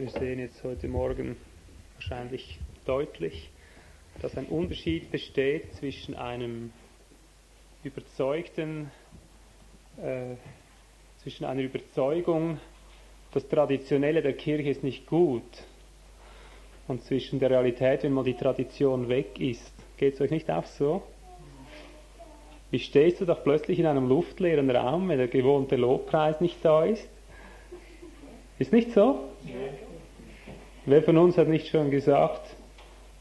wir sehen jetzt heute Morgen wahrscheinlich deutlich, dass ein Unterschied besteht zwischen einem überzeugten, äh, zwischen einer Überzeugung, das Traditionelle der Kirche ist nicht gut, und zwischen der Realität, wenn mal die Tradition weg ist. Geht es euch nicht auch so? Wie stehst du doch plötzlich in einem luftleeren Raum, wenn der gewohnte Lobpreis nicht da ist? Ist nicht so? Wer von uns hat nicht schon gesagt,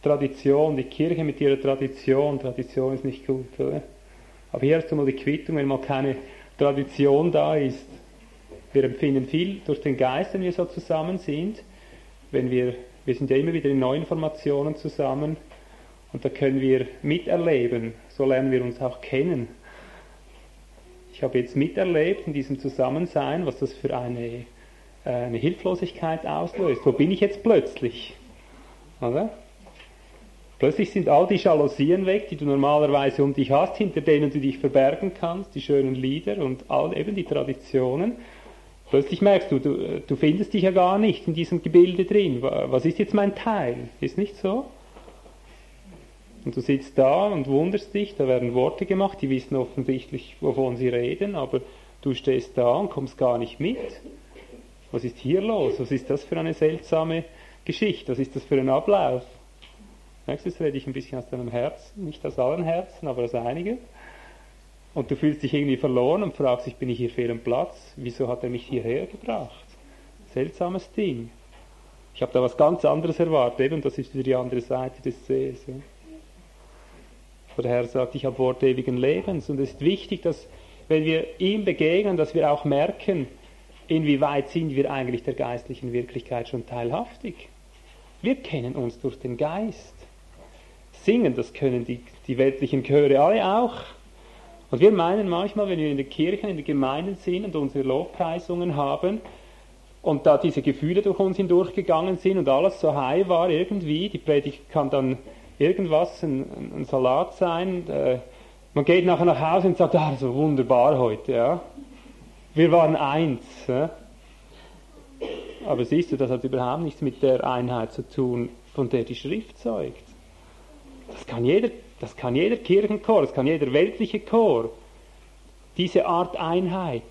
Tradition, die Kirche mit ihrer Tradition, Tradition ist nicht gut, oder? Aber hier hast du mal die Quittung, wenn mal keine Tradition da ist. Wir empfinden viel durch den Geist, wenn wir so zusammen sind. Wenn wir, wir sind ja immer wieder in neuen Formationen zusammen und da können wir miterleben. So lernen wir uns auch kennen. Ich habe jetzt miterlebt in diesem Zusammensein, was das für eine, eine Hilflosigkeit auslöst. Wo bin ich jetzt plötzlich? Oder? Plötzlich sind all die Jalousien weg, die du normalerweise um dich hast, hinter denen du dich verbergen kannst, die schönen Lieder und all, eben die Traditionen. Plötzlich merkst du, du, du findest dich ja gar nicht in diesem Gebilde drin. Was ist jetzt mein Teil? Ist nicht so? Und du sitzt da und wunderst dich, da werden Worte gemacht, die wissen offensichtlich, wovon sie reden, aber du stehst da und kommst gar nicht mit. Was ist hier los? Was ist das für eine seltsame Geschichte? Was ist das für ein Ablauf? Jetzt rede ich ein bisschen aus deinem Herzen, nicht aus allen Herzen, aber aus einigen. Und du fühlst dich irgendwie verloren und fragst dich, bin ich hier fehl am Platz? Wieso hat er mich hierher gebracht? Seltsames Ding. Ich habe da was ganz anderes erwartet, eben das ist wieder die andere Seite des Sees. Ja. Der Herr sagt, ich habe Wort ewigen Lebens. Und es ist wichtig, dass, wenn wir ihm begegnen, dass wir auch merken, inwieweit sind wir eigentlich der geistlichen Wirklichkeit schon teilhaftig. Wir kennen uns durch den Geist singen, das können die, die weltlichen Chöre alle auch. Und wir meinen manchmal, wenn wir in der Kirche, in den Gemeinden sind und unsere Lobpreisungen haben und da diese Gefühle durch uns hindurchgegangen sind und alles so high war irgendwie, die Predigt kann dann irgendwas, ein, ein Salat sein, äh, man geht nachher nach Hause und sagt, ah, so wunderbar heute, ja. Wir waren eins. Ja? Aber siehst du, das hat überhaupt nichts mit der Einheit zu tun, von der die Schrift zeugt. Das kann jeder, das kann jeder Kirchenchor, das kann jeder weltliche Chor. Diese Art Einheit.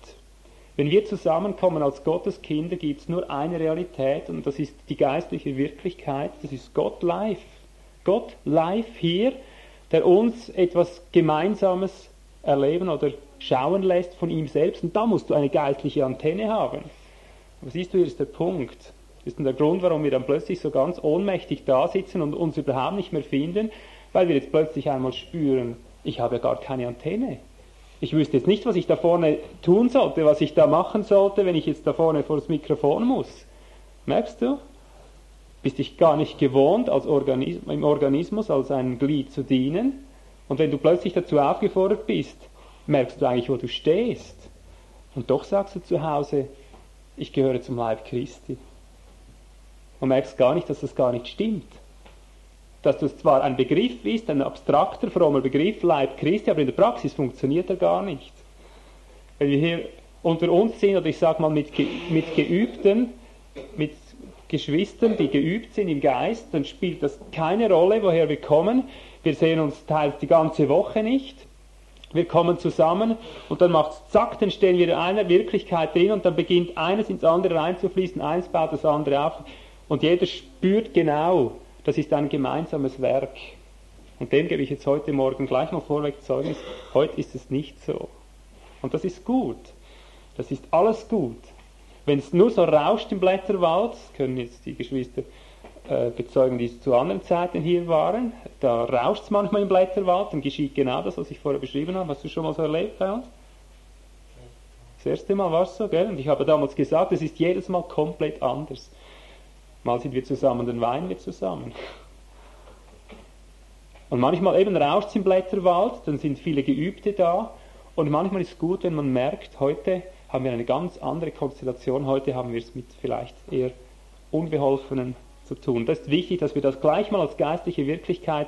Wenn wir zusammenkommen als Gottes Kinder, gibt es nur eine Realität und das ist die geistliche Wirklichkeit. Das ist Gott live. Gott live hier, der uns etwas Gemeinsames erleben oder schauen lässt von ihm selbst. Und da musst du eine geistliche Antenne haben. Aber siehst du, hier ist der Punkt. Das ist der Grund, warum wir dann plötzlich so ganz ohnmächtig da sitzen und uns überhaupt nicht mehr finden, weil wir jetzt plötzlich einmal spüren, ich habe ja gar keine Antenne. Ich wüsste jetzt nicht, was ich da vorne tun sollte, was ich da machen sollte, wenn ich jetzt da vorne vor das Mikrofon muss. Merkst du? Bist dich gar nicht gewohnt, als Organism, im Organismus als ein Glied zu dienen. Und wenn du plötzlich dazu aufgefordert bist, merkst du eigentlich, wo du stehst. Und doch sagst du zu Hause, ich gehöre zum Leib Christi. Und merkst gar nicht, dass das gar nicht stimmt dass das zwar ein Begriff ist, ein abstrakter, frommer Begriff, Leib Christi, aber in der Praxis funktioniert er gar nicht. Wenn wir hier unter uns sind, oder ich sage mal mit, mit Geübten, mit Geschwistern, die geübt sind im Geist, dann spielt das keine Rolle, woher wir kommen. Wir sehen uns teils die ganze Woche nicht. Wir kommen zusammen und dann macht es zack, dann stehen wir in einer Wirklichkeit drin und dann beginnt eines ins andere reinzufließen, eins baut das andere auf und jeder spürt genau, das ist ein gemeinsames Werk. Und dem gebe ich jetzt heute Morgen gleich noch vorweg Zeugnis. Heute ist es nicht so. Und das ist gut. Das ist alles gut. Wenn es nur so rauscht im Blätterwald, können jetzt die Geschwister äh, bezeugen, die zu anderen Zeiten hier waren, da rauscht es manchmal im Blätterwald, dann geschieht genau das, was ich vorher beschrieben habe. Hast du schon mal so erlebt bei uns? Das erste Mal war es so, gell? Und ich habe damals gesagt, es ist jedes Mal komplett anders. Mal sind wir zusammen, dann weinen wir zusammen. Und manchmal eben rauscht es im Blätterwald, dann sind viele Geübte da. Und manchmal ist es gut, wenn man merkt, heute haben wir eine ganz andere Konstellation, heute haben wir es mit vielleicht eher Unbeholfenen zu tun. Das ist wichtig, dass wir das gleich mal als geistliche Wirklichkeit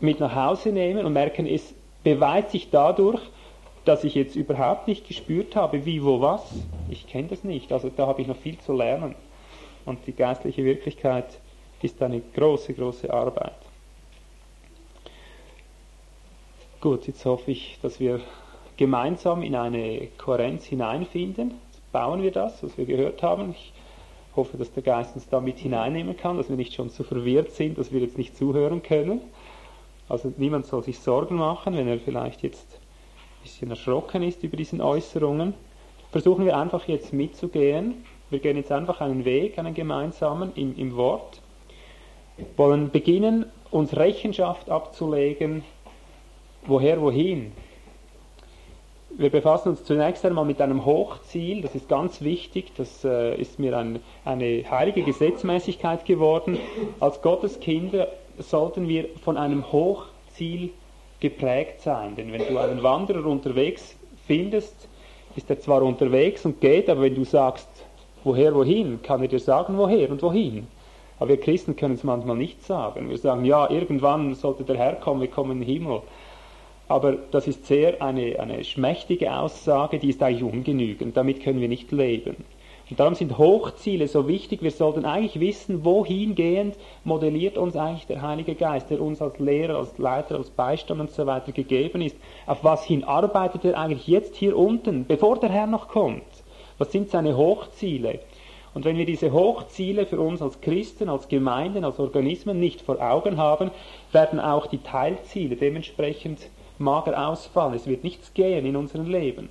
mit nach Hause nehmen und merken, es beweist sich dadurch, dass ich jetzt überhaupt nicht gespürt habe, wie, wo, was. Ich kenne das nicht, also da habe ich noch viel zu lernen. Und die geistliche Wirklichkeit ist eine große, große Arbeit. Gut, jetzt hoffe ich, dass wir gemeinsam in eine Kohärenz hineinfinden. Jetzt bauen wir das, was wir gehört haben. Ich hoffe, dass der Geist uns da mit hineinnehmen kann, dass wir nicht schon so verwirrt sind, dass wir jetzt nicht zuhören können. Also niemand soll sich Sorgen machen, wenn er vielleicht jetzt ein bisschen erschrocken ist über diesen Äußerungen. Versuchen wir einfach jetzt mitzugehen. Wir gehen jetzt einfach einen Weg, einen gemeinsamen im, im Wort. Wollen beginnen, uns Rechenschaft abzulegen, woher, wohin. Wir befassen uns zunächst einmal mit einem Hochziel, das ist ganz wichtig, das äh, ist mir ein, eine heilige Gesetzmäßigkeit geworden. Als Gotteskinder sollten wir von einem Hochziel geprägt sein. Denn wenn du einen Wanderer unterwegs findest, ist er zwar unterwegs und geht, aber wenn du sagst, woher, wohin, kann er dir sagen, woher und wohin. Aber wir Christen können es manchmal nicht sagen. Wir sagen, ja, irgendwann sollte der Herr kommen, wir kommen in den Himmel. Aber das ist sehr eine, eine schmächtige Aussage, die ist eigentlich ungenügend. Damit können wir nicht leben. Und darum sind Hochziele so wichtig. Wir sollten eigentlich wissen, wohingehend modelliert uns eigentlich der Heilige Geist, der uns als Lehrer, als Leiter, als Beistand und so weiter gegeben ist. Auf was hin arbeitet er eigentlich jetzt hier unten, bevor der Herr noch kommt? Was sind seine Hochziele? Und wenn wir diese Hochziele für uns als Christen, als Gemeinden, als Organismen nicht vor Augen haben, werden auch die Teilziele dementsprechend mager ausfallen. Es wird nichts gehen in unserem Leben.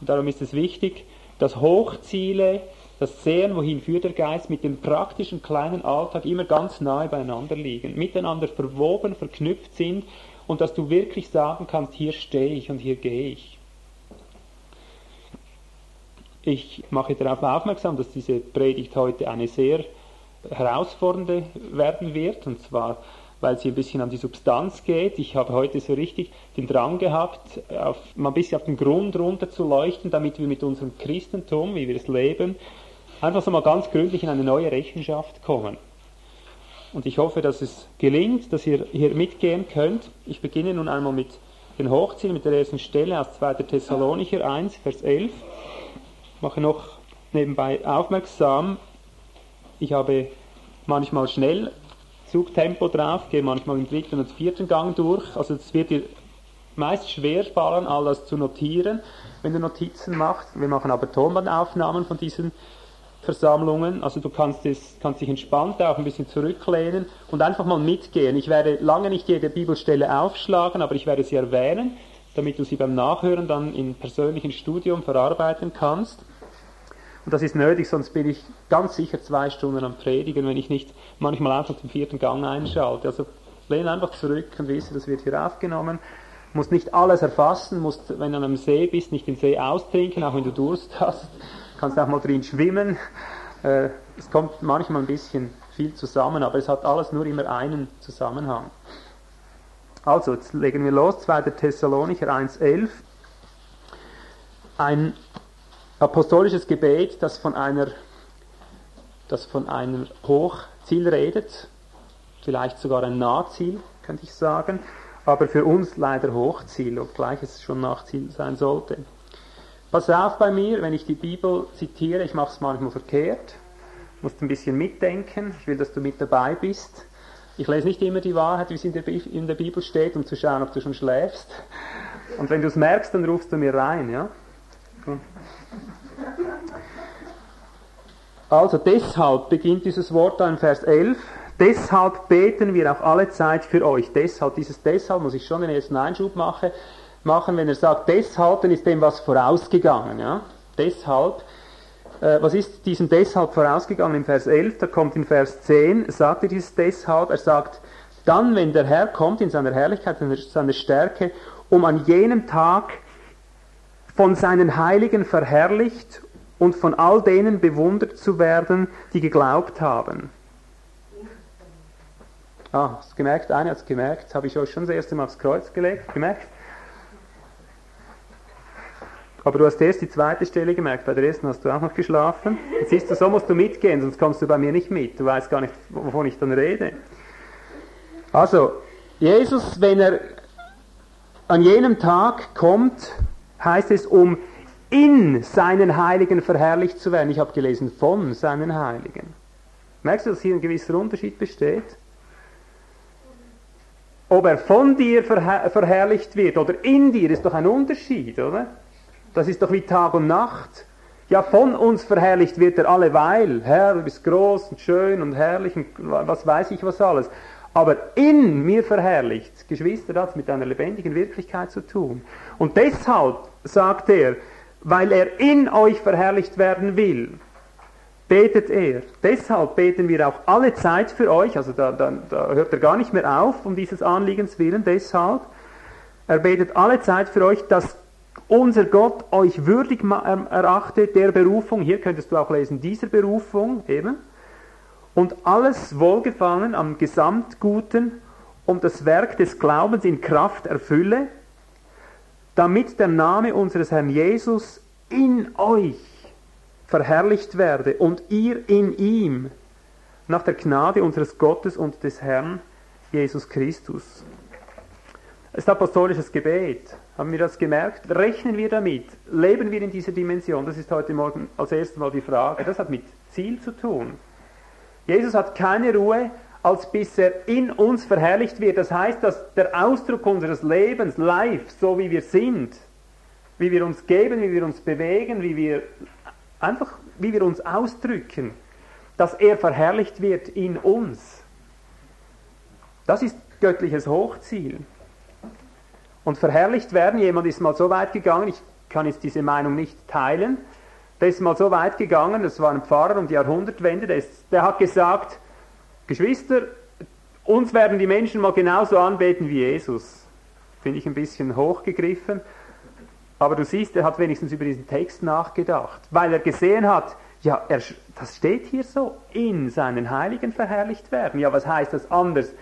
Und darum ist es wichtig, dass Hochziele, das Sehen, wohin führt der Geist, mit dem praktischen kleinen Alltag immer ganz nahe beieinander liegen, miteinander verwoben, verknüpft sind und dass du wirklich sagen kannst, hier stehe ich und hier gehe ich. Ich mache darauf aufmerksam, dass diese Predigt heute eine sehr herausfordernde werden wird, und zwar weil sie ein bisschen an die Substanz geht. Ich habe heute so richtig den Drang gehabt, auf, mal ein bisschen auf den Grund runter zu leuchten, damit wir mit unserem Christentum, wie wir es leben, einfach so mal ganz gründlich in eine neue Rechenschaft kommen. Und ich hoffe, dass es gelingt, dass ihr hier mitgehen könnt. Ich beginne nun einmal mit den Hochzielen, mit der ersten Stelle aus 2. Thessalonicher 1, Vers 11. Ich mache noch nebenbei aufmerksam, ich habe manchmal schnell Zugtempo drauf, gehe manchmal im dritten und vierten Gang durch. Also es wird dir meist schwer fallen, alles zu notieren, wenn du Notizen machst. Wir machen aber Tonbandaufnahmen von diesen Versammlungen. Also du kannst, es, kannst dich entspannt auch ein bisschen zurücklehnen und einfach mal mitgehen. Ich werde lange nicht jede Bibelstelle aufschlagen, aber ich werde sie erwähnen, damit du sie beim Nachhören dann im persönlichen Studium verarbeiten kannst. Und das ist nötig, sonst bin ich ganz sicher zwei Stunden am Predigen, wenn ich nicht manchmal einfach den vierten Gang einschalte. Also lehne einfach zurück und wisse, das wird hier aufgenommen. Musst nicht alles erfassen, musst, wenn du an einem See bist, nicht den See austrinken, auch wenn du Durst hast. Kannst auch mal drin schwimmen. Äh, es kommt manchmal ein bisschen viel zusammen, aber es hat alles nur immer einen Zusammenhang. Also, jetzt legen wir los, 2. Thessalonicher 1,11. Ein apostolisches Gebet, das von einer, das von einem Hochziel redet, vielleicht sogar ein Nahziel, könnte ich sagen, aber für uns leider Hochziel, obgleich es schon Nachziel sein sollte. Pass auf bei mir, wenn ich die Bibel zitiere, ich mache es manchmal verkehrt, musst ein bisschen mitdenken, ich will, dass du mit dabei bist. Ich lese nicht immer die Wahrheit, wie es in der, in der Bibel steht, um zu schauen, ob du schon schläfst. Und wenn du es merkst, dann rufst du mir rein, ja? Gut. Also deshalb beginnt dieses Wort da in Vers 11. Deshalb beten wir auch alle Zeit für euch. Deshalb, dieses deshalb muss ich schon den ersten Einschub machen, machen wenn er sagt deshalb, dann ist dem was vorausgegangen. Ja? Deshalb, äh, was ist diesem deshalb vorausgegangen in Vers 11? Da kommt in Vers 10, sagt er dieses deshalb, er sagt, dann, wenn der Herr kommt in seiner Herrlichkeit, in seiner Stärke, um an jenem Tag von seinen Heiligen verherrlicht und von all denen bewundert zu werden, die geglaubt haben. Ah, hast gemerkt? Einer hat es gemerkt. Habe ich euch schon das erste Mal aufs Kreuz gelegt. Gemerkt? Aber du hast erst die zweite Stelle gemerkt. Bei der ersten hast du auch noch geschlafen. Jetzt siehst du, so musst du mitgehen, sonst kommst du bei mir nicht mit. Du weißt gar nicht, wovon ich dann rede. Also, Jesus, wenn er an jenem Tag kommt, heißt es, um in seinen Heiligen verherrlicht zu werden. Ich habe gelesen, von seinen Heiligen. Merkst du, dass hier ein gewisser Unterschied besteht? Ob er von dir verher verherrlicht wird oder in dir, ist doch ein Unterschied, oder? Das ist doch wie Tag und Nacht. Ja, von uns verherrlicht wird er alleweil. Herr, du bist groß und schön und herrlich und was weiß ich was alles. Aber in mir verherrlicht, Geschwister, das mit einer lebendigen Wirklichkeit zu tun. Und deshalb sagt er, weil er in euch verherrlicht werden will, betet er. Deshalb beten wir auch alle Zeit für euch, also da, da, da hört er gar nicht mehr auf, um dieses Anliegens willen, deshalb. Er betet alle Zeit für euch, dass unser Gott euch würdig ähm, erachtet der Berufung, hier könntest du auch lesen, dieser Berufung eben, und alles Wohlgefallen am Gesamtguten um das Werk des Glaubens in Kraft erfülle, damit der Name unseres Herrn Jesus in euch verherrlicht werde und ihr in ihm, nach der Gnade unseres Gottes und des Herrn Jesus Christus. Es ist apostolisches Gebet. Haben wir das gemerkt? Rechnen wir damit? Leben wir in dieser Dimension? Das ist heute Morgen als erstes Mal die Frage. Das hat mit Ziel zu tun. Jesus hat keine Ruhe, als bis er in uns verherrlicht wird. Das heißt, dass der Ausdruck unseres Lebens, live, so wie wir sind, wie wir uns geben, wie wir uns bewegen, wie wir einfach, wie wir uns ausdrücken, dass er verherrlicht wird in uns. Das ist göttliches Hochziel. Und verherrlicht werden, jemand ist mal so weit gegangen, ich kann jetzt diese Meinung nicht teilen, der ist mal so weit gegangen, das war ein Pfarrer um die Jahrhundertwende, der, ist, der hat gesagt, Geschwister, uns werden die Menschen mal genauso anbeten wie Jesus. Finde ich ein bisschen hochgegriffen. Aber du siehst, er hat wenigstens über diesen Text nachgedacht, weil er gesehen hat, ja, er, das steht hier so, in seinen Heiligen verherrlicht werden. Ja, was heißt das anders,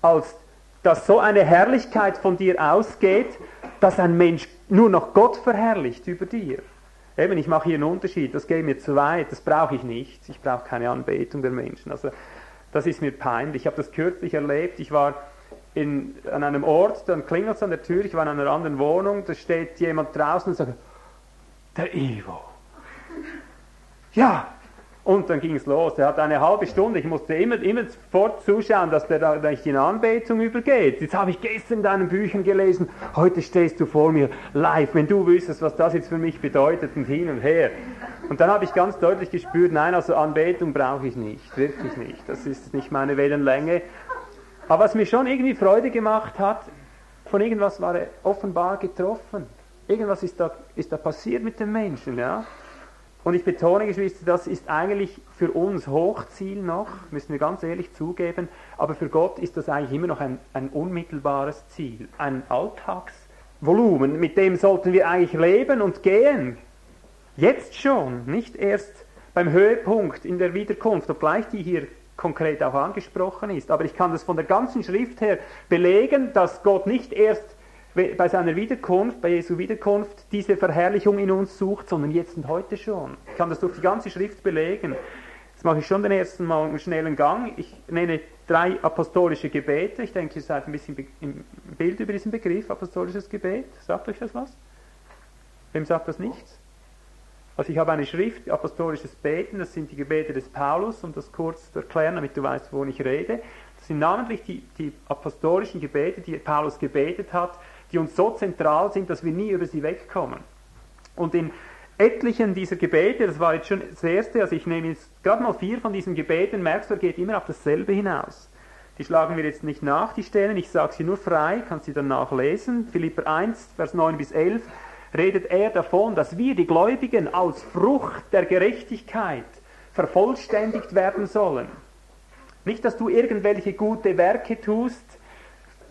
als dass so eine Herrlichkeit von dir ausgeht, dass ein Mensch nur noch Gott verherrlicht über dir. Eben, ich mache hier einen Unterschied, das geht mir zu weit, das brauche ich nicht. Ich brauche keine Anbetung der Menschen. Also, das ist mir peinlich. Ich habe das kürzlich erlebt. Ich war in, an einem Ort, dann klingelt es an der Tür, ich war in einer anderen Wohnung, da steht jemand draußen und sagt, der Ivo. Ja, und dann ging es los. Er hat eine halbe Stunde, ich musste immer, immer sofort zuschauen, dass der da nicht in Anbetung übergeht. Jetzt habe ich gestern in deinen Büchern gelesen, heute stehst du vor mir live, wenn du wüsstest, was das jetzt für mich bedeutet und hin und her. Und dann habe ich ganz deutlich gespürt, nein, also Anbetung brauche ich nicht, wirklich nicht. Das ist nicht meine Wellenlänge. Aber was mir schon irgendwie Freude gemacht hat, von irgendwas war er offenbar getroffen. Irgendwas ist da, ist da passiert mit dem Menschen, ja. Und ich betone, Geschwister, das ist eigentlich für uns Hochziel noch, müssen wir ganz ehrlich zugeben, aber für Gott ist das eigentlich immer noch ein, ein unmittelbares Ziel, ein Alltagsvolumen, mit dem sollten wir eigentlich leben und gehen. Jetzt schon, nicht erst beim Höhepunkt in der Wiederkunft, obgleich die hier konkret auch angesprochen ist. Aber ich kann das von der ganzen Schrift her belegen, dass Gott nicht erst bei seiner Wiederkunft, bei Jesu Wiederkunft, diese Verherrlichung in uns sucht, sondern jetzt und heute schon. Ich kann das durch die ganze Schrift belegen. Jetzt mache ich schon den ersten Mal einen schnellen Gang. Ich nenne drei apostolische Gebete. Ich denke, ihr seid ein bisschen im Bild über diesen Begriff, apostolisches Gebet. Sagt euch das was? Wem sagt das nichts? Also ich habe eine Schrift, apostolisches Beten, das sind die Gebete des Paulus, um das kurz zu erklären, damit du weißt, wovon ich rede. Das sind namentlich die, die apostolischen Gebete, die Paulus gebetet hat, die uns so zentral sind, dass wir nie über sie wegkommen. Und in etlichen dieser Gebete, das war jetzt schon das erste, also ich nehme jetzt gerade mal vier von diesen Gebeten, merkst du, er geht immer auf dasselbe hinaus. Die schlagen wir jetzt nicht nach, die Stellen, ich sage sie nur frei, kannst sie dann nachlesen. Philipper 1, Vers 9 bis 11 redet er davon, dass wir, die Gläubigen, als Frucht der Gerechtigkeit vervollständigt werden sollen. Nicht, dass du irgendwelche gute Werke tust,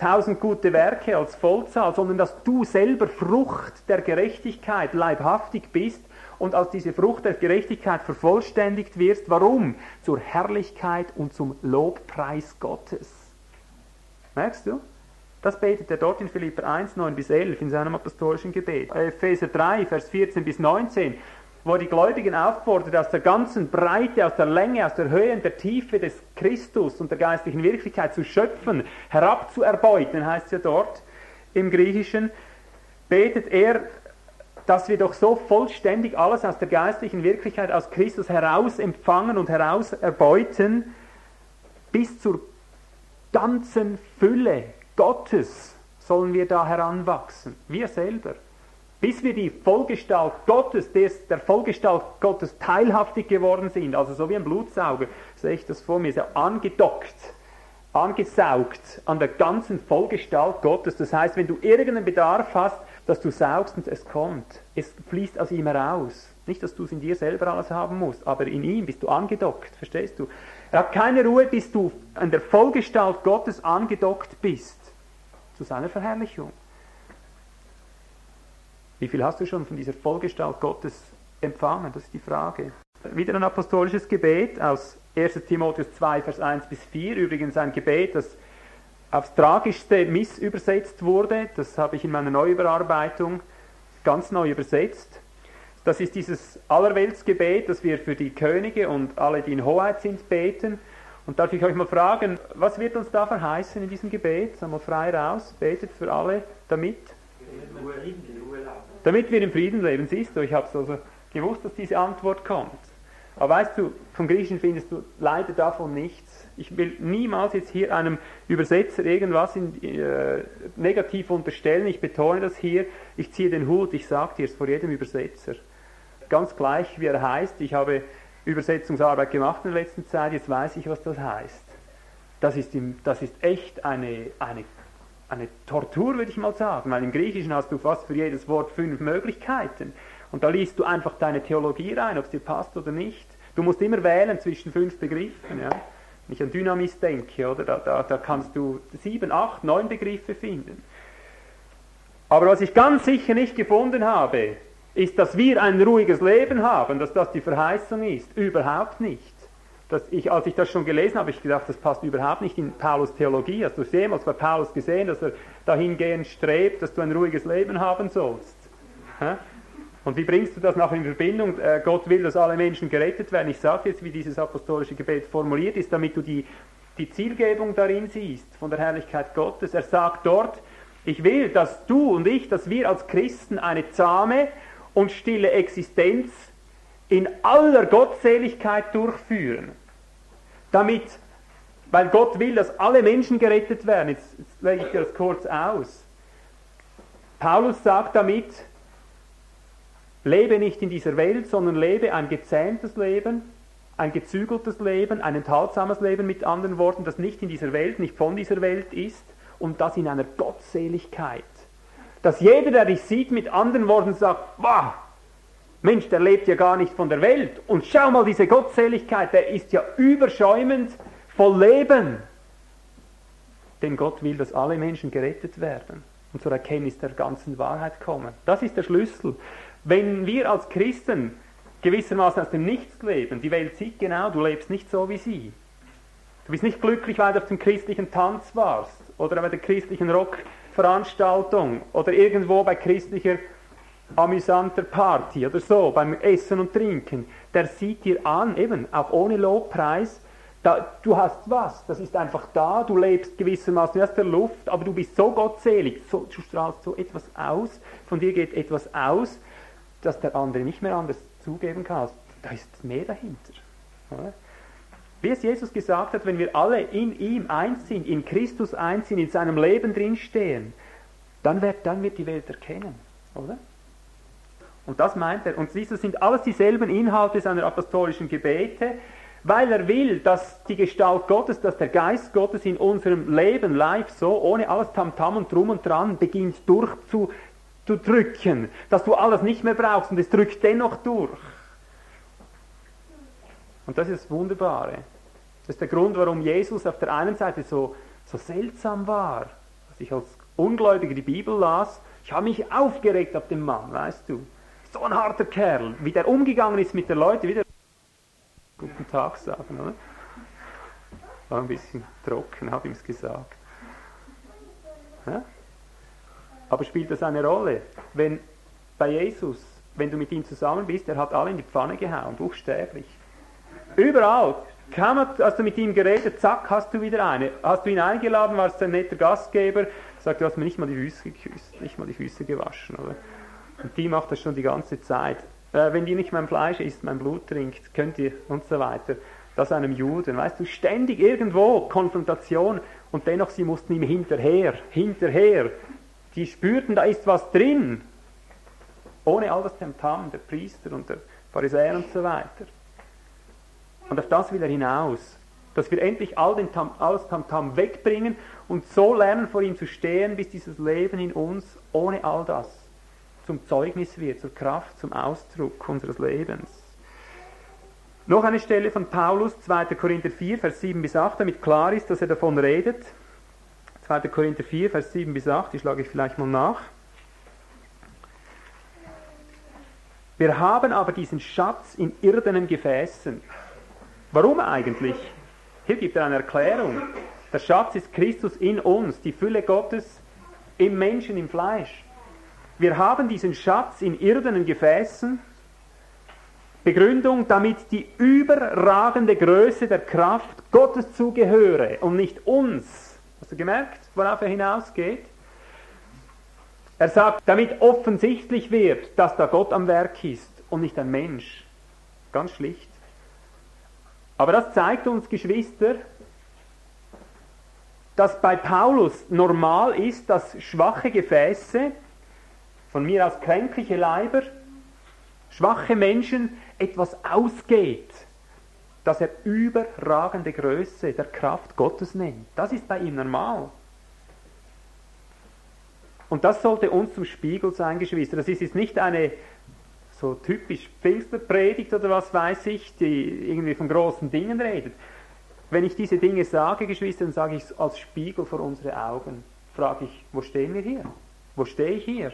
tausend gute Werke als Vollzahl, sondern dass du selber Frucht der Gerechtigkeit leibhaftig bist und als diese Frucht der Gerechtigkeit vervollständigt wirst. Warum? Zur Herrlichkeit und zum Lobpreis Gottes. Merkst du? Das betet er dort in Philipper 1, 9 bis 11 in seinem apostolischen Gebet. Epheser 3, Vers 14 bis 19, wo die Gläubigen auffordert, aus der ganzen Breite, aus der Länge, aus der Höhe und der Tiefe des Christus und der geistlichen Wirklichkeit zu schöpfen, herabzuerbeuten, heißt es ja dort im Griechischen, betet er, dass wir doch so vollständig alles aus der geistlichen Wirklichkeit, aus Christus heraus empfangen und heraus erbeuten, bis zur ganzen Fülle Gottes sollen wir da heranwachsen. Wir selber. Bis wir die Vollgestalt Gottes, des, der Vollgestalt Gottes teilhaftig geworden sind. Also so wie ein Blutsauger, sehe ich das vor mir, so angedockt, angesaugt an der ganzen Vollgestalt Gottes. Das heißt, wenn du irgendeinen Bedarf hast, dass du saugst und es kommt. Es fließt aus ihm heraus. Nicht, dass du es in dir selber alles haben musst, aber in ihm bist du angedockt, verstehst du? Er hat keine Ruhe, bis du an der Vollgestalt Gottes angedockt bist zu seiner Verherrlichung. Wie viel hast du schon von dieser Vollgestalt Gottes empfangen? Das ist die Frage. Wieder ein apostolisches Gebet aus 1 Timotheus 2, Vers 1 bis 4. Übrigens ein Gebet, das aufs Tragischste missübersetzt wurde. Das habe ich in meiner Neuüberarbeitung ganz neu übersetzt. Das ist dieses Allerweltsgebet, das wir für die Könige und alle, die in Hoheit sind, beten. Und darf ich euch mal fragen, was wird uns da verheißen in diesem Gebet? Sag mal frei raus, betet für alle, damit? Damit wir im Frieden leben. Siehst du, ich habe es also gewusst, dass diese Antwort kommt. Aber weißt du, vom Griechischen findest du leider davon nichts. Ich will niemals jetzt hier einem Übersetzer irgendwas in, äh, negativ unterstellen. Ich betone das hier. Ich ziehe den Hut, ich sage dir es vor jedem Übersetzer. Ganz gleich, wie er heißt. Ich habe Übersetzungsarbeit gemacht in der letzten Zeit, jetzt weiß ich, was das heißt. Das ist, im, das ist echt eine, eine, eine Tortur, würde ich mal sagen, weil im Griechischen hast du fast für jedes Wort fünf Möglichkeiten. Und da liest du einfach deine Theologie rein, ob es dir passt oder nicht. Du musst immer wählen zwischen fünf Begriffen. Ja? Wenn ich an Dynamis denke, oder? Da, da, da kannst du sieben, acht, neun Begriffe finden. Aber was ich ganz sicher nicht gefunden habe, ist, dass wir ein ruhiges Leben haben, dass das die Verheißung ist. Überhaupt nicht. Dass ich, als ich das schon gelesen habe, ich gedacht, das passt überhaupt nicht in Paulus Theologie. Hast du jemals bei Paulus gesehen, dass er dahingehend strebt, dass du ein ruhiges Leben haben sollst? Und wie bringst du das nachher in Verbindung? Äh, Gott will, dass alle Menschen gerettet werden. Ich sage jetzt, wie dieses apostolische Gebet formuliert ist, damit du die, die Zielgebung darin siehst, von der Herrlichkeit Gottes. Er sagt dort, ich will, dass du und ich, dass wir als Christen eine zahme und stille Existenz in aller Gottseligkeit durchführen. Damit, weil Gott will, dass alle Menschen gerettet werden. Jetzt, jetzt lege ich das kurz aus. Paulus sagt damit, lebe nicht in dieser Welt, sondern lebe ein gezähmtes Leben, ein gezügeltes Leben, ein enthaltsames Leben mit anderen Worten, das nicht in dieser Welt, nicht von dieser Welt ist und das in einer Gottseligkeit dass jeder, der dich sieht, mit anderen Worten sagt, wow, Mensch, der lebt ja gar nicht von der Welt. Und schau mal, diese Gottseligkeit, der ist ja überschäumend voll Leben. Denn Gott will, dass alle Menschen gerettet werden und zur Erkenntnis der ganzen Wahrheit kommen. Das ist der Schlüssel. Wenn wir als Christen gewissermaßen aus dem Nichts leben, die Welt sieht genau, du lebst nicht so wie sie. Du bist nicht glücklich, weil du auf dem christlichen Tanz warst oder bei der christlichen Rock Veranstaltung oder irgendwo bei christlicher amüsanter Party oder so, beim Essen und Trinken, der sieht dir an, eben auch ohne Lobpreis, da, du hast was, das ist einfach da, du lebst gewissermaßen aus der Luft, aber du bist so gottselig, so, du strahlst so etwas aus, von dir geht etwas aus, dass der andere nicht mehr anders zugeben kann. Da ist mehr dahinter. Wie es Jesus gesagt hat, wenn wir alle in ihm eins sind, in Christus eins sind, in seinem Leben drinstehen, dann wird, dann wird die Welt erkennen, oder? Und das meint er. Und du, sind alles dieselben Inhalte seiner apostolischen Gebete, weil er will, dass die Gestalt Gottes, dass der Geist Gottes in unserem Leben live so, ohne alles Tamtam und Drum und Dran, beginnt durchzudrücken, dass du alles nicht mehr brauchst und es drückt dennoch durch. Und das ist das Wunderbare. Das ist der Grund, warum Jesus auf der einen Seite so, so seltsam war. Als ich als Ungläubiger die Bibel las, ich habe mich aufgeregt auf den Mann, weißt du. So ein harter Kerl, wie der umgegangen ist mit den Leuten, wieder guten Tag sagen, oder? War ein bisschen trocken, habe ich es gesagt. Ja? Aber spielt das eine Rolle? Wenn bei Jesus, wenn du mit ihm zusammen bist, er hat alle in die Pfanne gehauen, buchstäblich. Überall. Kaum hast du mit ihm geredet, zack, hast du wieder eine. Hast du ihn eingeladen, warst ein netter Gastgeber, sagt, du hast mir nicht mal die Füße geküsst, nicht mal die Füße gewaschen. Oder? Und die macht das schon die ganze Zeit. Äh, wenn ihr nicht mein Fleisch isst, mein Blut trinkt, könnt ihr und so weiter. das einem Juden, weißt du, ständig irgendwo Konfrontation und dennoch sie mussten ihm hinterher, hinterher. Die spürten, da ist was drin. Ohne all das Tamtam der Priester und der Pharisäer und so weiter. Und auf das will er hinaus. Dass wir endlich all den Tam, alles Tamtam wegbringen und so lernen, vor ihm zu stehen, bis dieses Leben in uns ohne all das zum Zeugnis wird, zur Kraft, zum Ausdruck unseres Lebens. Noch eine Stelle von Paulus, 2. Korinther 4, Vers 7 bis 8, damit klar ist, dass er davon redet. 2. Korinther 4, Vers 7 bis 8, die schlage ich vielleicht mal nach. Wir haben aber diesen Schatz in irdenen Gefäßen. Warum eigentlich? Hier gibt er eine Erklärung. Der Schatz ist Christus in uns, die Fülle Gottes im Menschen, im Fleisch. Wir haben diesen Schatz in irdenen Gefäßen. Begründung, damit die überragende Größe der Kraft Gottes zugehöre und nicht uns. Hast du gemerkt, worauf er hinausgeht? Er sagt, damit offensichtlich wird, dass da Gott am Werk ist und nicht ein Mensch. Ganz schlicht. Aber das zeigt uns, Geschwister, dass bei Paulus normal ist, dass schwache Gefäße, von mir aus kränkliche Leiber, schwache Menschen etwas ausgeht, das er überragende Größe der Kraft Gottes nennt. Das ist bei ihm normal. Und das sollte uns zum Spiegel sein, Geschwister. Das ist jetzt nicht eine so typisch Pfingstpredigt oder was weiß ich, die irgendwie von großen Dingen redet. Wenn ich diese Dinge sage, Geschwister, dann sage ich es als Spiegel vor unsere Augen. Frage ich, wo stehen wir hier? Wo stehe ich hier?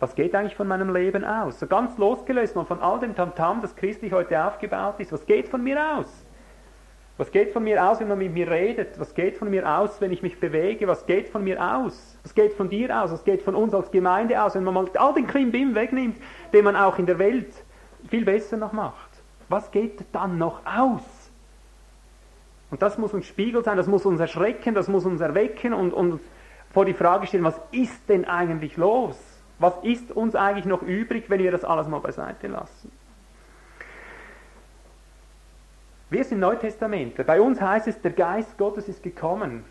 Was geht eigentlich von meinem Leben aus? So ganz losgelöst mal von all dem Tamtam, das christlich heute aufgebaut ist. Was geht von mir aus? Was geht von mir aus, wenn man mit mir redet? Was geht von mir aus, wenn ich mich bewege? Was geht von mir aus? Was geht von dir aus? Was geht von uns als Gemeinde aus, wenn man mal all den Klimbim wegnimmt, den man auch in der Welt viel besser noch macht? Was geht dann noch aus? Und das muss uns Spiegel sein, das muss uns erschrecken, das muss uns erwecken und, und vor die Frage stellen, was ist denn eigentlich los? Was ist uns eigentlich noch übrig, wenn wir das alles mal beiseite lassen? Wir sind Neutestamentler. Bei uns heißt es, der Geist Gottes ist gekommen,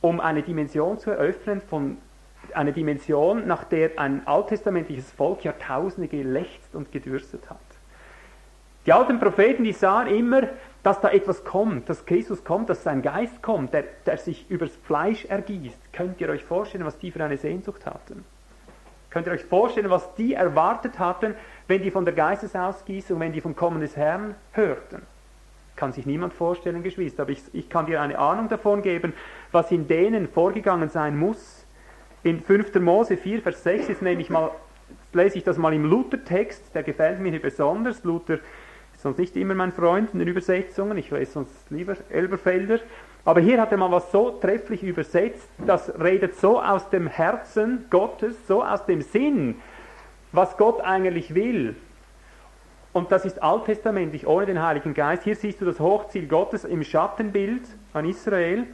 um eine Dimension zu eröffnen, von eine Dimension, nach der ein alttestamentliches Volk Jahrtausende gelächzt und gedürstet hat. Die alten Propheten, die sahen immer, dass da etwas kommt, dass Christus kommt, dass sein Geist kommt, der, der sich übers Fleisch ergießt. Könnt ihr euch vorstellen, was die für eine Sehnsucht hatten? Könnt ihr euch vorstellen, was die erwartet hatten, wenn die von der Geistesausgießung, wenn die vom Kommen des Herrn hörten. Kann sich niemand vorstellen, Geschwister, aber ich, ich kann dir eine Ahnung davon geben, was in denen vorgegangen sein muss. In 5. Mose 4, Vers 6 ist nämlich mal, lese ich das mal im Luther-Text, der gefällt mir besonders. Luther sonst nicht immer mein Freund in den Übersetzungen, ich lese sonst lieber Elberfelder. Aber hier hat er mal was so trefflich übersetzt, das redet so aus dem Herzen Gottes, so aus dem Sinn was Gott eigentlich will. Und das ist alttestamentlich, ohne den Heiligen Geist. Hier siehst du das Hochziel Gottes im Schattenbild an Israel.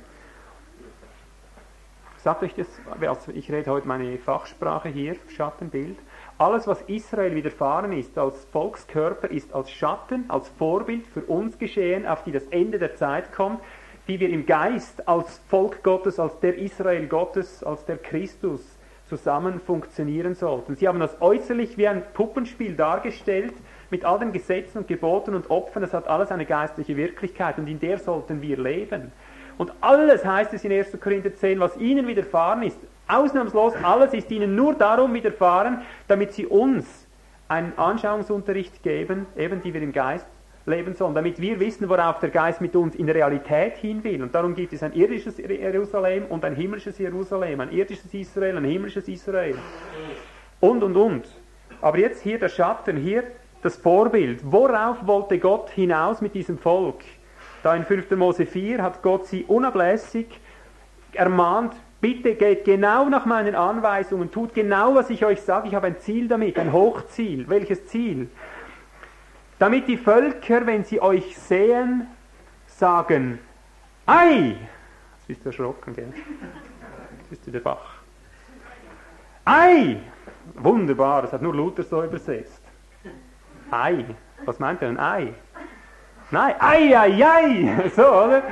Sagt euch das, also ich rede heute meine Fachsprache hier, Schattenbild. Alles, was Israel widerfahren ist als Volkskörper, ist als Schatten, als Vorbild für uns geschehen, auf die das Ende der Zeit kommt, die wir im Geist als Volk Gottes, als der Israel Gottes, als der Christus zusammen funktionieren sollten. Sie haben das äußerlich wie ein Puppenspiel dargestellt, mit all den Gesetzen und Geboten und Opfern, das hat alles eine geistliche Wirklichkeit und in der sollten wir leben. Und alles heißt es in 1. Korinther 10, was ihnen widerfahren ist, ausnahmslos alles ist ihnen nur darum widerfahren, damit sie uns einen Anschauungsunterricht geben, eben die wir im Geist leben sollen, damit wir wissen, worauf der Geist mit uns in Realität hin will. Und darum gibt es ein irdisches Jerusalem und ein himmlisches Jerusalem, ein irdisches Israel, ein himmlisches Israel. Und, und, und. Aber jetzt hier der Schatten, hier das Vorbild. Worauf wollte Gott hinaus mit diesem Volk? Da in 5. Mose 4 hat Gott sie unablässig ermahnt, bitte geht genau nach meinen Anweisungen, tut genau, was ich euch sage, ich habe ein Ziel damit, ein Hochziel. Welches Ziel? damit die Völker, wenn sie euch sehen, sagen, Ei! Jetzt bist du erschrocken, gell? Jetzt bist du der Bach. Ei! Wunderbar, das hat nur Luther so übersetzt. Ei. Was meint er, ein Ei? Nein, ei, ei, ei. So, oder?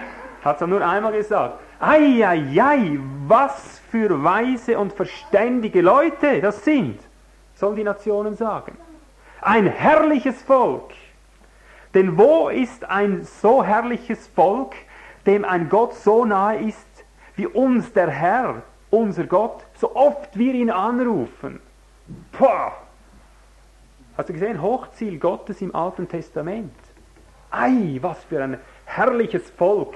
Hat er nur einmal gesagt. Ei, ei, ei, was für weise und verständige Leute das sind, sollen die Nationen sagen. Ein herrliches Volk. Denn wo ist ein so herrliches Volk, dem ein Gott so nahe ist, wie uns der Herr, unser Gott, so oft wir ihn anrufen? Boah! Hast du gesehen? Hochziel Gottes im Alten Testament. Ei, was für ein herrliches Volk.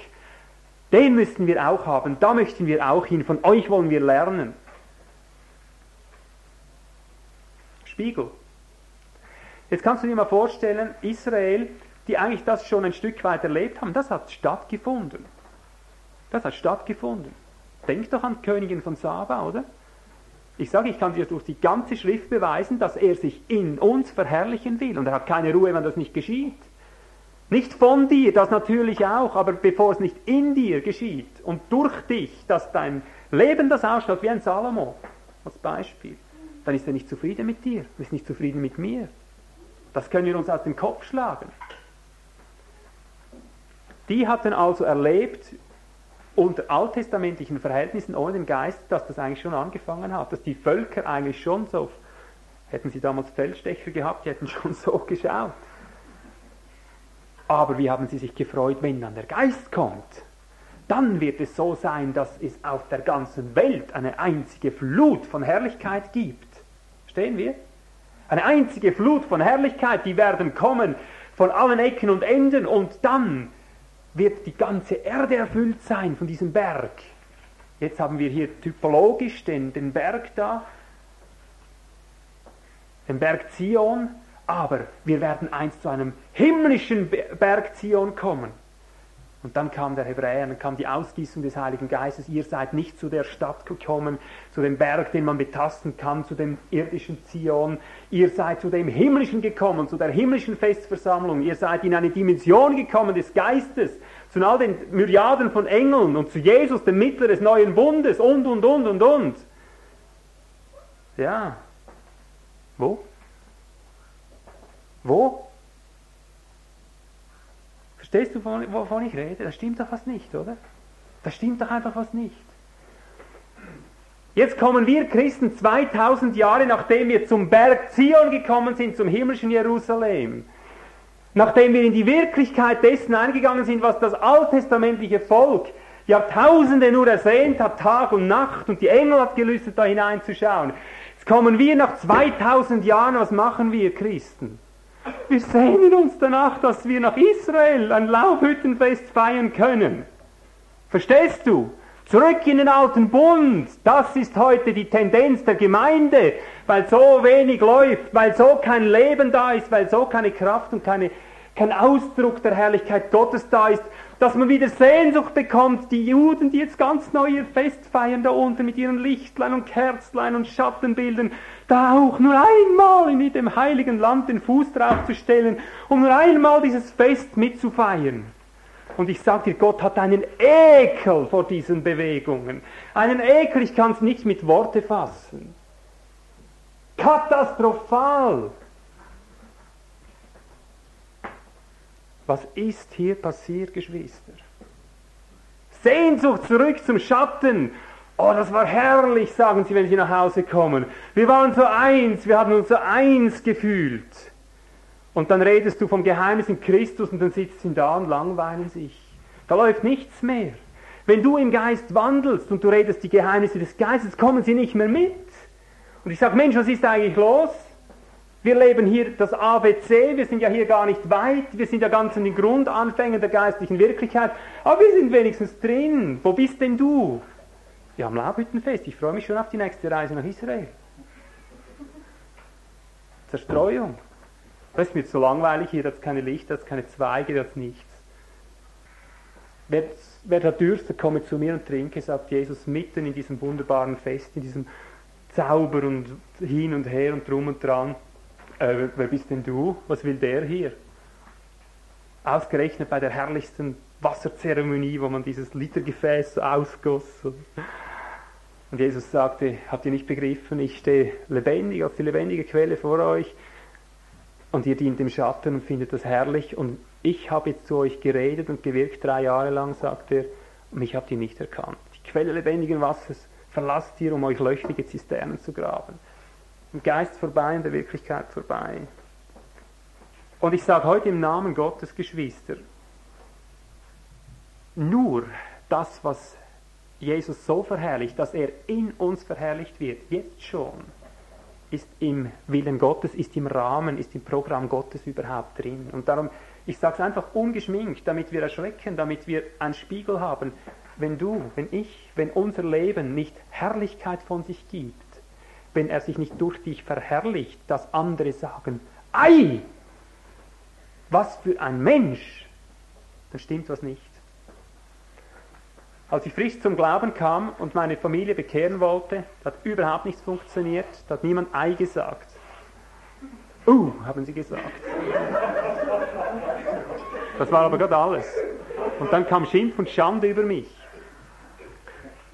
Den müssten wir auch haben. Da möchten wir auch hin. Von euch wollen wir lernen. Spiegel. Jetzt kannst du dir mal vorstellen, Israel, die eigentlich das schon ein Stück weit erlebt haben, das hat stattgefunden. Das hat stattgefunden. Denk doch an Königin von Saba, oder? Ich sage, ich kann dir durch die ganze Schrift beweisen, dass er sich in uns verherrlichen will. Und er hat keine Ruhe, wenn das nicht geschieht. Nicht von dir, das natürlich auch, aber bevor es nicht in dir geschieht und durch dich, dass dein Leben das ausschaut wie ein Salomo, als Beispiel, dann ist er nicht zufrieden mit dir, ist nicht zufrieden mit mir. Das können wir uns aus dem Kopf schlagen. Die hatten also erlebt, unter alttestamentlichen Verhältnissen ohne den Geist, dass das eigentlich schon angefangen hat, dass die Völker eigentlich schon so, hätten sie damals Feldstecher gehabt, die hätten schon so geschaut. Aber wie haben sie sich gefreut, wenn dann der Geist kommt? Dann wird es so sein, dass es auf der ganzen Welt eine einzige Flut von Herrlichkeit gibt. Stehen wir? Eine einzige Flut von Herrlichkeit, die werden kommen von allen Ecken und Enden und dann wird die ganze Erde erfüllt sein von diesem Berg. Jetzt haben wir hier typologisch den, den Berg da, den Berg Zion, aber wir werden einst zu einem himmlischen Berg Zion kommen. Und dann kam der Hebräer, dann kam die Ausgießung des Heiligen Geistes. Ihr seid nicht zu der Stadt gekommen, zu dem Berg, den man betasten kann, zu dem irdischen Zion. Ihr seid zu dem Himmlischen gekommen, zu der himmlischen Festversammlung. Ihr seid in eine Dimension gekommen des Geistes, zu all den Myriaden von Engeln und zu Jesus, dem Mittler des neuen Bundes und, und, und, und, und. Ja. Wo? Wo? Verstehst du, wovon ich rede? Das stimmt doch was nicht, oder? Das stimmt doch einfach was nicht. Jetzt kommen wir Christen 2000 Jahre, nachdem wir zum Berg Zion gekommen sind, zum himmlischen Jerusalem, nachdem wir in die Wirklichkeit dessen eingegangen sind, was das alttestamentliche Volk Jahrtausende nur ersehnt hat, Tag und Nacht, und die Engel hat gelüstet, da hineinzuschauen. Jetzt kommen wir nach 2000 Jahren, was machen wir Christen? Wir sehnen uns danach, dass wir nach Israel ein Laubhüttenfest feiern können. Verstehst du? Zurück in den alten Bund. Das ist heute die Tendenz der Gemeinde, weil so wenig läuft, weil so kein Leben da ist, weil so keine Kraft und keine, kein Ausdruck der Herrlichkeit Gottes da ist, dass man wieder Sehnsucht bekommt, die Juden, die jetzt ganz neu ihr Fest feiern da unten mit ihren Lichtlein und Kerzlein und Schattenbildern, da auch nur einmal in dem heiligen Land den Fuß draufzustellen, um nur einmal dieses Fest mitzufeiern. Und ich sage dir, Gott hat einen Ekel vor diesen Bewegungen. Einen Ekel, ich kann es nicht mit Worte fassen. Katastrophal. Was ist hier passiert, Geschwister? Sehnsucht zurück zum Schatten Oh, das war herrlich, sagen sie, wenn sie nach Hause kommen. Wir waren so eins, wir haben uns so eins gefühlt. Und dann redest du vom Geheimnis in Christus und dann sitzt sie da und langweilen sich. Da läuft nichts mehr. Wenn du im Geist wandelst und du redest die Geheimnisse des Geistes, kommen sie nicht mehr mit. Und ich sage, Mensch, was ist eigentlich los? Wir leben hier das ABC, wir sind ja hier gar nicht weit, wir sind ja ganz in den Grundanfängen der geistlichen Wirklichkeit, aber wir sind wenigstens drin. Wo bist denn du? Wir haben Laubhüttenfest. Ich freue mich schon auf die nächste Reise nach Israel. Zerstreuung. Das ist mir zu langweilig hier, da hat keine Lichter, da hat keine Zweige, da hat nichts. Wer, wer da dürste, komme zu mir und trinke, sagt Jesus, mitten in diesem wunderbaren Fest, in diesem Zauber und hin und her und drum und dran. Äh, wer bist denn du? Was will der hier? Ausgerechnet bei der herrlichsten Wasserzeremonie, wo man dieses Litergefäß ausgoss. Und Jesus sagte, habt ihr nicht begriffen, ich stehe lebendig als die lebendige Quelle vor euch. und ihr dient im Schatten und findet das herrlich und ich habe jetzt zu euch geredet und gewirkt drei Jahre lang, sagt er, und mich habt ihr nicht erkannt. Die Quelle lebendigen Wassers verlasst ihr, um euch löchrige Zisternen zu graben. Im Geist vorbei, in der Wirklichkeit vorbei. Und ich sage heute im Namen Gottes, Geschwister, nur das, was Jesus so verherrlicht, dass er in uns verherrlicht wird, jetzt schon, ist im Willen Gottes, ist im Rahmen, ist im Programm Gottes überhaupt drin. Und darum, ich sage es einfach ungeschminkt, damit wir erschrecken, damit wir einen Spiegel haben. Wenn du, wenn ich, wenn unser Leben nicht Herrlichkeit von sich gibt, wenn er sich nicht durch dich verherrlicht, dass andere sagen, ei, was für ein Mensch, dann stimmt was nicht. Als ich frisch zum Glauben kam und meine Familie bekehren wollte, hat überhaupt nichts funktioniert, da hat niemand Ei gesagt. Uh, haben sie gesagt. Das war aber gerade alles. Und dann kam Schimpf und Schande über mich.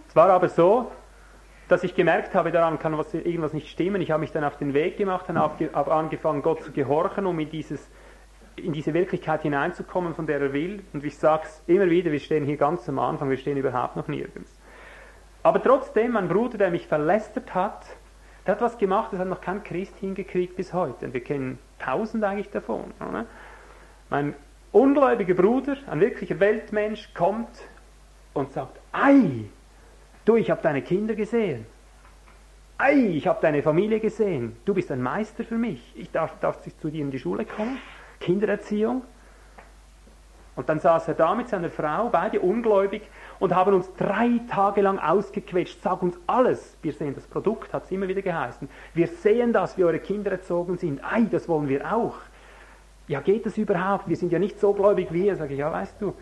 Es war aber so, dass ich gemerkt habe, daran kann was, irgendwas nicht stimmen. Ich habe mich dann auf den Weg gemacht und habe angefangen, Gott zu gehorchen, um in dieses in diese Wirklichkeit hineinzukommen, von der er will. Und ich sage es immer wieder, wir stehen hier ganz am Anfang, wir stehen überhaupt noch nirgends. Aber trotzdem, mein Bruder, der mich verlästert hat, der hat was gemacht, das hat noch kein Christ hingekriegt bis heute. Und wir kennen tausend eigentlich davon. Oder? Mein ungläubiger Bruder, ein wirklicher Weltmensch, kommt und sagt, ei, du, ich habe deine Kinder gesehen. Ei, ich habe deine Familie gesehen. Du bist ein Meister für mich. Ich darf, darf zu dir in die Schule kommen. Kindererziehung. Und dann saß er da mit seiner Frau, beide ungläubig, und haben uns drei Tage lang ausgequetscht. Sag uns alles. Wir sehen das Produkt, hat es immer wieder geheißen. Wir sehen das, wie eure Kinder erzogen sind. Ei, das wollen wir auch. Ja, geht das überhaupt? Wir sind ja nicht so gläubig wie ihr. Sag ich, ja, weißt du,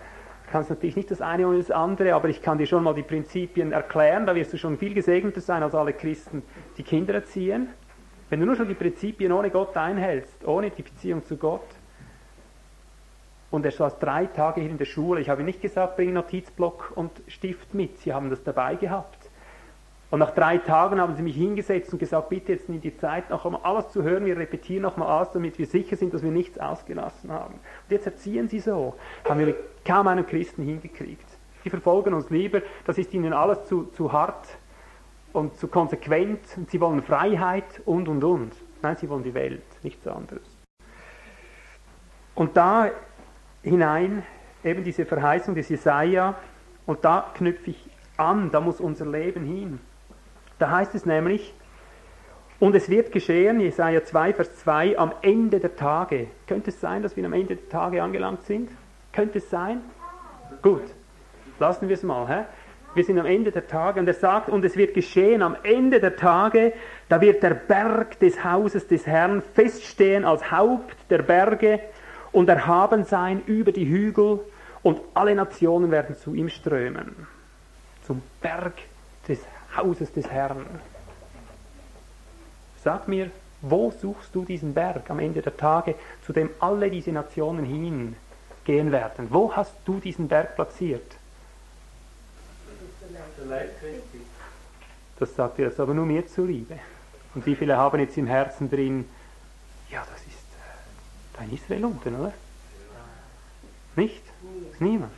kannst natürlich nicht das eine ohne das andere, aber ich kann dir schon mal die Prinzipien erklären. Da wirst du schon viel gesegneter sein als alle Christen, die Kinder erziehen. Wenn du nur schon die Prinzipien ohne Gott einhältst, ohne die Beziehung zu Gott, und er saß drei Tage hier in der Schule. Ich habe nicht gesagt, bring Notizblock und Stift mit. Sie haben das dabei gehabt. Und nach drei Tagen haben sie mich hingesetzt und gesagt, bitte jetzt in die Zeit noch einmal alles zu hören, wir repetieren nochmal aus, damit wir sicher sind, dass wir nichts ausgelassen haben. Und jetzt erziehen sie so. Haben wir kaum einen Christen hingekriegt. Die verfolgen uns lieber, das ist ihnen alles zu, zu hart und zu konsequent und sie wollen Freiheit und und und. Nein, sie wollen die Welt, nichts anderes. Und da hinein, eben diese Verheißung des Jesaja, und da knüpfe ich an, da muss unser Leben hin. Da heißt es nämlich, und es wird geschehen, Jesaja 2, Vers 2, am Ende der Tage. Könnte es sein, dass wir am Ende der Tage angelangt sind? Könnte es sein? Gut, lassen wir es mal. Hä? Wir sind am Ende der Tage und er sagt, und es wird geschehen am Ende der Tage, da wird der Berg des Hauses des Herrn feststehen als Haupt der Berge und erhaben sein über die Hügel und alle Nationen werden zu ihm strömen. Zum Berg des Hauses des Herrn. Sag mir, wo suchst du diesen Berg am Ende der Tage, zu dem alle diese Nationen hingehen werden? Wo hast du diesen Berg platziert? Das sagt ihr das aber nur mir zuliebe. Und wie viele haben jetzt im Herzen drin, ja, das kein Israel unten, oder? Nicht? Ist niemand.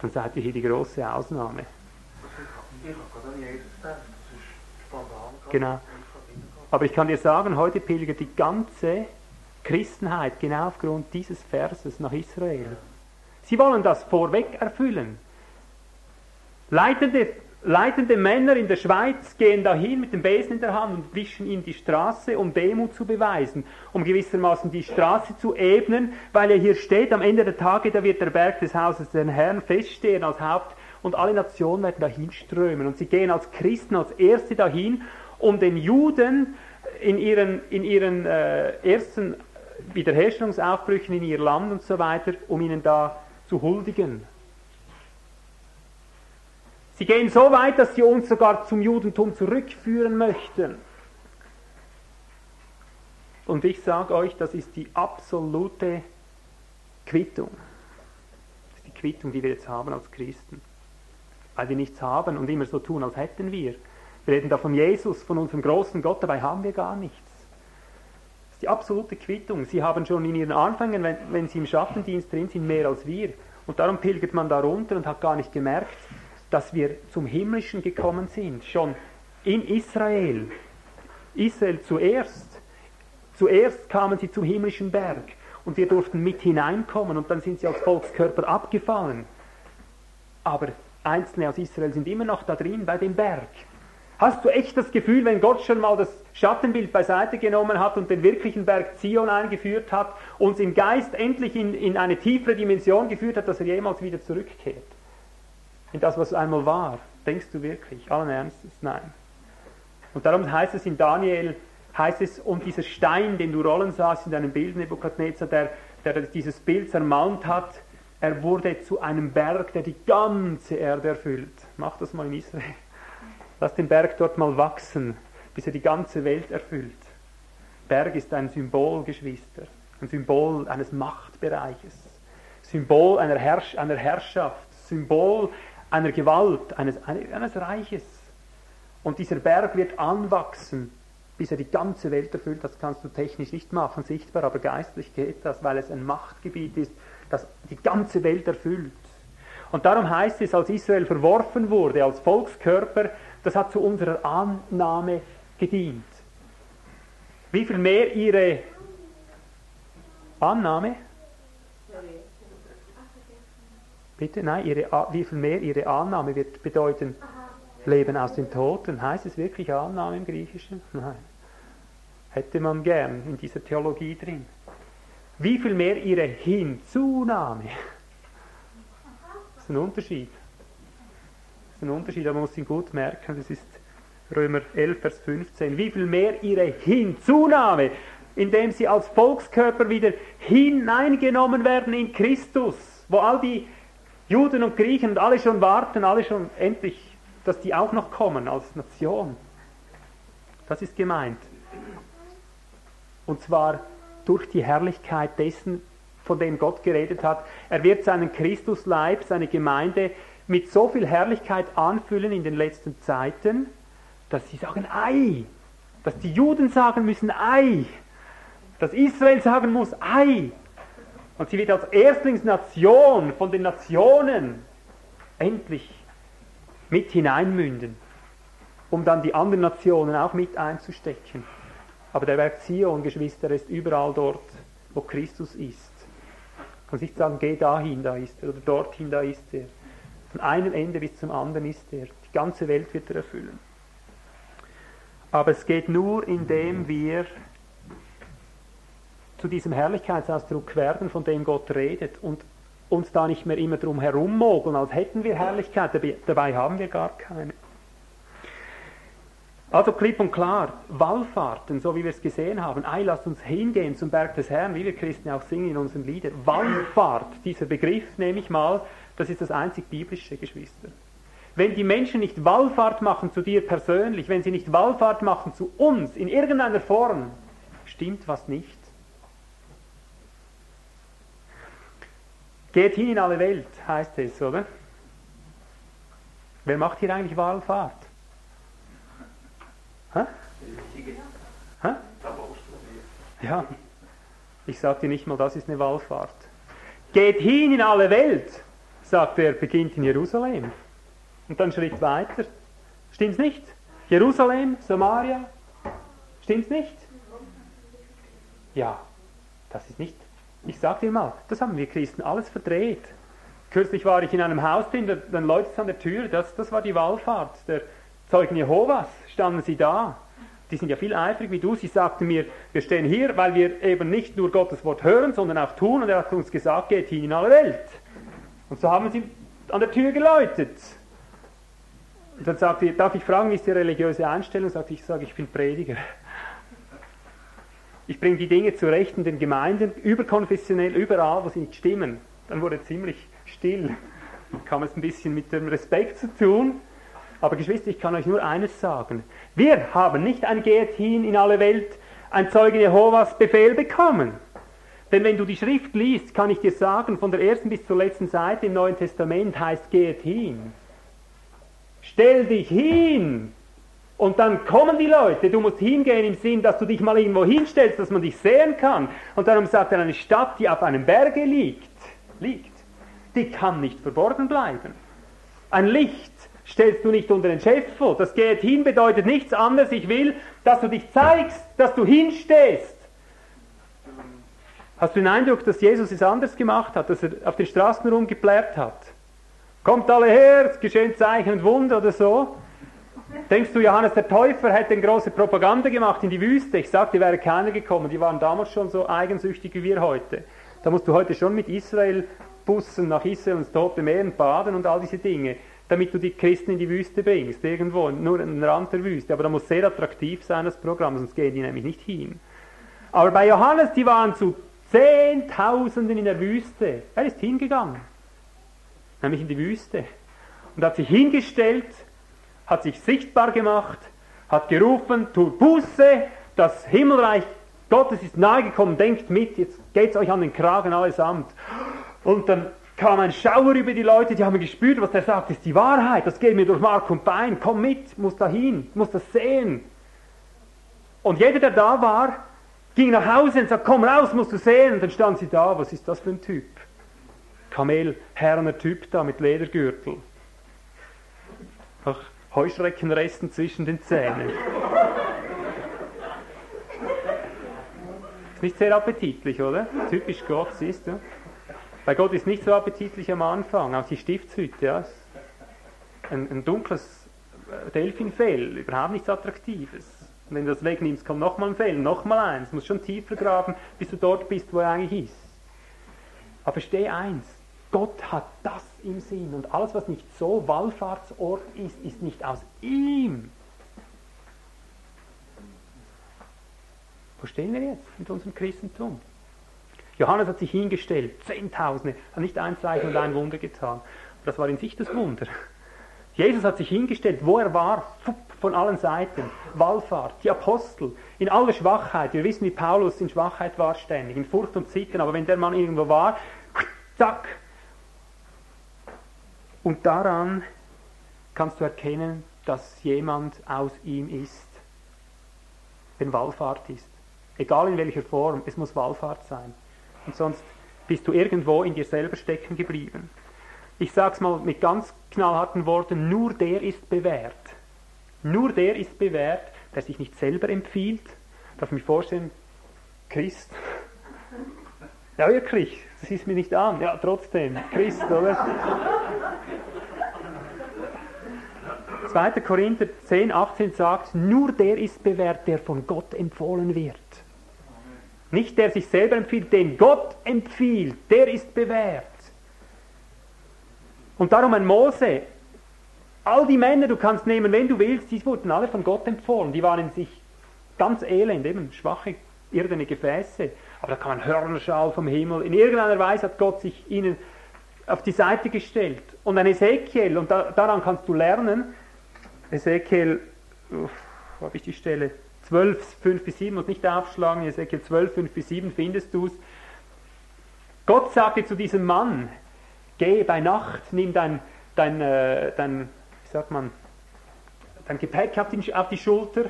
Dann seid ihr hier die große Ausnahme. Genau. Aber ich kann dir sagen, heute pilgert die ganze Christenheit genau aufgrund dieses Verses nach Israel. Sie wollen das vorweg erfüllen. Leitende Leitende Männer in der Schweiz gehen dahin mit dem Besen in der Hand und wischen ihm die Straße, um Demut zu beweisen, um gewissermaßen die Straße zu ebnen, weil er hier steht, am Ende der Tage, da wird der Berg des Hauses den Herrn feststehen als Haupt und alle Nationen werden dahin strömen. Und sie gehen als Christen als Erste dahin, um den Juden in ihren, in ihren äh, ersten Wiederherstellungsaufbrüchen in ihr Land und so weiter, um ihnen da zu huldigen. Sie gehen so weit, dass sie uns sogar zum Judentum zurückführen möchten. Und ich sage euch, das ist die absolute Quittung. Das ist die Quittung, die wir jetzt haben als Christen. Weil wir nichts haben und immer so tun, als hätten wir. Wir reden da von Jesus, von unserem großen Gott, dabei haben wir gar nichts. ist die absolute Quittung. Sie haben schon in ihren Anfängen, wenn, wenn sie im Schattendienst drin sind, mehr als wir. Und darum pilgert man da runter und hat gar nicht gemerkt, dass wir zum Himmlischen gekommen sind. Schon in Israel. Israel zuerst. Zuerst kamen sie zum himmlischen Berg und wir durften mit hineinkommen und dann sind sie als Volkskörper abgefallen. Aber Einzelne aus Israel sind immer noch da drin bei dem Berg. Hast du echt das Gefühl, wenn Gott schon mal das Schattenbild beiseite genommen hat und den wirklichen Berg Zion eingeführt hat, uns im Geist endlich in, in eine tiefere Dimension geführt hat, dass er jemals wieder zurückkehrt? In das, was einmal war? Denkst du wirklich? Allen Ernstes? Nein. Und darum heißt es in Daniel, heißt es, um dieser Stein, den du rollen sahst in deinem Bild, Nebuchadnezzar, der, der dieses Bild zermalmt hat, er wurde zu einem Berg, der die ganze Erde erfüllt. Mach das mal in Israel. Lass den Berg dort mal wachsen, bis er die ganze Welt erfüllt. Berg ist ein Symbol, Geschwister, ein Symbol eines Machtbereiches, Symbol einer, Herrsch einer Herrschaft, Symbol einer Gewalt, eines, eines Reiches. Und dieser Berg wird anwachsen, bis er die ganze Welt erfüllt. Das kannst du technisch nicht machen, sichtbar, aber geistlich geht das, weil es ein Machtgebiet ist, das die ganze Welt erfüllt. Und darum heißt es, als Israel verworfen wurde als Volkskörper, das hat zu unserer Annahme gedient. Wie viel mehr ihre Annahme? Bitte, nein, ihre, wie viel mehr ihre Annahme wird bedeuten Leben aus den Toten. Heißt es wirklich Annahme im Griechischen? Nein. Hätte man gern in dieser Theologie drin. Wie viel mehr ihre Hinzunahme? Das ist ein Unterschied ist ein Unterschied, aber man muss ihn gut merken, das ist Römer 11, Vers 15. Wie viel mehr ihre Hinzunahme, indem sie als Volkskörper wieder hineingenommen werden in Christus, wo all die Juden und Griechen und alle schon warten, alle schon endlich, dass die auch noch kommen als Nation. Das ist gemeint. Und zwar durch die Herrlichkeit dessen, von dem Gott geredet hat. Er wird seinen Christusleib, seine Gemeinde mit so viel Herrlichkeit anfüllen in den letzten Zeiten, dass sie sagen Ei, dass die Juden sagen müssen Ei, dass Israel sagen muss Ei. Und sie wird als Erstlingsnation von den Nationen endlich mit hineinmünden, um dann die anderen Nationen auch mit einzustecken. Aber der Berg Zion, Geschwister, ist überall dort, wo Christus ist. Man kann nicht sagen, geh dahin, da ist er, oder dorthin, da ist er. Von einem Ende bis zum anderen ist er. Die ganze Welt wird er erfüllen. Aber es geht nur, indem wir zu diesem Herrlichkeitsausdruck werden, von dem Gott redet und uns da nicht mehr immer drum herummogeln, als hätten wir Herrlichkeit, dabei haben wir gar keine. Also klipp und klar, Wallfahrten, so wie wir es gesehen haben, ei, lasst uns hingehen zum Berg des Herrn, wie wir Christen auch singen in unseren Liedern. Wallfahrt, dieser Begriff nehme ich mal, das ist das einzig biblische, Geschwister. Wenn die Menschen nicht Wallfahrt machen zu dir persönlich, wenn sie nicht Wallfahrt machen zu uns in irgendeiner Form, stimmt was nicht. Geht hin in alle Welt, heißt es, oder? Wer macht hier eigentlich Wallfahrt? Hä? Ja, ich sage dir nicht mal, das ist eine Wallfahrt. Geht hin in alle Welt sagt er, beginnt in Jerusalem. Und dann Schritt weiter. Stimmt's nicht? Jerusalem, Samaria. Stimmt's nicht? Ja, das ist nicht. Ich sag dir mal, das haben wir Christen alles verdreht. Kürzlich war ich in einem Haus drin, dann läutet es an der Tür, das, das war die Wallfahrt der Zeugen Jehovas, standen sie da. Die sind ja viel eifrig wie du. Sie sagten mir, wir stehen hier, weil wir eben nicht nur Gottes Wort hören, sondern auch tun. Und er hat uns gesagt, geht hin in alle Welt. Und so haben sie an der Tür geläutet. Und dann sagte er, darf ich fragen, wie ist die religiöse Einstellung? Sagte ich, sage, ich bin Prediger. Ich bringe die Dinge zurecht in den Gemeinden, überkonfessionell, überall, wo sie nicht stimmen. Dann wurde ziemlich still. Dann kam es ein bisschen mit dem Respekt zu tun. Aber Geschwister, ich kann euch nur eines sagen. Wir haben nicht ein Geht hin in alle Welt, ein Zeugen Jehovas Befehl bekommen. Denn wenn du die Schrift liest, kann ich dir sagen, von der ersten bis zur letzten Seite im Neuen Testament heißt, geht hin. Stell dich hin. Und dann kommen die Leute, du musst hingehen im Sinn, dass du dich mal irgendwo hinstellst, dass man dich sehen kann. Und darum sagt er, eine Stadt, die auf einem Berge liegt, liegt, die kann nicht verborgen bleiben. Ein Licht stellst du nicht unter den Scheffel. Das geht hin bedeutet nichts anderes. Ich will, dass du dich zeigst, dass du hinstehst. Hast du den Eindruck, dass Jesus es anders gemacht hat, dass er auf den Straßen rumgeplärt hat? Kommt alle her, es geschehen Zeichen und Wunder oder so? Denkst du, Johannes der Täufer hätte eine große Propaganda gemacht in die Wüste? Ich sagte, wäre keiner gekommen. Die waren damals schon so eigensüchtig wie wir heute. Da musst du heute schon mit Israel-Bussen nach Israel ins Tote Meer baden und all diese Dinge, damit du die Christen in die Wüste bringst. Irgendwo, nur an den Rand der Wüste. Aber da muss sehr attraktiv sein, das Programm, sonst gehen die nämlich nicht hin. Aber bei Johannes, die waren zu Zehntausenden in der Wüste. Er ist hingegangen. Nämlich in die Wüste. Und hat sich hingestellt hat sich sichtbar gemacht, hat gerufen, tut Buße, das Himmelreich Gottes ist nahegekommen, denkt mit, jetzt geht es euch an den Kragen allesamt. Und dann kam ein Schauer über die Leute, die haben gespürt, was der sagt, ist die Wahrheit, das geht mir durch Mark und Bein, komm mit, muss dahin, muss das sehen. Und jeder, der da war, ging nach Hause und sagte, komm raus, musst du sehen. Und dann stand sie da, was ist das für ein Typ? Kamelherner Typ da mit Ledergürtel. Ach, Heuschreckenresten zwischen den Zähnen. Ist nicht sehr appetitlich, oder? Typisch Gott, siehst du? Bei Gott ist nicht so appetitlich am Anfang, auch die Stiftshütte, ja. Ein, ein dunkles Delfinfell, überhaupt nichts Attraktives. Und wenn du das wegnimmst, kommt nochmal ein Fell, nochmal eins. Du musst schon tiefer graben, bis du dort bist, wo er eigentlich ist. Aber verstehe eins, Gott hat das im Sinn und alles, was nicht so Wallfahrtsort ist, ist nicht aus ihm. Wo stehen wir jetzt mit unserem Christentum? Johannes hat sich hingestellt, Zehntausende, hat nicht ein Zeichen und ein Wunder getan. Das war in sich das Wunder. Jesus hat sich hingestellt, wo er war, von allen Seiten. Wallfahrt, die Apostel, in aller Schwachheit. Wir wissen, wie Paulus in Schwachheit war ständig, in Furcht und Zittern, aber wenn der Mann irgendwo war, zack, und daran kannst du erkennen, dass jemand aus ihm ist, wenn Wallfahrt ist. Egal in welcher Form, es muss Wallfahrt sein. Und sonst bist du irgendwo in dir selber stecken geblieben. Ich sage es mal mit ganz knallharten Worten, nur der ist bewährt. Nur der ist bewährt, der sich nicht selber empfiehlt. Darf ich mir vorstellen, Christ. Ja, wirklich, das ist mir nicht an. Ja, trotzdem, Christ, oder? 2. Korinther 10, 18 sagt, nur der ist bewährt, der von Gott empfohlen wird. Nicht der sich selber empfiehlt, den Gott empfiehlt, der ist bewährt. Und darum ein Mose, all die Männer, du kannst nehmen, wenn du willst, die wurden alle von Gott empfohlen. Die waren in sich ganz elend, eben schwache, irdene Gefäße. Aber da kam ein Hörnerschall vom Himmel. In irgendeiner Weise hat Gott sich ihnen auf die Seite gestellt. Und ein Ezekiel, und da, daran kannst du lernen, Ezekiel, wo habe ich die Stelle? 12, 5 bis 7, muss nicht aufschlagen, Ezekiel 12, 5 bis 7 findest du es. Gott sagte zu diesem Mann, geh bei Nacht, nimm dein, dein, äh, dein wie sagt man, dein Gepäck auf die, auf die Schulter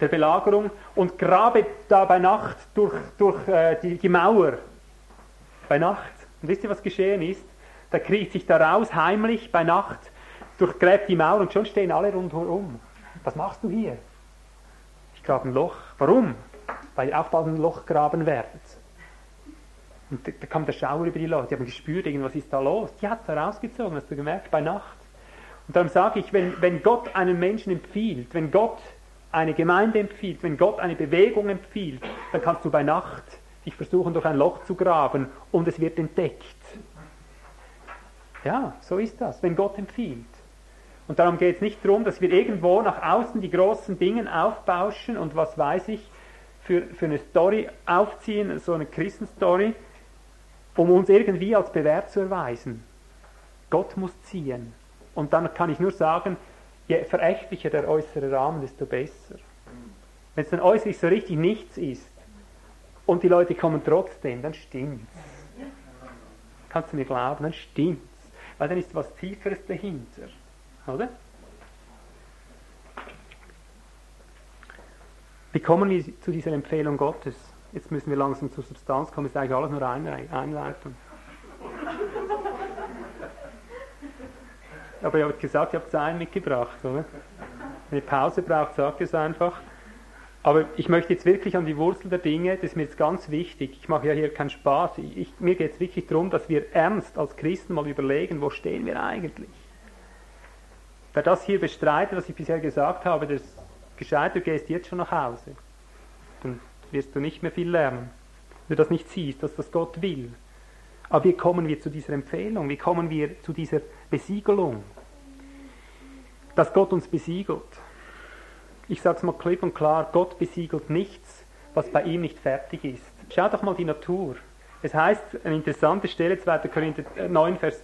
der Belagerung und grabe da bei Nacht durch, durch äh, die, die Mauer. Bei Nacht. Und wisst ihr, was geschehen ist? Da kriecht sich da raus, heimlich, bei Nacht, durchgräbt die Mauer und schon stehen alle rundherum. Was machst du hier? Ich grabe ein Loch. Warum? Weil ihr auch bald ein Loch graben werdet. Und da, kam der Schauer über die Leute, die haben gespürt, irgendwas ist da los. Die hat es herausgezogen, hast du gemerkt, bei Nacht. Und darum sage ich, wenn, wenn Gott einen Menschen empfiehlt, wenn Gott eine Gemeinde empfiehlt, wenn Gott eine Bewegung empfiehlt, dann kannst du bei Nacht dich versuchen, durch ein Loch zu graben und es wird entdeckt. Ja, so ist das, wenn Gott empfiehlt. Und darum geht es nicht darum, dass wir irgendwo nach außen die großen Dinge aufbauschen und was weiß ich, für, für eine Story aufziehen, so eine Christenstory, um uns irgendwie als bewährt zu erweisen. Gott muss ziehen. Und dann kann ich nur sagen, je verächtlicher der äußere Rahmen, desto besser. Wenn es dann äußerlich so richtig nichts ist und die Leute kommen trotzdem, dann stimmt's. Kannst du mir glauben, dann stimmt's. Weil dann ist was Tieferes dahinter. Oder? Wie kommen wir zu dieser Empfehlung Gottes? Jetzt müssen wir langsam zur Substanz kommen, ist eigentlich alles nur Einleitung. Aber ihr habt gesagt, ihr habt Sein mitgebracht, oder? Wenn ihr Pause braucht, sagt es einfach. Aber ich möchte jetzt wirklich an die Wurzel der Dinge, das ist mir jetzt ganz wichtig. Ich mache ja hier keinen Spaß. Ich, mir geht es wirklich darum, dass wir ernst als Christen mal überlegen, wo stehen wir eigentlich? Wer das hier bestreitet, was ich bisher gesagt habe, das gescheit, du gehst jetzt schon nach Hause. Dann wirst du nicht mehr viel lernen. Wenn du das nicht siehst, dass das Gott will. Aber wie kommen wir zu dieser Empfehlung? Wie kommen wir zu dieser Besiegelung? Dass Gott uns besiegelt. Ich sage es mal klipp und klar, Gott besiegelt nichts, was bei ihm nicht fertig ist. Schau doch mal die Natur. Es heißt, eine interessante Stelle, 2. Korinther 9, äh, Vers,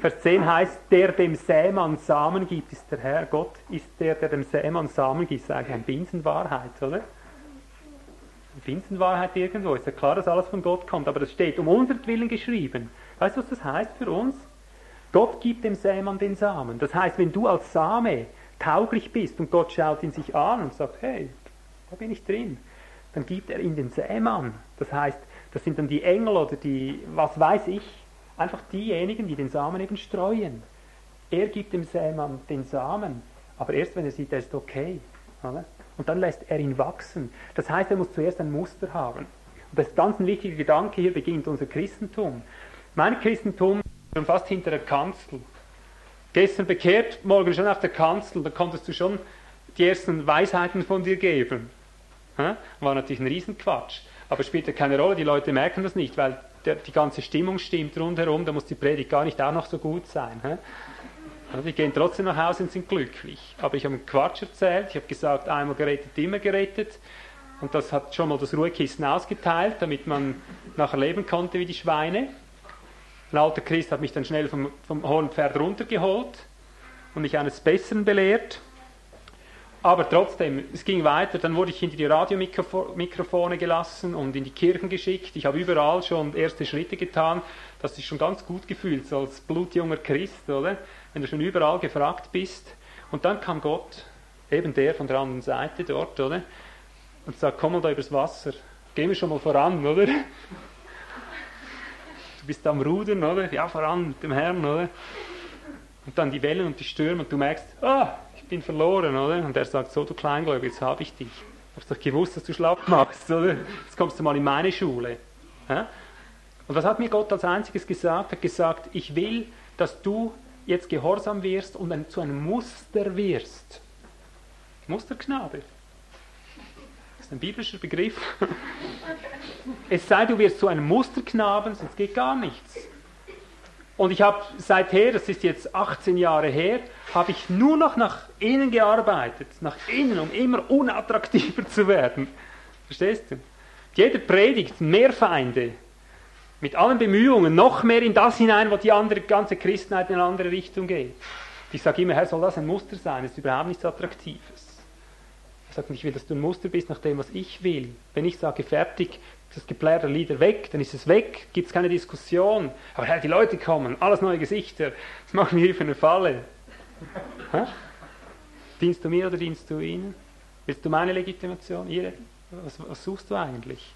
Vers 10 heißt, der dem Sämann Samen gibt, ist der Herr. Gott ist der, der dem Sämann Samen gibt. Das ist eigentlich eine Binsenwahrheit, oder? Eine Binsenwahrheit irgendwo. Ist ja klar, dass alles von Gott kommt, aber das steht um unseren Willen geschrieben. Weißt du, was das heißt für uns? Gott gibt dem Sämann den Samen. Das heißt, wenn du als Same tauglich bist und Gott schaut ihn sich an und sagt, hey, da bin ich drin, dann gibt er ihn den Sämann. Das heißt, das sind dann die Engel oder die, was weiß ich, einfach diejenigen, die den Samen eben streuen. Er gibt dem Sämann den Samen, aber erst wenn er sieht, er ist okay. Und dann lässt er ihn wachsen. Das heißt, er muss zuerst ein Muster haben. Und das ist ganz ein wichtiger Gedanke, hier beginnt unser Christentum. Mein Christentum ist schon fast hinter der Kanzel. Gestern bekehrt, morgen schon auf der Kanzel, da konntest du schon die ersten Weisheiten von dir geben. War natürlich ein Riesenquatsch. Aber spielt ja keine Rolle, die Leute merken das nicht, weil der, die ganze Stimmung stimmt rundherum, da muss die Predigt gar nicht auch noch so gut sein. Also die gehen trotzdem nach Hause und sind glücklich. Aber ich habe einen Quatsch erzählt, ich habe gesagt, einmal gerettet, immer gerettet. Und das hat schon mal das Ruhekissen ausgeteilt, damit man nachher leben konnte wie die Schweine. Ein alter Christ hat mich dann schnell vom, vom hohen Pferd runtergeholt und mich eines Besseren belehrt. Aber trotzdem, es ging weiter. Dann wurde ich hinter die Radiomikrofone gelassen und in die Kirchen geschickt. Ich habe überall schon erste Schritte getan. Das ist schon ganz gut gefühlt, so als blutjunger Christ, oder? Wenn du schon überall gefragt bist. Und dann kam Gott, eben der von der anderen Seite dort, oder? Und sagt, komm mal da übers Wasser. Gehen wir schon mal voran, oder? du bist am Rudern, oder? Ja, voran mit dem Herrn, oder? Und dann die Wellen und die Stürme und du merkst, ah, ich bin verloren, oder? Und er sagt, so du Kleingläubig, jetzt habe ich dich. Du hast doch gewusst, dass du schlapp machst, oder? Jetzt kommst du mal in meine Schule. Ja? Und was hat mir Gott als einziges gesagt? Er hat gesagt, ich will, dass du jetzt gehorsam wirst und ein, zu einem Muster wirst. Mustergnade. Das ist ein biblischer Begriff. Es sei, du wirst zu einem Musterknaben, sonst geht gar nichts. Und ich habe seither, das ist jetzt 18 Jahre her, habe ich nur noch nach innen gearbeitet, nach innen, um immer unattraktiver zu werden. Verstehst du? Jeder predigt mehr Feinde, mit allen Bemühungen, noch mehr in das hinein, wo die andere, ganze Christenheit in eine andere Richtung geht. Ich sage immer, Herr, soll das ein Muster sein? Das ist überhaupt nichts Attraktives. Er sagt, ich will, dass du ein Muster bist nach dem, was ich will. Wenn ich sage, fertig, das Geplärr der Lieder weg, dann ist es weg, gibt es keine Diskussion. Aber Herr, die Leute kommen, alles neue Gesichter, das machen wir hier für eine Falle. Hä? Dienst du mir oder dienst du ihnen? Willst du meine Legitimation? Ihre? Was, was suchst du eigentlich?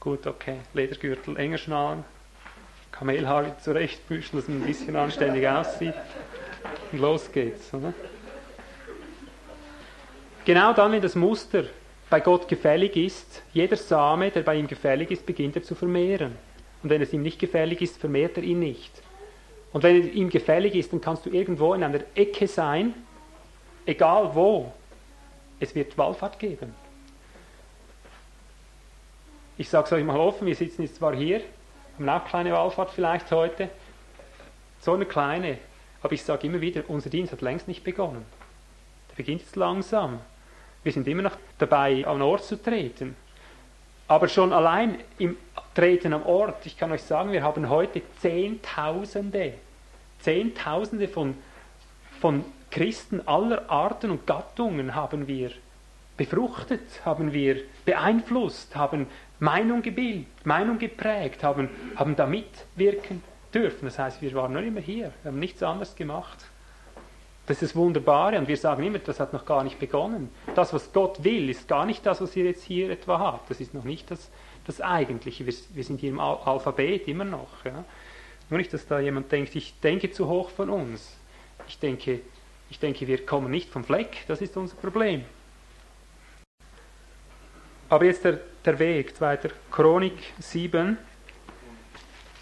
Gut, okay, Ledergürtel enger schnallen, Kamelhaar zurechtbüschen, dass man ein bisschen anständig aussieht. Und los geht's. Oder? Genau dann, wenn das Muster bei Gott gefällig ist, jeder Same, der bei ihm gefällig ist, beginnt er zu vermehren. Und wenn es ihm nicht gefällig ist, vermehrt er ihn nicht. Und wenn es ihm gefällig ist, dann kannst du irgendwo in einer Ecke sein, egal wo. Es wird Wallfahrt geben. Ich sage es euch mal offen, wir sitzen jetzt zwar hier, haben auch kleine Wallfahrt vielleicht heute, so eine kleine, aber ich sage immer wieder, unser Dienst hat längst nicht begonnen. Der beginnt jetzt langsam. Wir sind immer noch dabei, an Ort zu treten. Aber schon allein im Treten am Ort, ich kann euch sagen, wir haben heute Zehntausende, Zehntausende von, von Christen aller Arten und Gattungen haben wir befruchtet, haben wir beeinflusst, haben Meinung gebildet, Meinung geprägt, haben, haben da mitwirken dürfen. Das heißt, wir waren noch immer hier, wir haben nichts anderes gemacht. Das ist das Wunderbare und wir sagen immer, das hat noch gar nicht begonnen. Das, was Gott will, ist gar nicht das, was ihr jetzt hier etwa habt. Das ist noch nicht das, das Eigentliche. Wir, wir sind hier im Alphabet immer noch. Ja. Nur nicht, dass da jemand denkt, ich denke zu hoch von uns. Ich denke, ich denke, wir kommen nicht vom Fleck, das ist unser Problem. Aber jetzt der, der Weg, 2. Chronik 7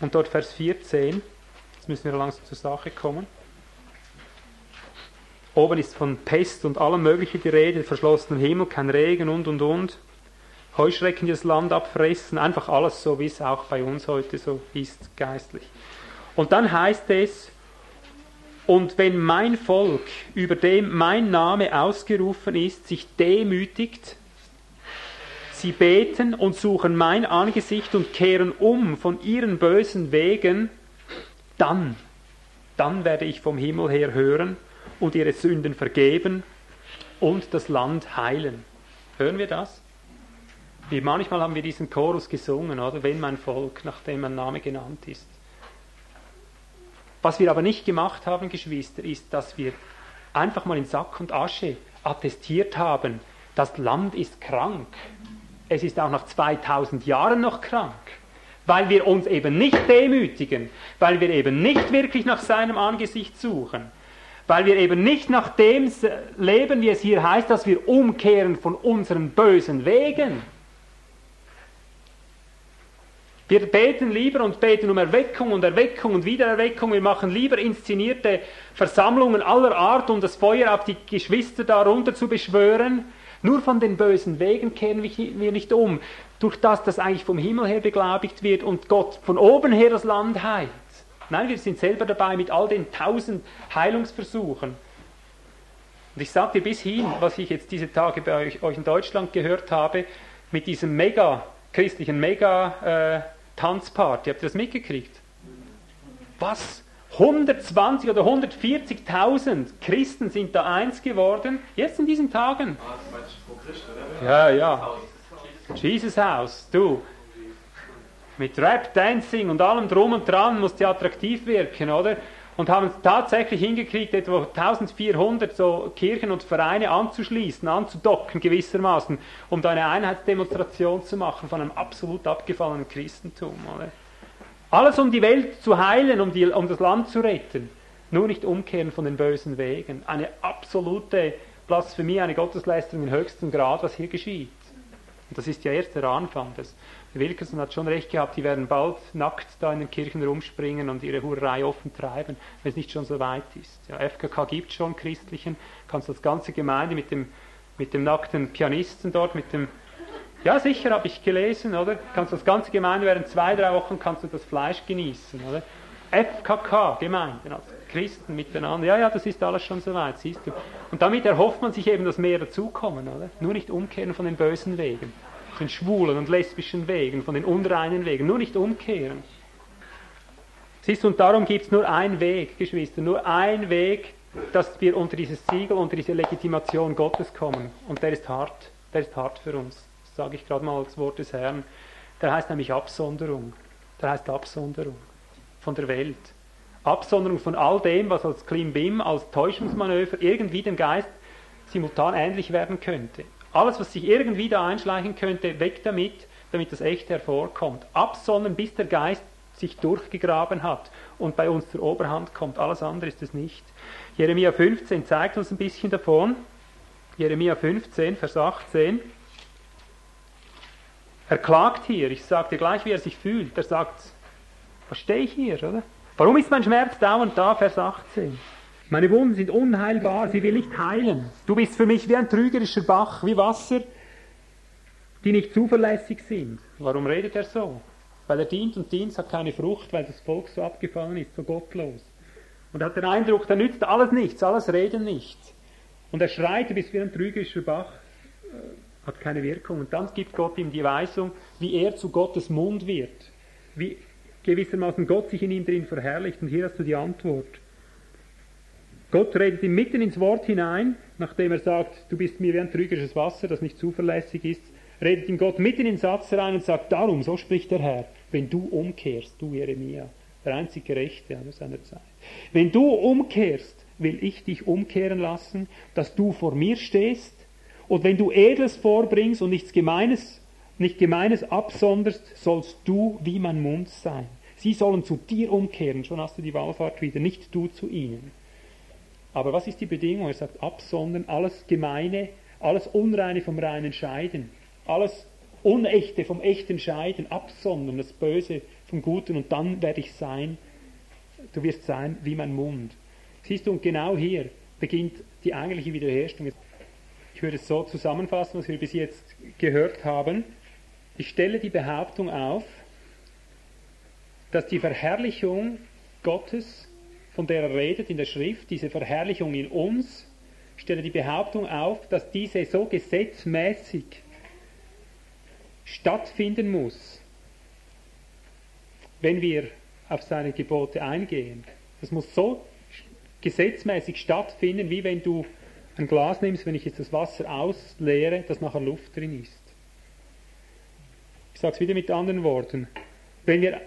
und dort Vers 14. Jetzt müssen wir langsam zur Sache kommen. Oben ist von Pest und allem Möglichen die Rede, verschlossenem Himmel, kein Regen und und und. Heuschrecken, die das Land abfressen, einfach alles so, wie es auch bei uns heute so ist, geistlich. Und dann heißt es, und wenn mein Volk, über dem mein Name ausgerufen ist, sich demütigt, sie beten und suchen mein Angesicht und kehren um von ihren bösen Wegen, dann, dann werde ich vom Himmel her hören und ihre Sünden vergeben und das Land heilen. Hören wir das? Wie manchmal haben wir diesen Chorus gesungen, oder? Wenn mein Volk, nachdem mein Name genannt ist. Was wir aber nicht gemacht haben, Geschwister, ist, dass wir einfach mal in Sack und Asche attestiert haben, das Land ist krank. Es ist auch nach 2000 Jahren noch krank, weil wir uns eben nicht demütigen, weil wir eben nicht wirklich nach seinem Angesicht suchen, weil wir eben nicht nach dem leben, wie es hier heißt, dass wir umkehren von unseren bösen Wegen. Wir beten lieber und beten um Erweckung und Erweckung und Wiedererweckung. Wir machen lieber inszenierte Versammlungen aller Art, um das Feuer auf die Geschwister darunter zu beschwören. Nur von den bösen Wegen kehren wir nicht um, durch das das eigentlich vom Himmel her beglaubigt wird und Gott von oben her das Land heilt. Nein, wir sind selber dabei mit all den tausend Heilungsversuchen. Und ich sage dir bis hin, was ich jetzt diese Tage bei euch, euch in Deutschland gehört habe, mit diesem mega christlichen Mega äh, Tanzparty. Habt ihr das mitgekriegt? Was? 120 oder 140.000 Christen sind da eins geworden, jetzt in diesen Tagen. Ja, ja. Jesus House, du. Mit Rap, Dancing und allem drum und dran musst du attraktiv wirken, oder? Und haben es tatsächlich hingekriegt, etwa 1400 so Kirchen und Vereine anzuschließen, anzudocken gewissermaßen, um da eine Einheitsdemonstration zu machen von einem absolut abgefallenen Christentum. Oder? Alles um die Welt zu heilen, um, die, um das Land zu retten. Nur nicht umkehren von den bösen Wegen. Eine absolute Blasphemie, eine Gottesleistung im höchsten Grad, was hier geschieht. Und das ist ja erst der Anfang. Das, Wilkerson hat schon recht gehabt, die werden bald nackt da in den Kirchen rumspringen und ihre Hurerei offen treiben, wenn es nicht schon so weit ist. Ja, FKK gibt schon christlichen, kannst das ganze Gemeinde mit dem, mit dem nackten Pianisten dort, mit dem ja, sicher, habe ich gelesen, oder? Kannst das ganze Gemeinde während zwei, drei Wochen kannst du das Fleisch genießen, oder? FKK, Gemeinden, also Christen miteinander. Ja, ja, das ist alles schon soweit, siehst du. Und damit erhofft man sich eben, dass mehr dazukommen, oder? Nur nicht umkehren von den bösen Wegen, den schwulen und lesbischen Wegen, von den unreinen Wegen, nur nicht umkehren. Siehst du, und darum gibt es nur einen Weg, Geschwister, nur einen Weg, dass wir unter dieses Siegel, unter diese Legitimation Gottes kommen. Und der ist hart, der ist hart für uns sage ich gerade mal als Wort des Herrn, der heißt nämlich Absonderung. Der heißt Absonderung von der Welt. Absonderung von all dem, was als Klimbim, als Täuschungsmanöver irgendwie dem Geist simultan ähnlich werden könnte. Alles, was sich irgendwie da einschleichen könnte, weg damit, damit das Echte hervorkommt. Absondern, bis der Geist sich durchgegraben hat und bei uns zur Oberhand kommt. Alles andere ist es nicht. Jeremia 15 zeigt uns ein bisschen davon. Jeremia 15, Vers 18. Er klagt hier. Ich sage dir gleich, wie er sich fühlt. Er sagt, was stehe ich hier, oder? Warum ist mein Schmerz dauernd da? Vers 18. Meine Wunden sind unheilbar, sie will nicht heilen. Du bist für mich wie ein trügerischer Bach, wie Wasser, die nicht zuverlässig sind. Warum redet er so? Weil er dient und dient, hat keine Frucht, weil das Volk so abgefallen ist, so gottlos. Und er hat den Eindruck, da nützt alles nichts, alles Reden nichts. Und er schreit, du bist wie ein trügerischer Bach hat keine Wirkung. Und dann gibt Gott ihm die Weisung, wie er zu Gottes Mund wird. Wie gewissermaßen Gott sich in ihm drin verherrlicht. Und hier hast du die Antwort. Gott redet ihm mitten ins Wort hinein, nachdem er sagt, du bist mir wie ein trügerisches Wasser, das nicht zuverlässig ist, redet ihm Gott mitten in den Satz rein und sagt, darum, so spricht der Herr, wenn du umkehrst, du Jeremia, der einzig Gerechte an seiner Zeit, wenn du umkehrst, will ich dich umkehren lassen, dass du vor mir stehst. Und wenn du Edles vorbringst und nichts Gemeines, nicht Gemeines absonderst, sollst du wie mein Mund sein. Sie sollen zu dir umkehren, schon hast du die Wallfahrt wieder, nicht du zu ihnen. Aber was ist die Bedingung? Er sagt, absondern, alles Gemeine, alles Unreine vom Reinen scheiden, alles Unechte vom Echten scheiden, absondern, das Böse vom Guten und dann werde ich sein, du wirst sein wie mein Mund. Siehst du, und genau hier beginnt die eigentliche Wiederherstellung. Ich würde es so zusammenfassen, was wir bis jetzt gehört haben. Ich stelle die Behauptung auf, dass die Verherrlichung Gottes, von der er redet in der Schrift, diese Verherrlichung in uns, stelle die Behauptung auf, dass diese so gesetzmäßig stattfinden muss, wenn wir auf seine Gebote eingehen. Das muss so gesetzmäßig stattfinden, wie wenn du ein Glas nimmst, wenn ich jetzt das Wasser ausleere, dass nachher Luft drin ist. Ich sage es wieder mit anderen Worten. Wenn wir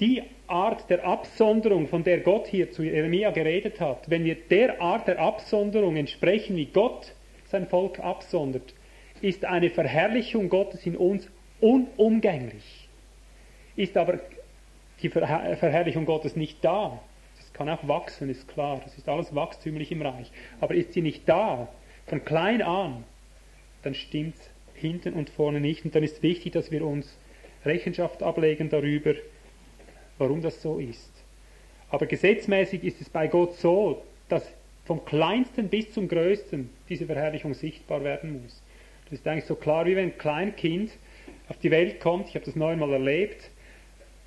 die Art der Absonderung, von der Gott hier zu Jeremia geredet hat, wenn wir der Art der Absonderung entsprechen, wie Gott sein Volk absondert, ist eine Verherrlichung Gottes in uns unumgänglich. Ist aber die Verherrlichung Gottes nicht da, das kann auch wachsen, ist klar, das ist alles wachstümlich im Reich, aber ist sie nicht da, von klein an, dann stimmt hinten und vorne nicht. Und dann ist wichtig, dass wir uns Rechenschaft ablegen darüber, warum das so ist. Aber gesetzmäßig ist es bei Gott so, dass vom kleinsten bis zum größten diese Verherrlichung sichtbar werden muss. Das ist eigentlich so klar, wie wenn ein Kleinkind auf die Welt kommt, ich habe das neunmal erlebt,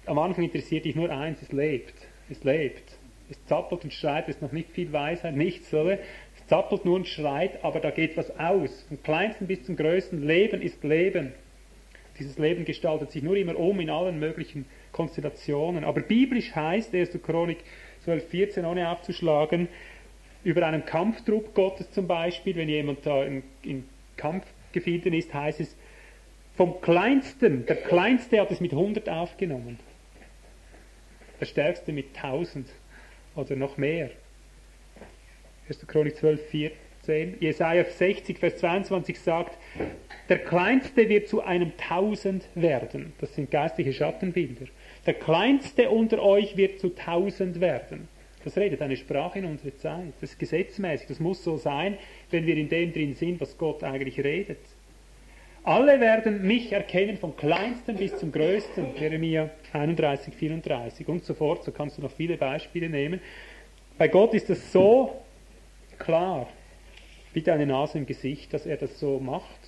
am Anfang interessiert dich nur eins, es lebt. Es lebt. Es zappelt und schreit, es ist noch nicht viel Weisheit, nichts, oder? Es zappelt nur und schreit, aber da geht was aus. Vom kleinsten bis zum größten, Leben ist Leben. Dieses Leben gestaltet sich nur immer um in allen möglichen Konstellationen. Aber biblisch heißt 1. Chronik 12, 14, ohne aufzuschlagen, über einen Kampftrupp Gottes zum Beispiel, wenn jemand da in, in Kampfgefilden ist, heißt es, vom Kleinsten, der Kleinste hat es mit 100 aufgenommen. Der Stärkste mit 1000 oder noch mehr. 1. Chronik 12, 14. Jesaja 60, Vers 22 sagt, der Kleinste wird zu einem Tausend werden. Das sind geistliche Schattenbilder. Der Kleinste unter euch wird zu Tausend werden. Das redet eine Sprache in unserer Zeit. Das ist gesetzmäßig. Das muss so sein, wenn wir in dem drin sind, was Gott eigentlich redet. Alle werden mich erkennen, vom kleinsten bis zum größten, Jeremia 31, 34 und so fort. So kannst du noch viele Beispiele nehmen. Bei Gott ist es so klar, wie deine Nase im Gesicht, dass er das so macht.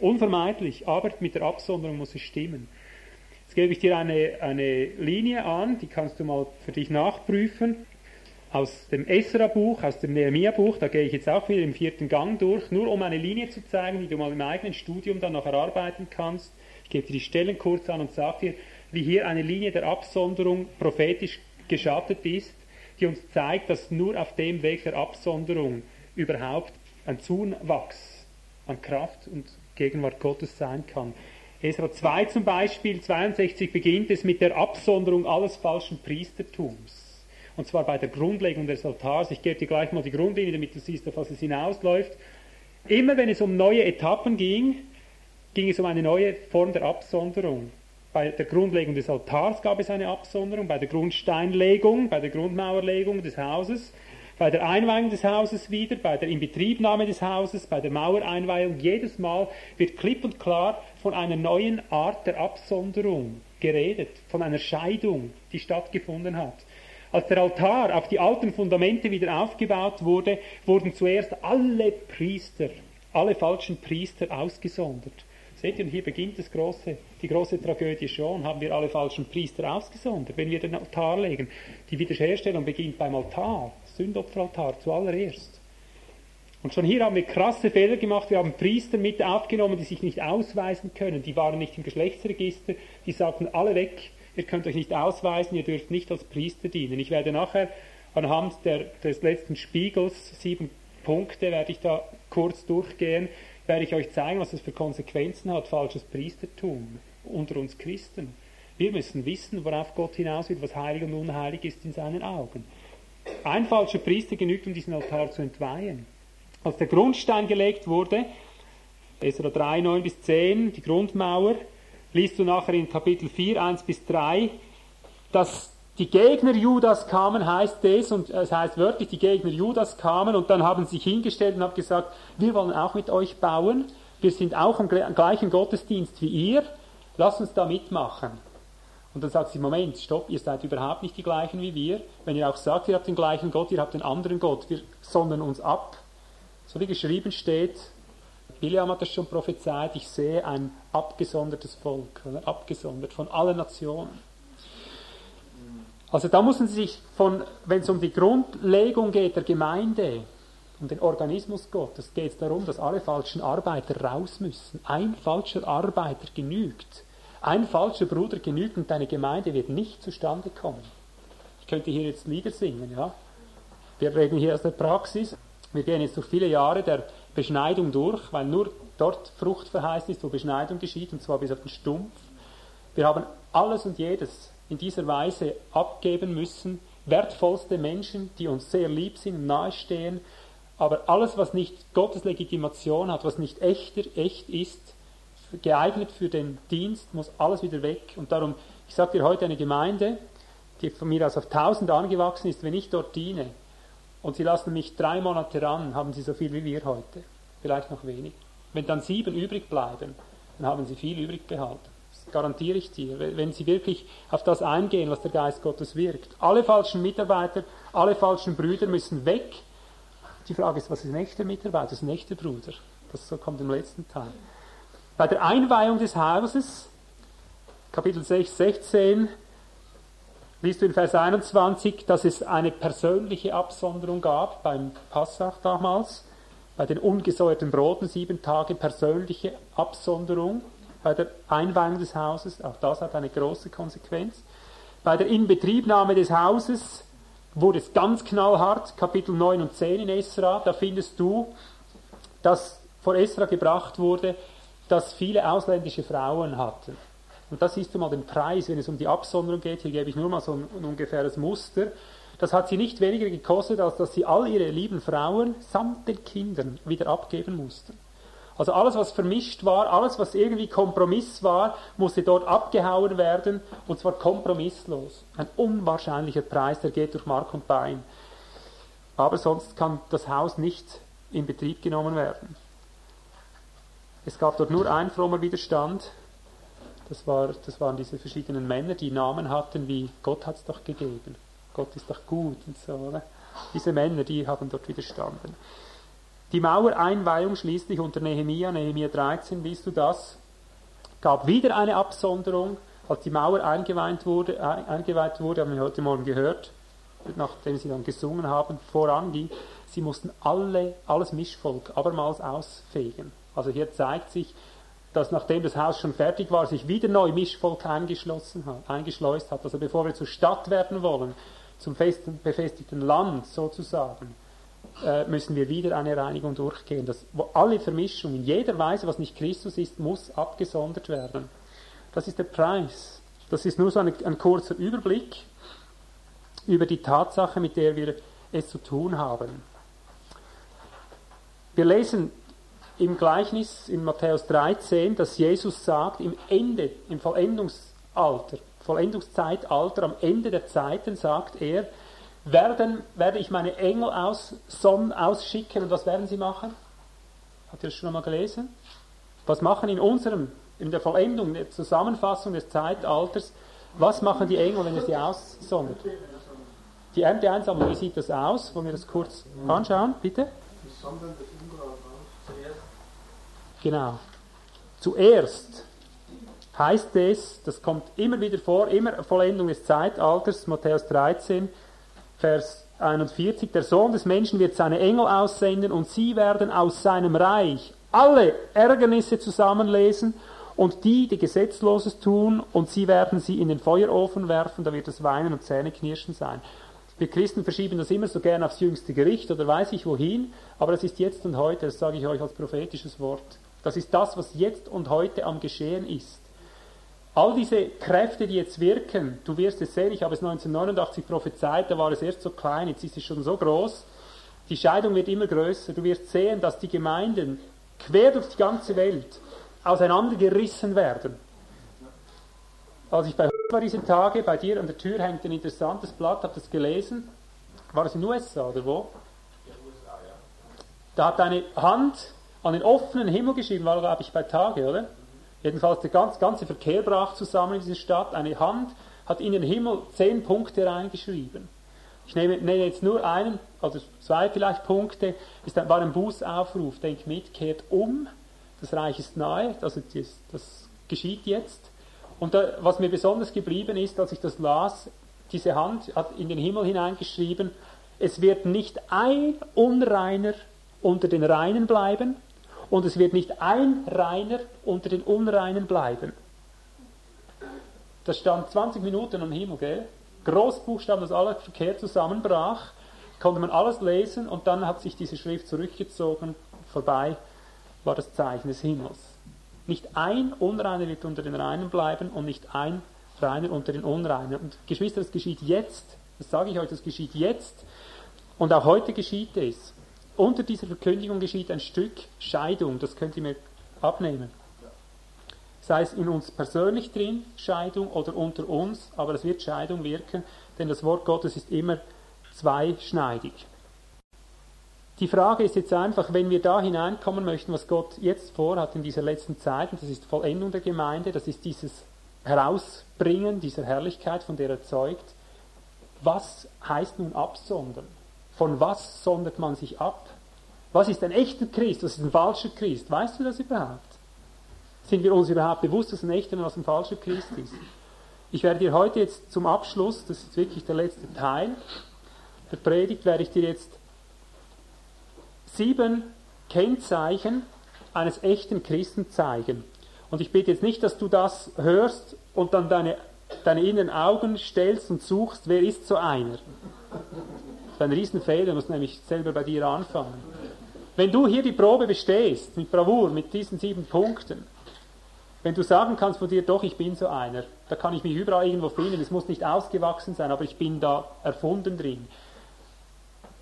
Unvermeidlich, aber mit der Absonderung muss es stimmen. Gebe ich dir eine, eine Linie an, die kannst du mal für dich nachprüfen aus dem Esra-Buch, aus dem Nehemia-Buch, da gehe ich jetzt auch wieder im vierten Gang durch, nur um eine Linie zu zeigen, die du mal im eigenen Studium dann noch erarbeiten kannst. Ich gebe dir die Stellen kurz an und sage dir, wie hier eine Linie der Absonderung prophetisch geschattet ist, die uns zeigt, dass nur auf dem Weg der Absonderung überhaupt ein Zuwachs an Kraft und Gegenwart Gottes sein kann. Esra 2 zum Beispiel, 62 beginnt es mit der Absonderung alles falschen Priestertums und zwar bei der Grundlegung des Altars. Ich gebe dir gleich mal die Grundlinie, damit du siehst, auf was es hinausläuft. Immer wenn es um neue Etappen ging, ging es um eine neue Form der Absonderung. Bei der Grundlegung des Altars gab es eine Absonderung, bei der Grundsteinlegung, bei der Grundmauerlegung des Hauses, bei der Einweihung des Hauses wieder, bei der Inbetriebnahme des Hauses, bei der Mauereinweihung. Jedes Mal wird klipp und klar von einer neuen Art der Absonderung geredet, von einer Scheidung, die stattgefunden hat. Als der Altar auf die alten Fundamente wieder aufgebaut wurde, wurden zuerst alle Priester, alle falschen Priester ausgesondert. Seht ihr, und hier beginnt das große, die große Tragödie schon. Haben wir alle falschen Priester ausgesondert, wenn wir den Altar legen. Die Wiederherstellung beginnt beim Altar, Sündopferaltar zuallererst. Und schon hier haben wir krasse Fehler gemacht. Wir haben Priester mit aufgenommen, die sich nicht ausweisen können. Die waren nicht im Geschlechtsregister. Die sagten alle weg ihr könnt euch nicht ausweisen, ihr dürft nicht als Priester dienen. Ich werde nachher anhand der, des letzten Spiegels, sieben Punkte werde ich da kurz durchgehen, werde ich euch zeigen, was das für Konsequenzen hat, falsches Priestertum unter uns Christen. Wir müssen wissen, worauf Gott hinaus will, was heilig und unheilig ist in seinen Augen. Ein falscher Priester genügt, um diesen Altar zu entweihen. Als der Grundstein gelegt wurde, Esra 3, 9 bis 10, die Grundmauer, liest du nachher in Kapitel 4, 1 bis 3, dass die Gegner Judas kamen, heißt es, und es heißt wörtlich, die Gegner Judas kamen und dann haben sie sich hingestellt und haben gesagt, wir wollen auch mit euch bauen, wir sind auch am gleichen Gottesdienst wie ihr, lasst uns da mitmachen. Und dann sagt sie, Moment, stopp, ihr seid überhaupt nicht die gleichen wie wir. Wenn ihr auch sagt, ihr habt den gleichen Gott, ihr habt den anderen Gott, wir sondern uns ab. So wie geschrieben steht, Biliam hat das schon prophezeit, ich sehe ein abgesondertes Volk, oder? abgesondert von allen Nationen. Also da müssen Sie sich von, wenn es um die Grundlegung geht der Gemeinde, um den Organismus Gottes, geht es darum, dass alle falschen Arbeiter raus müssen. Ein falscher Arbeiter genügt. Ein falscher Bruder genügt und deine Gemeinde wird nicht zustande kommen. Ich könnte hier jetzt Lieder singen, ja. Wir reden hier aus der Praxis. Wir gehen jetzt durch viele Jahre der Beschneidung durch, weil nur dort Frucht verheißt ist, wo Beschneidung geschieht, und zwar bis auf den Stumpf. Wir haben alles und jedes in dieser Weise abgeben müssen, wertvollste Menschen, die uns sehr lieb sind und nahestehen, aber alles, was nicht Gottes Legitimation hat, was nicht echter, echt ist, geeignet für den Dienst, muss alles wieder weg. Und darum, ich sage dir heute eine Gemeinde, die von mir aus auf 1000 angewachsen ist, wenn ich dort diene, und sie lassen mich drei Monate ran, haben sie so viel wie wir heute. Vielleicht noch wenig. Wenn dann sieben übrig bleiben, dann haben sie viel übrig behalten. Das garantiere ich dir. Wenn sie wirklich auf das eingehen, was der Geist Gottes wirkt. Alle falschen Mitarbeiter, alle falschen Brüder müssen weg. Die Frage ist, was ist ein echter Mitarbeiter, was ist ein echter Bruder? Das so kommt im letzten Teil. Bei der Einweihung des Hauses, Kapitel 6, 16, liest du in Vers 21, dass es eine persönliche Absonderung gab beim Passach damals, bei den ungesäuerten Broten sieben Tage persönliche Absonderung bei der Einweihung des Hauses, auch das hat eine große Konsequenz. Bei der Inbetriebnahme des Hauses wurde es ganz knallhart, Kapitel 9 und 10 in Esra, da findest du, dass vor Esra gebracht wurde, dass viele ausländische Frauen hatten. Und da siehst du mal den Preis, wenn es um die Absonderung geht. Hier gebe ich nur mal so ein, ein ungefähres Muster. Das hat sie nicht weniger gekostet, als dass sie all ihre lieben Frauen samt den Kindern wieder abgeben mussten. Also alles, was vermischt war, alles, was irgendwie Kompromiss war, musste dort abgehauen werden, und zwar kompromisslos. Ein unwahrscheinlicher Preis, der geht durch Mark und Bein. Aber sonst kann das Haus nicht in Betrieb genommen werden. Es gab dort nur ein frommer Widerstand, das, war, das waren diese verschiedenen Männer, die Namen hatten wie Gott hat es doch gegeben, Gott ist doch gut und so. Oder? Diese Männer, die haben dort widerstanden. Die Mauereinweihung schließlich unter Nehemia, Nehemia 13, liest du das, gab wieder eine Absonderung, als die Mauer eingeweiht wurde, eingeweiht wurde, haben wir heute Morgen gehört, nachdem sie dann gesungen haben, voran die, sie mussten alle, alles Mischvolk abermals ausfegen. Also hier zeigt sich, dass nachdem das Haus schon fertig war, sich wieder neu Mischvolk eingeschlossen hat, eingeschleust hat. Also bevor wir zur Stadt werden wollen, zum festen, befestigten Land sozusagen, äh, müssen wir wieder eine Reinigung durchgehen. Das, wo alle Vermischung in jeder Weise, was nicht Christus ist, muss abgesondert werden. Das ist der Preis. Das ist nur so ein, ein kurzer Überblick über die Tatsache, mit der wir es zu tun haben. Wir lesen im Gleichnis in Matthäus 13, dass Jesus sagt, im Ende, im Vollendungsalter, Vollendungszeitalter, am Ende der Zeiten, sagt er, werden, werde ich meine Engel aus, Sonnen ausschicken und was werden sie machen? Habt ihr das schon einmal gelesen? Was machen in unserem, in der Vollendung, der Zusammenfassung des Zeitalters, was machen die Engel, wenn er sie aussondert? Die Ernteeinsammlung, wie sieht das aus? Wollen wir das kurz anschauen, bitte? Die sondern das Genau. Zuerst heißt es, das kommt immer wieder vor, immer Vollendung des Zeitalters, Matthäus 13, Vers 41, der Sohn des Menschen wird seine Engel aussenden und sie werden aus seinem Reich alle Ärgernisse zusammenlesen und die, die Gesetzloses tun, und sie werden sie in den Feuerofen werfen, da wird es Weinen und Zähneknirschen sein. Wir Christen verschieben das immer so gern aufs jüngste Gericht oder weiß ich wohin, aber das ist jetzt und heute, das sage ich euch als prophetisches Wort. Das ist das, was jetzt und heute am Geschehen ist. All diese Kräfte, die jetzt wirken, du wirst es sehen, ich habe es 1989 prophezeit, da war es erst so klein, jetzt ist es schon so groß. Die Scheidung wird immer größer. Du wirst sehen, dass die Gemeinden quer durch die ganze Welt auseinandergerissen werden. Als ich bei war diese Tage, bei dir an der Tür hängt ein interessantes Blatt, habt das gelesen? War es in den USA oder wo? Da hat eine Hand an den offenen Himmel geschrieben, war glaube ich bei Tage, oder? Jedenfalls der ganze, ganze Verkehr brach zusammen in dieser Stadt. Eine Hand hat in den Himmel zehn Punkte reingeschrieben. Ich nehme, nenne jetzt nur einen, also zwei vielleicht Punkte. Es war ein Bußaufruf. Denk mit, kehrt um. Das Reich ist nahe. Also das, das geschieht jetzt. Und da, was mir besonders geblieben ist, als ich das las, diese Hand hat in den Himmel hineingeschrieben, es wird nicht ein Unreiner unter den Reinen bleiben und es wird nicht ein Reiner unter den Unreinen bleiben. Das stand 20 Minuten am Himmel, gell? Großbuchstaben, dass aller Verkehr zusammenbrach, konnte man alles lesen und dann hat sich diese Schrift zurückgezogen, vorbei war das Zeichen des Himmels. Nicht ein Unreiner wird unter den Reinen bleiben und nicht ein Reiner unter den Unreinen. Und Geschwister, das geschieht jetzt, das sage ich euch, das geschieht jetzt und auch heute geschieht es. Unter dieser Verkündigung geschieht ein Stück Scheidung, das könnt ihr mir abnehmen. Sei es in uns persönlich drin, Scheidung, oder unter uns, aber es wird Scheidung wirken, denn das Wort Gottes ist immer zweischneidig. Die Frage ist jetzt einfach, wenn wir da hineinkommen möchten, was Gott jetzt vorhat in dieser letzten Zeit, und das ist Vollendung der Gemeinde, das ist dieses Herausbringen dieser Herrlichkeit, von der er zeugt, was heißt nun absondern? Von was sondert man sich ab? Was ist ein echter Christ? Was ist ein falscher Christ? Weißt du das überhaupt? Sind wir uns überhaupt bewusst, was ein echter und was ein falscher Christ ist? Ich werde dir heute jetzt zum Abschluss, das ist wirklich der letzte Teil der Predigt, werde ich dir jetzt sieben Kennzeichen eines echten Christen zeigen. Und ich bitte jetzt nicht, dass du das hörst und dann deine, deine inneren Augen stellst und suchst, wer ist so einer. Das ist ein Riesenfehler, du musst nämlich selber bei dir anfangen. Wenn du hier die Probe bestehst, mit Bravour, mit diesen sieben Punkten, wenn du sagen kannst von dir, doch, ich bin so einer, da kann ich mich überall irgendwo finden, es muss nicht ausgewachsen sein, aber ich bin da erfunden drin,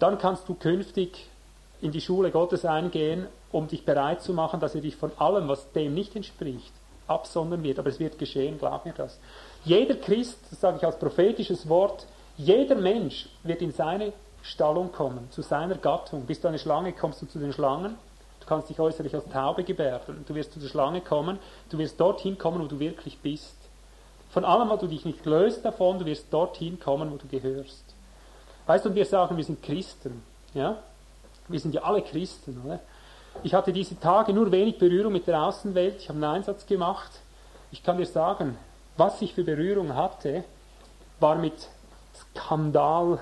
dann kannst du künftig in die Schule Gottes eingehen, um dich bereit zu machen, dass er dich von allem, was dem nicht entspricht, absondern wird. Aber es wird geschehen, glaub mir das. Jeder Christ, das sage ich als prophetisches Wort, jeder Mensch wird in seine Stallung kommen, zu seiner Gattung. Bist du eine Schlange, kommst du zu den Schlangen. Du kannst dich äußerlich als Taube gebärden. Du wirst zu der Schlange kommen. Du wirst dorthin kommen, wo du wirklich bist. Von allem, was du dich nicht löst davon, du wirst dorthin kommen, wo du gehörst. Weißt du, und wir sagen, wir sind Christen. Ja? Wir sind ja alle Christen. Oder? Ich hatte diese Tage nur wenig Berührung mit der Außenwelt. Ich habe einen Einsatz gemacht. Ich kann dir sagen, was ich für Berührung hatte, war mit Skandal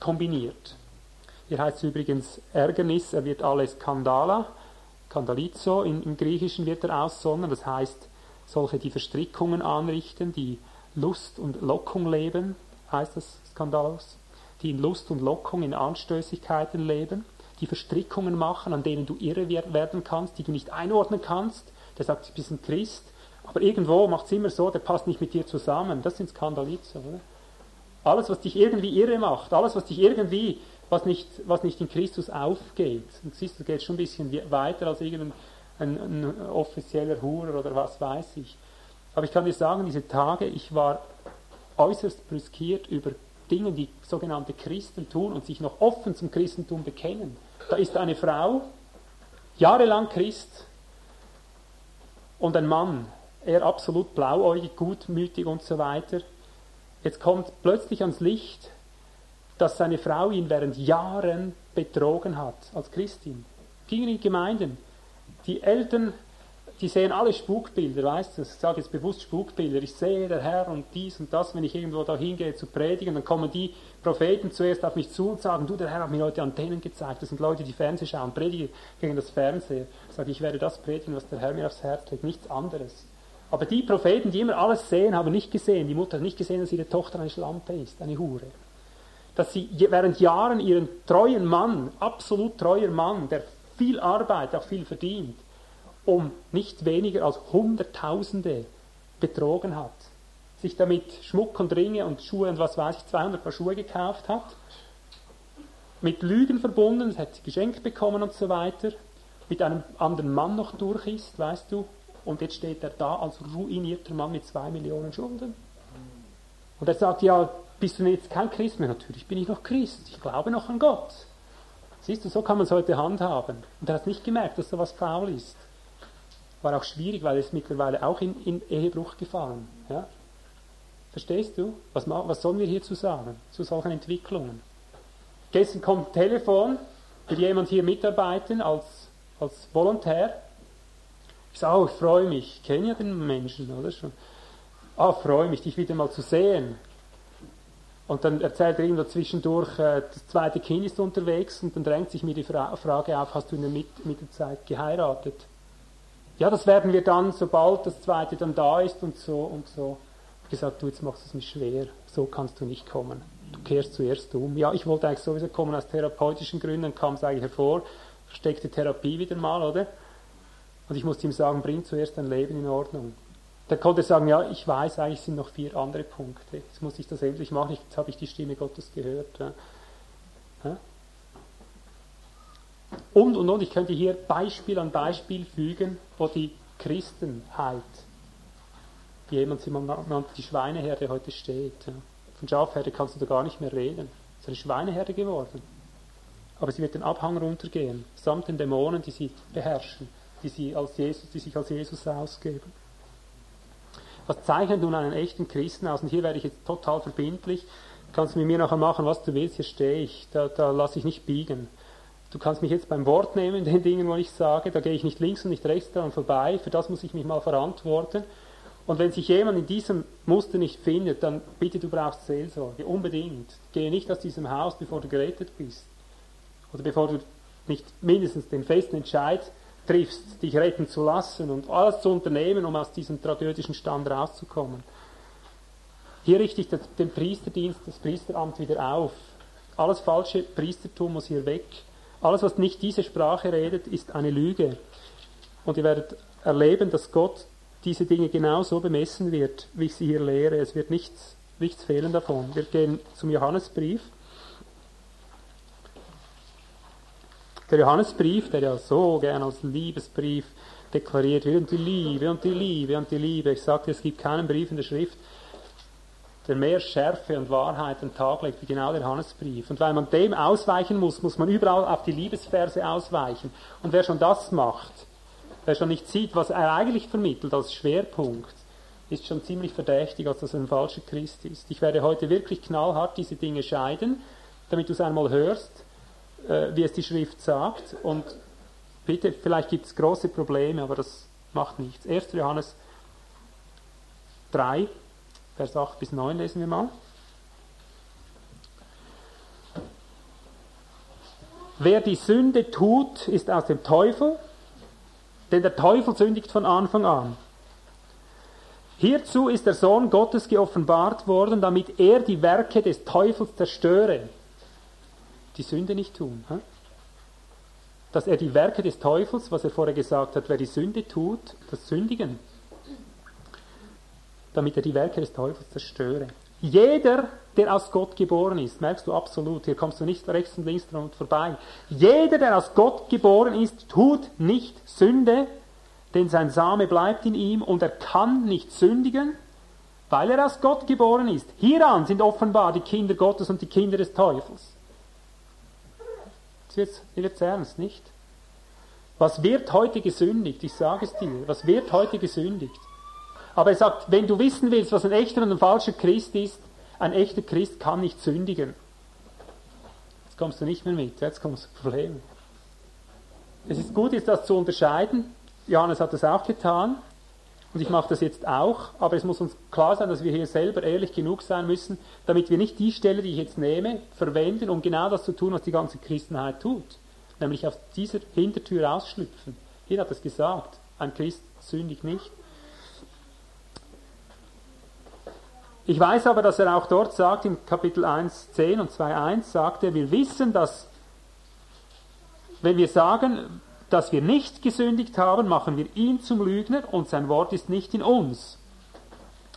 kombiniert. Hier heißt es übrigens Ärgernis, er wird alles Skandala, Skandalizo, im, im Griechischen wird er aussondern, das heißt solche, die Verstrickungen anrichten, die Lust und Lockung leben, heißt das Skandalos, die in Lust und Lockung, in Anstößigkeiten leben die Verstrickungen machen, an denen du irre werden kannst, die du nicht einordnen kannst. Der sagt, du bist ein Christ, aber irgendwo macht es immer so, der passt nicht mit dir zusammen. Das sind Skandalize, oder? Alles, was dich irgendwie irre macht, alles, was dich irgendwie, was nicht, was nicht in Christus aufgeht. Und du, geht schon ein bisschen weiter als irgendein ein, ein offizieller Hurer oder was weiß ich. Aber ich kann dir sagen, diese Tage, ich war äußerst brüskiert über Dinge, die sogenannte Christen tun und sich noch offen zum Christentum bekennen. Da ist eine Frau, jahrelang Christ, und ein Mann, er absolut blauäugig, gutmütig und so weiter. Jetzt kommt plötzlich ans Licht, dass seine Frau ihn während Jahren betrogen hat als Christin. Gingen in Gemeinden. Die Eltern die sehen alle Spukbilder, weißt du, ich sage jetzt bewusst Spukbilder, ich sehe der Herr und dies und das, wenn ich irgendwo da hingehe zu predigen, dann kommen die Propheten zuerst auf mich zu und sagen, du, der Herr hat mir heute Antennen gezeigt, das sind Leute, die Fernsehen schauen, predigen gegen das Fernseher. Ich sage, ich werde das predigen, was der Herr mir aufs Herz legt, nichts anderes. Aber die Propheten, die immer alles sehen, haben nicht gesehen, die Mutter hat nicht gesehen, dass ihre Tochter eine Schlampe ist, eine Hure. Dass sie während Jahren ihren treuen Mann, absolut treuer Mann, der viel Arbeit, auch viel verdient, um nicht weniger als Hunderttausende betrogen hat, sich damit Schmuck und Ringe und Schuhe und was weiß ich, 200 Paar Schuhe gekauft hat, mit Lügen verbunden, es hat geschenkt bekommen und so weiter, mit einem anderen Mann noch durch ist, weißt du, und jetzt steht er da als ruinierter Mann mit zwei Millionen Schulden. Und er sagt, ja, bist du jetzt kein Christ mehr? Natürlich bin ich noch Christ, ich glaube noch an Gott. Siehst du, so kann man es heute handhaben. Und er hat nicht gemerkt, dass da was faul ist. War auch schwierig, weil er ist mittlerweile auch in, in Ehebruch gefallen. Ja? Verstehst du? Was, was sollen wir hierzu sagen, zu solchen Entwicklungen? Gestern kommt ein Telefon, will jemand hier mitarbeiten als, als Volontär? Ich sage, oh, ich freue mich, ich kenne ja den Menschen, oder schon? Ah, freue mich, dich wieder mal zu sehen. Und dann erzählt er irgendwo zwischendurch, äh, das zweite Kind ist unterwegs und dann drängt sich mir die Fra Frage auf, hast du in der Mit Mittelzeit geheiratet? Ja, das werden wir dann, sobald das zweite dann da ist und so und so. Ich gesagt, du, jetzt machst es mir schwer, so kannst du nicht kommen. Du kehrst zuerst um. Ja, ich wollte eigentlich sowieso kommen aus therapeutischen Gründen, kam es eigentlich hervor, versteckte Therapie wieder mal, oder? Und ich musste ihm sagen, bring zuerst dein Leben in Ordnung. Dann konnte sagen, ja, ich weiß, eigentlich sind noch vier andere Punkte. Jetzt muss ich das endlich machen, jetzt habe ich die Stimme Gottes gehört. Und, und, und, ich könnte hier Beispiel an Beispiel fügen, wo die Christenheit, wie jemand sie mal die Schweineherde heute steht. Von Schafherde kannst du da gar nicht mehr reden. Es ist eine Schweineherde geworden. Aber sie wird den Abhang runtergehen, samt den Dämonen, die sie beherrschen, die, sie als Jesus, die sich als Jesus ausgeben. Was zeichnet nun einen echten Christen aus? Und hier werde ich jetzt total verbindlich. Du kannst mit mir nachher machen, was du willst. Hier stehe ich. Da, da lasse ich nicht biegen. Du kannst mich jetzt beim Wort nehmen, in den Dingen, wo ich sage. Da gehe ich nicht links und nicht rechts dran vorbei. Für das muss ich mich mal verantworten. Und wenn sich jemand in diesem Muster nicht findet, dann bitte, du brauchst Seelsorge. Unbedingt. Gehe nicht aus diesem Haus, bevor du gerettet bist. Oder bevor du nicht mindestens den festen Entscheid triffst, dich retten zu lassen und alles zu unternehmen, um aus diesem tragödischen Stand rauszukommen. Hier richte ich den Priesterdienst, das Priesteramt wieder auf. Alles falsche Priestertum muss hier weg. Alles, was nicht diese Sprache redet, ist eine Lüge. Und ihr werdet erleben, dass Gott diese Dinge genauso bemessen wird, wie ich sie hier lehre. Es wird nichts, nichts fehlen davon. Wir gehen zum Johannesbrief. Der Johannesbrief, der ja so gern als Liebesbrief deklariert wird, und die Liebe und die Liebe und die Liebe. Ich sagte, es gibt keinen Brief in der Schrift, der mehr Schärfe und Wahrheit an den Tag legt wie genau der Johannesbrief. Und weil man dem ausweichen muss, muss man überall auf die Liebesverse ausweichen. Und wer schon das macht, wer schon nicht sieht, was er eigentlich vermittelt als Schwerpunkt, ist schon ziemlich verdächtig, als dass er ein falscher Christ ist. Ich werde heute wirklich knallhart diese Dinge scheiden, damit du es einmal hörst äh, wie es die Schrift sagt. Und bitte, vielleicht gibt es große Probleme, aber das macht nichts. 1. Johannes 3, Vers 8 bis 9 lesen wir mal. Wer die Sünde tut, ist aus dem Teufel, denn der Teufel sündigt von Anfang an. Hierzu ist der Sohn Gottes geoffenbart worden, damit er die Werke des Teufels zerstöre die Sünde nicht tun. Dass er die Werke des Teufels, was er vorher gesagt hat, wer die Sünde tut, das Sündigen, damit er die Werke des Teufels zerstöre. Jeder, der aus Gott geboren ist, merkst du absolut, hier kommst du nicht rechts und links dran vorbei. Jeder, der aus Gott geboren ist, tut nicht Sünde, denn sein Same bleibt in ihm und er kann nicht sündigen, weil er aus Gott geboren ist. Hieran sind offenbar die Kinder Gottes und die Kinder des Teufels. Es ernst, nicht? Was wird heute gesündigt? Ich sage es dir. Was wird heute gesündigt? Aber er sagt, wenn du wissen willst, was ein echter und ein falscher Christ ist, ein echter Christ kann nicht sündigen. Jetzt kommst du nicht mehr mit, jetzt kommst du Problem. Es ist gut, ist das zu unterscheiden. Johannes hat das auch getan. Und ich mache das jetzt auch, aber es muss uns klar sein, dass wir hier selber ehrlich genug sein müssen, damit wir nicht die Stelle, die ich jetzt nehme, verwenden, um genau das zu tun, was die ganze Christenheit tut. Nämlich aus dieser Hintertür ausschlüpfen. Hier hat es gesagt, ein Christ sündigt nicht. Ich weiß aber, dass er auch dort sagt, in Kapitel 1, 10 und 2.1, sagt er, wir wissen, dass, wenn wir sagen, dass wir nicht gesündigt haben, machen wir ihn zum Lügner und sein Wort ist nicht in uns.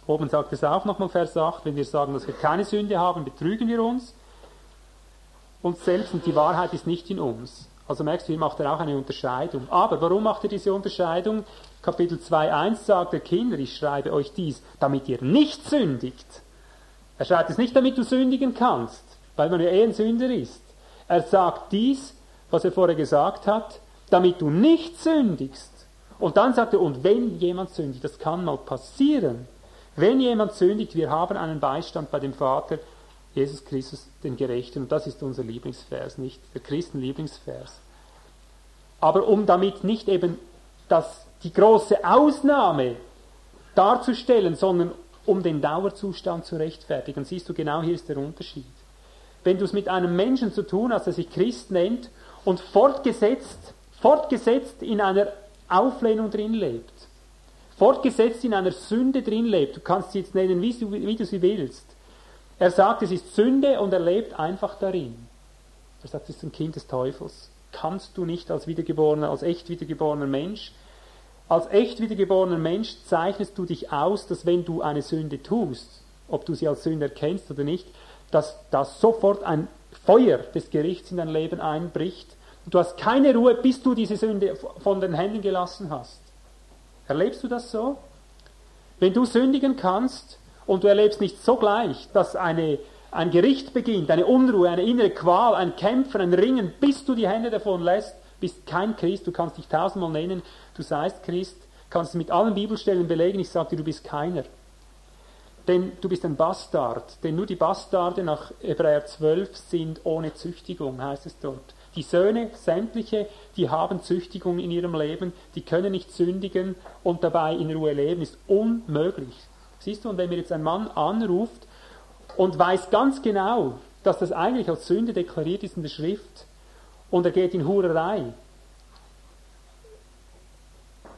Oben sagt es auch nochmal Vers 8, wenn wir sagen, dass wir keine Sünde haben, betrügen wir uns uns selbst und die Wahrheit ist nicht in uns. Also merkst du, hier macht er auch eine Unterscheidung. Aber warum macht er diese Unterscheidung? Kapitel 2.1 sagt der Kinder, ich schreibe euch dies, damit ihr nicht sündigt. Er schreibt es nicht, damit du sündigen kannst, weil man ja eh ein Sünder ist. Er sagt dies, was er vorher gesagt hat, damit du nicht sündigst. Und dann sagt er, und wenn jemand sündigt, das kann mal passieren, wenn jemand sündigt, wir haben einen Beistand bei dem Vater, Jesus Christus, den Gerechten. Und das ist unser Lieblingsvers, nicht der Christenlieblingsvers. Aber um damit nicht eben das, die große Ausnahme darzustellen, sondern um den Dauerzustand zu rechtfertigen. Siehst du, genau hier ist der Unterschied. Wenn du es mit einem Menschen zu tun hast, der sich Christ nennt und fortgesetzt, fortgesetzt in einer Auflehnung drin lebt, fortgesetzt in einer Sünde drin lebt, du kannst sie jetzt nennen, wie du, wie du sie willst. Er sagt, es ist Sünde und er lebt einfach darin. Er sagt, es ist ein Kind des Teufels. Kannst du nicht als wiedergeborener, als echt wiedergeborener Mensch, als echt wiedergeborener Mensch zeichnest du dich aus, dass wenn du eine Sünde tust, ob du sie als Sünde erkennst oder nicht, dass da sofort ein Feuer des Gerichts in dein Leben einbricht. Und du hast keine Ruhe, bis du diese Sünde von den Händen gelassen hast. Erlebst du das so? Wenn du sündigen kannst und du erlebst nicht sogleich, dass eine, ein Gericht beginnt, eine Unruhe, eine innere Qual, ein Kämpfen, ein Ringen, bis du die Hände davon lässt, bist kein Christ, du kannst dich tausendmal nennen, du seist Christ, kannst es mit allen Bibelstellen belegen, ich sage dir, du bist keiner. Denn du bist ein Bastard, denn nur die Bastarde nach Hebräer 12 sind ohne Züchtigung, heißt es dort. Die Söhne, sämtliche, die haben Züchtigung in ihrem Leben, die können nicht sündigen und dabei in Ruhe leben, ist unmöglich. Siehst du, und wenn mir jetzt ein Mann anruft und weiß ganz genau, dass das eigentlich als Sünde deklariert ist in der Schrift und er geht in Hurerei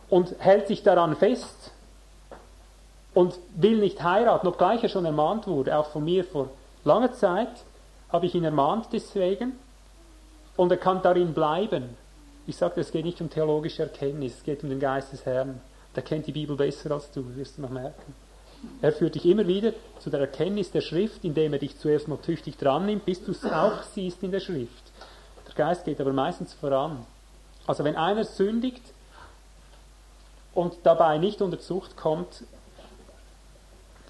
und hält sich daran fest und will nicht heiraten, obgleich er schon ermahnt wurde, auch von mir vor langer Zeit, habe ich ihn ermahnt deswegen und er kann darin bleiben. Ich sage, es geht nicht um theologische Erkenntnis, es geht um den Geist des Herrn. Der kennt die Bibel besser als du, wirst du noch merken. Er führt dich immer wieder zu der Erkenntnis der Schrift, indem er dich zuerst mal tüchtig dran nimmt, bis du es auch siehst in der Schrift. Der Geist geht aber meistens voran. Also wenn einer sündigt und dabei nicht unter Zucht kommt,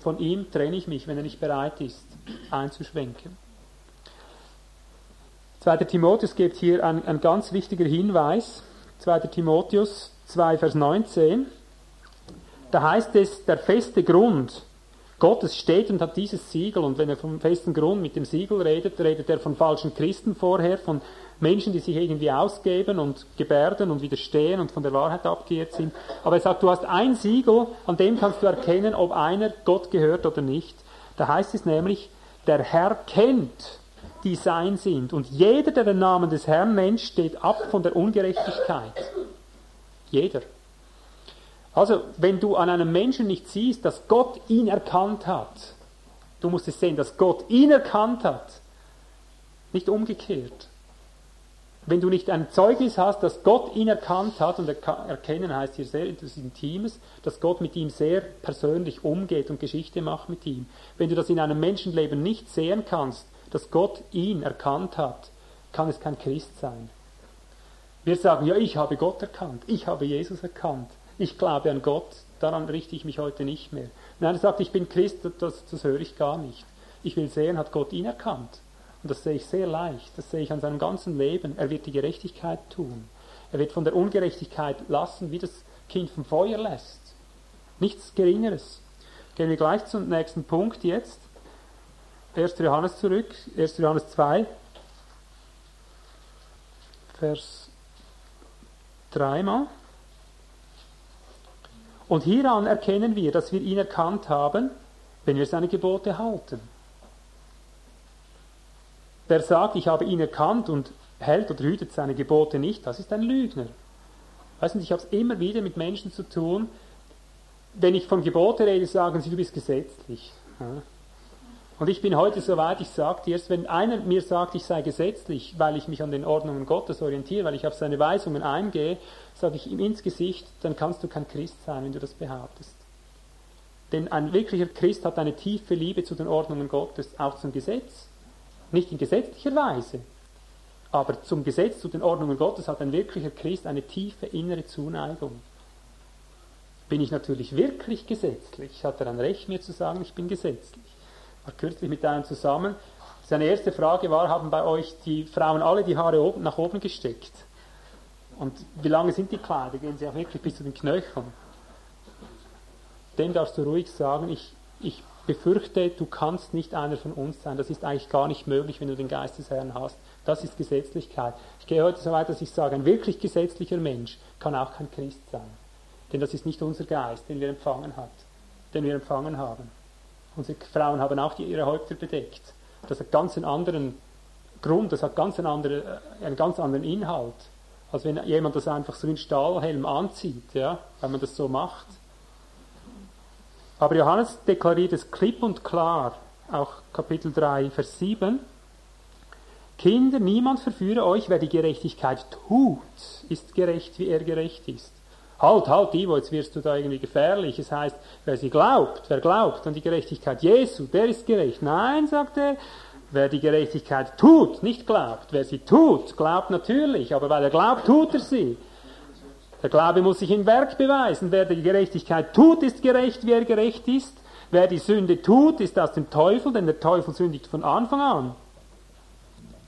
von ihm trenne ich mich, wenn er nicht bereit ist, einzuschwenken. 2. Timotheus gibt hier ein, ein ganz wichtiger Hinweis. 2. Timotheus 2, Vers 19. Da heißt es, der feste Grund Gottes steht und hat dieses Siegel. Und wenn er vom festen Grund mit dem Siegel redet, redet er von falschen Christen vorher, von Menschen, die sich irgendwie ausgeben und gebärden und widerstehen und von der Wahrheit abgeirrt sind. Aber er sagt, du hast ein Siegel, an dem kannst du erkennen, ob einer Gott gehört oder nicht. Da heißt es nämlich, der Herr kennt, die sein sind. Und jeder, der den Namen des Herrn nennt, steht ab von der Ungerechtigkeit. Jeder. Also, wenn du an einem Menschen nicht siehst, dass Gott ihn erkannt hat, du musst es sehen, dass Gott ihn erkannt hat, nicht umgekehrt. Wenn du nicht ein Zeugnis hast, dass Gott ihn erkannt hat, und erkennen heißt hier sehr etwas Intimes, dass Gott mit ihm sehr persönlich umgeht und Geschichte macht mit ihm. Wenn du das in einem Menschenleben nicht sehen kannst, dass Gott ihn erkannt hat, kann es kein Christ sein. Wir sagen, ja, ich habe Gott erkannt, ich habe Jesus erkannt ich glaube an Gott, daran richte ich mich heute nicht mehr. Nein, er sagt, ich bin Christ, das, das höre ich gar nicht. Ich will sehen, hat Gott ihn erkannt. Und das sehe ich sehr leicht. Das sehe ich an seinem ganzen Leben. Er wird die Gerechtigkeit tun. Er wird von der Ungerechtigkeit lassen, wie das Kind vom Feuer lässt. Nichts Geringeres. Gehen wir gleich zum nächsten Punkt jetzt. 1. Johannes zurück, 1. Johannes 2, Vers 3 mal. Und hieran erkennen wir, dass wir ihn erkannt haben, wenn wir seine Gebote halten. Wer sagt, ich habe ihn erkannt und hält oder hütet seine Gebote nicht, das ist ein Lügner. Weißt du, ich habe es immer wieder mit Menschen zu tun, wenn ich von Gebote rede, sagen sie, du bist gesetzlich. Und ich bin heute so weit, ich sage dir, wenn einer mir sagt, ich sei gesetzlich, weil ich mich an den Ordnungen Gottes orientiere, weil ich auf seine Weisungen eingehe, sage ich ihm ins Gesicht, dann kannst du kein Christ sein, wenn du das behauptest. Denn ein wirklicher Christ hat eine tiefe Liebe zu den Ordnungen Gottes, auch zum Gesetz. Nicht in gesetzlicher Weise, aber zum Gesetz, zu den Ordnungen Gottes hat ein wirklicher Christ eine tiefe innere Zuneigung. Bin ich natürlich wirklich gesetzlich, hat er dann recht, mir zu sagen, ich bin gesetzlich. War kürzlich mit einem zusammen. Seine erste Frage war, haben bei euch die Frauen alle die Haare oben, nach oben gesteckt? Und wie lange sind die Kleider? Gehen sie auch wirklich bis zu den Knöcheln? Dem darfst du ruhig sagen, ich, ich befürchte, du kannst nicht einer von uns sein. Das ist eigentlich gar nicht möglich, wenn du den Geist des Herrn hast. Das ist Gesetzlichkeit. Ich gehe heute so weit, dass ich sage, ein wirklich gesetzlicher Mensch kann auch kein Christ sein. Denn das ist nicht unser Geist, den wir empfangen hat, den wir empfangen haben. Unsere Frauen haben auch ihre Häupter bedeckt. Das hat ganz einen anderen Grund, das hat ganz einen, anderen, äh, einen ganz anderen Inhalt, als wenn jemand das einfach so ein Stahlhelm anzieht, ja, wenn man das so macht. Aber Johannes deklariert es klipp und klar, auch Kapitel 3, Vers 7. Kinder, niemand verführe euch, wer die Gerechtigkeit tut, ist gerecht, wie er gerecht ist. Halt, halt, Ivo, jetzt wirst du da irgendwie gefährlich. Es heißt, wer sie glaubt, wer glaubt an die Gerechtigkeit Jesu, der ist gerecht. Nein, sagt er, wer die Gerechtigkeit tut, nicht glaubt. Wer sie tut, glaubt natürlich, aber weil er glaubt, tut er sie. Der Glaube muss sich im Werk beweisen. Wer die Gerechtigkeit tut, ist gerecht, wie er gerecht ist. Wer die Sünde tut, ist aus dem Teufel, denn der Teufel sündigt von Anfang an.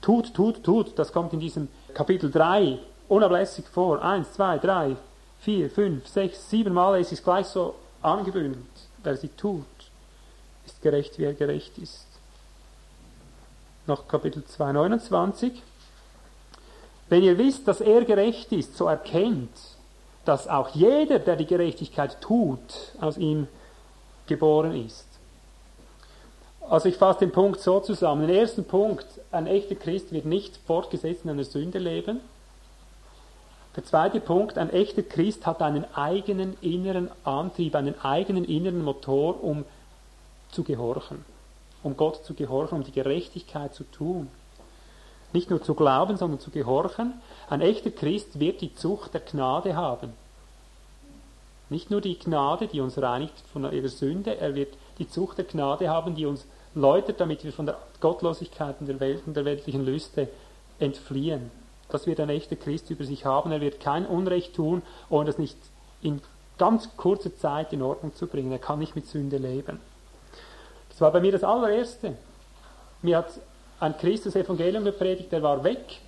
Tut, tut, tut, das kommt in diesem Kapitel 3 unablässig vor. Eins, zwei, drei, vier, fünf, sechs, sieben Mal ist es gleich so angebündelt. Wer sie tut, ist gerecht, wie er gerecht ist. Noch Kapitel 2, 29. Wenn ihr wisst, dass er gerecht ist, so erkennt, dass auch jeder, der die Gerechtigkeit tut, aus ihm geboren ist. Also ich fasse den Punkt so zusammen. Den ersten Punkt, ein echter Christ wird nicht fortgesetzt in einer Sünde leben. Der zweite Punkt, ein echter Christ hat einen eigenen inneren Antrieb, einen eigenen inneren Motor, um zu gehorchen, um Gott zu gehorchen, um die Gerechtigkeit zu tun. Nicht nur zu glauben, sondern zu gehorchen. Ein echter Christ wird die Zucht der Gnade haben. Nicht nur die Gnade, die uns reinigt von ihrer Sünde, er wird die Zucht der Gnade haben, die uns läutert, damit wir von der Gottlosigkeit in der Welt und der weltlichen Lüste entfliehen. Das wird ein echter Christ über sich haben. Er wird kein Unrecht tun, ohne das nicht in ganz kurzer Zeit in Ordnung zu bringen. Er kann nicht mit Sünde leben. Das war bei mir das allererste. Mir hat ein Christ das Evangelium gepredigt, der war weg.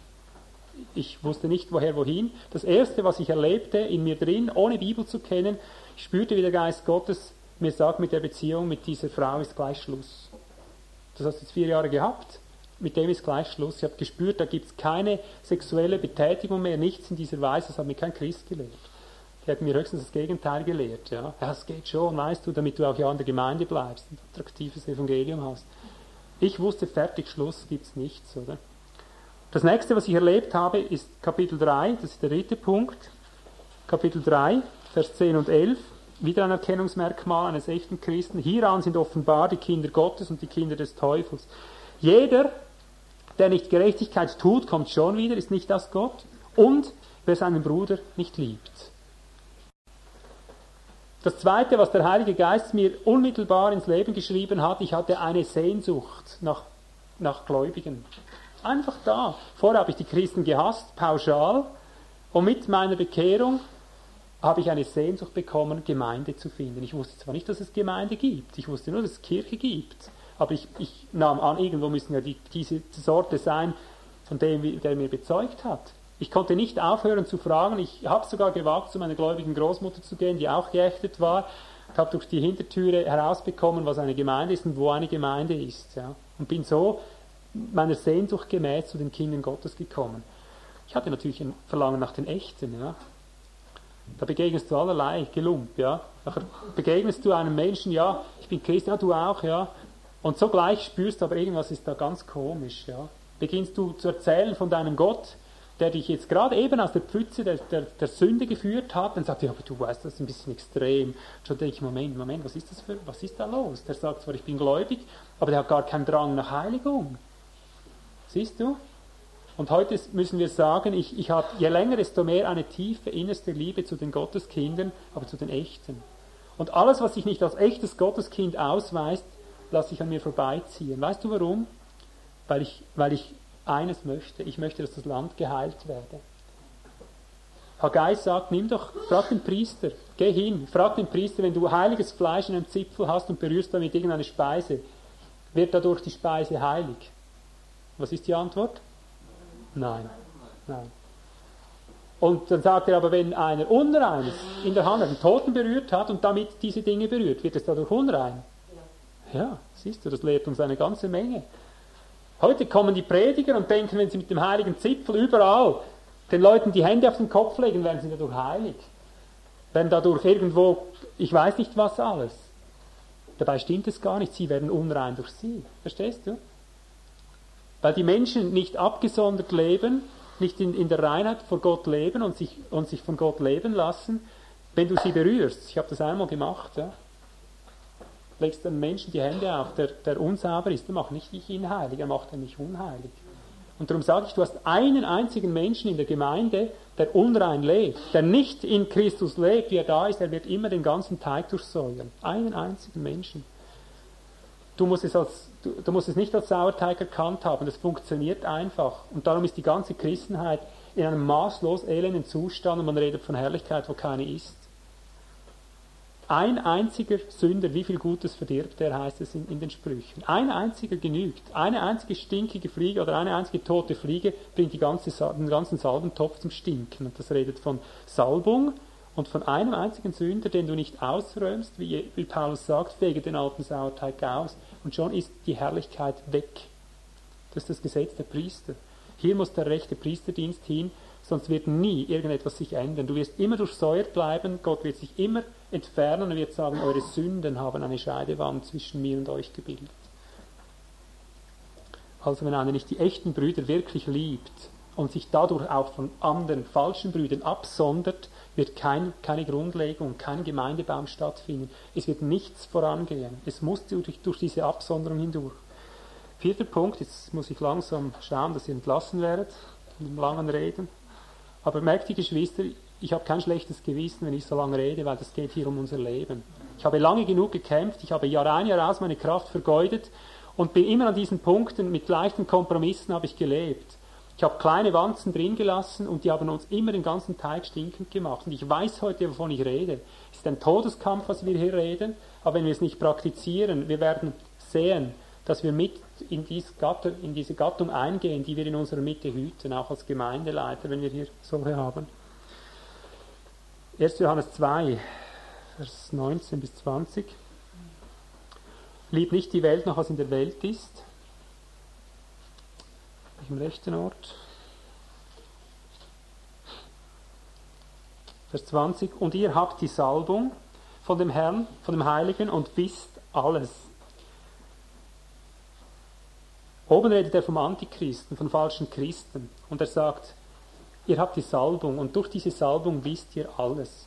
Ich wusste nicht, woher, wohin. Das erste, was ich erlebte in mir drin, ohne Bibel zu kennen, ich spürte, wie der Geist Gottes mir sagt, mit der Beziehung mit dieser Frau ist gleich Schluss. Das hast du jetzt vier Jahre gehabt. Mit dem ist gleich Schluss. Ich habe gespürt, da gibt es keine sexuelle Betätigung mehr, nichts in dieser Weise. Das hat mir kein Christ gelehrt. Der hat mir höchstens das Gegenteil gelehrt. Ja, es geht schon, weißt du, damit du auch ja in der Gemeinde bleibst und attraktives Evangelium hast. Ich wusste, fertig, Schluss gibt es nichts, oder? Das nächste, was ich erlebt habe, ist Kapitel 3, das ist der dritte Punkt. Kapitel 3, Vers 10 und 11. Wieder ein Erkennungsmerkmal eines echten Christen. Hieran sind offenbar die Kinder Gottes und die Kinder des Teufels. Jeder, der nicht Gerechtigkeit tut, kommt schon wieder, ist nicht das Gott. Und wer seinen Bruder nicht liebt. Das Zweite, was der Heilige Geist mir unmittelbar ins Leben geschrieben hat, ich hatte eine Sehnsucht nach, nach Gläubigen. Einfach da. Vorher habe ich die Christen gehasst, pauschal. Und mit meiner Bekehrung habe ich eine Sehnsucht bekommen, Gemeinde zu finden. Ich wusste zwar nicht, dass es Gemeinde gibt, ich wusste nur, dass es Kirche gibt. Aber ich, ich nahm an, irgendwo müssen ja die, diese Sorte sein, von dem der mir bezeugt hat. Ich konnte nicht aufhören zu fragen. Ich habe sogar gewagt, zu meiner gläubigen Großmutter zu gehen, die auch geächtet war. Ich habe durch die Hintertüre herausbekommen, was eine Gemeinde ist und wo eine Gemeinde ist. Ja. Und bin so meiner Sehnsucht gemäß zu den Kindern Gottes gekommen. Ich hatte natürlich ein Verlangen nach den Echten. Ja. Da begegnest du allerlei Gelump. Ja. Nachher begegnest du einem Menschen, ja, ich bin Christ, ja, du auch, ja. Und sogleich spürst du aber irgendwas ist da ganz komisch. Ja. Beginnst du zu erzählen von deinem Gott, der dich jetzt gerade eben aus der Pfütze der, der, der Sünde geführt hat, dann sagt er, ja, aber du weißt, das ist ein bisschen extrem. Schon denke ich, Moment, Moment, was ist das für, was ist da los? Der sagt zwar, ich bin gläubig, aber der hat gar keinen Drang nach Heiligung. Siehst du? Und heute müssen wir sagen, ich, ich habe je länger, desto mehr eine tiefe, innerste Liebe zu den Gotteskindern, aber zu den Echten. Und alles, was sich nicht als echtes Gotteskind ausweist, lasse ich an mir vorbeiziehen. Weißt du warum? Weil ich, weil ich eines möchte. Ich möchte, dass das Land geheilt werde. Haggai sagt, nimm doch, frag den Priester, geh hin, frag den Priester, wenn du heiliges Fleisch in einem Zipfel hast und berührst damit irgendeine Speise, wird dadurch die Speise heilig? Was ist die Antwort? Nein. Nein. Und dann sagt er aber, wenn einer Unreines in der Hand einen Toten berührt hat und damit diese Dinge berührt, wird es dadurch unrein. Ja, siehst du, das lehrt uns eine ganze Menge. Heute kommen die Prediger und denken, wenn sie mit dem heiligen Zipfel überall den Leuten die Hände auf den Kopf legen, werden sie dadurch heilig. Werden dadurch irgendwo, ich weiß nicht was alles. Dabei stimmt es gar nicht, sie werden unrein durch sie. Verstehst du? Weil die Menschen nicht abgesondert leben, nicht in, in der Reinheit vor Gott leben und sich, und sich von Gott leben lassen, wenn du sie berührst. Ich habe das einmal gemacht. Ja. Legst einem Menschen die Hände auf, der, der unsauber ist, der macht nicht dich ihn heilig, er macht mich unheilig. Und darum sage ich, du hast einen einzigen Menschen in der Gemeinde, der unrein lebt, der nicht in Christus lebt, wie er da ist, er wird immer den ganzen Teig durchsäuern. Einen einzigen Menschen. Du musst es, als, du, du musst es nicht als Sauerteig erkannt haben, das funktioniert einfach. Und darum ist die ganze Christenheit in einem maßlos elenden Zustand und man redet von Herrlichkeit, wo keine ist. Ein einziger Sünder, wie viel Gutes verdirbt er, heißt es in, in, den Sprüchen. Ein einziger genügt. Eine einzige stinkige Fliege oder eine einzige tote Fliege bringt ganze, den ganzen Salbentopf zum Stinken. Und das redet von Salbung und von einem einzigen Sünder, den du nicht ausräumst, wie, wie Paulus sagt, fege den alten Sauerteig aus und schon ist die Herrlichkeit weg. Das ist das Gesetz der Priester. Hier muss der rechte Priesterdienst hin, sonst wird nie irgendetwas sich ändern. Du wirst immer durchsäuert bleiben, Gott wird sich immer entfernen und wird sagen, eure Sünden haben eine Scheidewand zwischen mir und euch gebildet. Also wenn einer nicht die echten Brüder wirklich liebt und sich dadurch auch von anderen falschen Brüdern absondert, wird kein, keine Grundlegung, kein Gemeindebaum stattfinden. Es wird nichts vorangehen. Es muss durch, durch diese Absonderung hindurch. Vierter Punkt, jetzt muss ich langsam schauen, dass ihr entlassen werdet, von dem langen Reden. Aber merkt die Geschwister, ich habe kein schlechtes Gewissen, wenn ich so lange rede, weil das geht hier um unser Leben. Ich habe lange genug gekämpft, ich habe Jahr ein, Jahr aus meine Kraft vergeudet und bin immer an diesen Punkten, mit leichten Kompromissen habe ich gelebt. Ich habe kleine Wanzen drin gelassen und die haben uns immer den ganzen Teig stinkend gemacht. Und ich weiß heute, wovon ich rede. Es ist ein Todeskampf, was wir hier reden, aber wenn wir es nicht praktizieren, wir werden sehen, dass wir mit in, in diese Gattung eingehen, die wir in unserer Mitte hüten, auch als Gemeindeleiter, wenn wir hier solche haben. 1. Johannes 2, Vers 19 bis 20. Lieb nicht die Welt noch, was in der Welt ist. Im rechten Ort. Vers 20. Und ihr habt die Salbung von dem Herrn, von dem Heiligen und wisst alles. Oben redet er vom Antichristen, von falschen Christen. Und er sagt, ihr habt die Salbung und durch diese Salbung wisst ihr alles.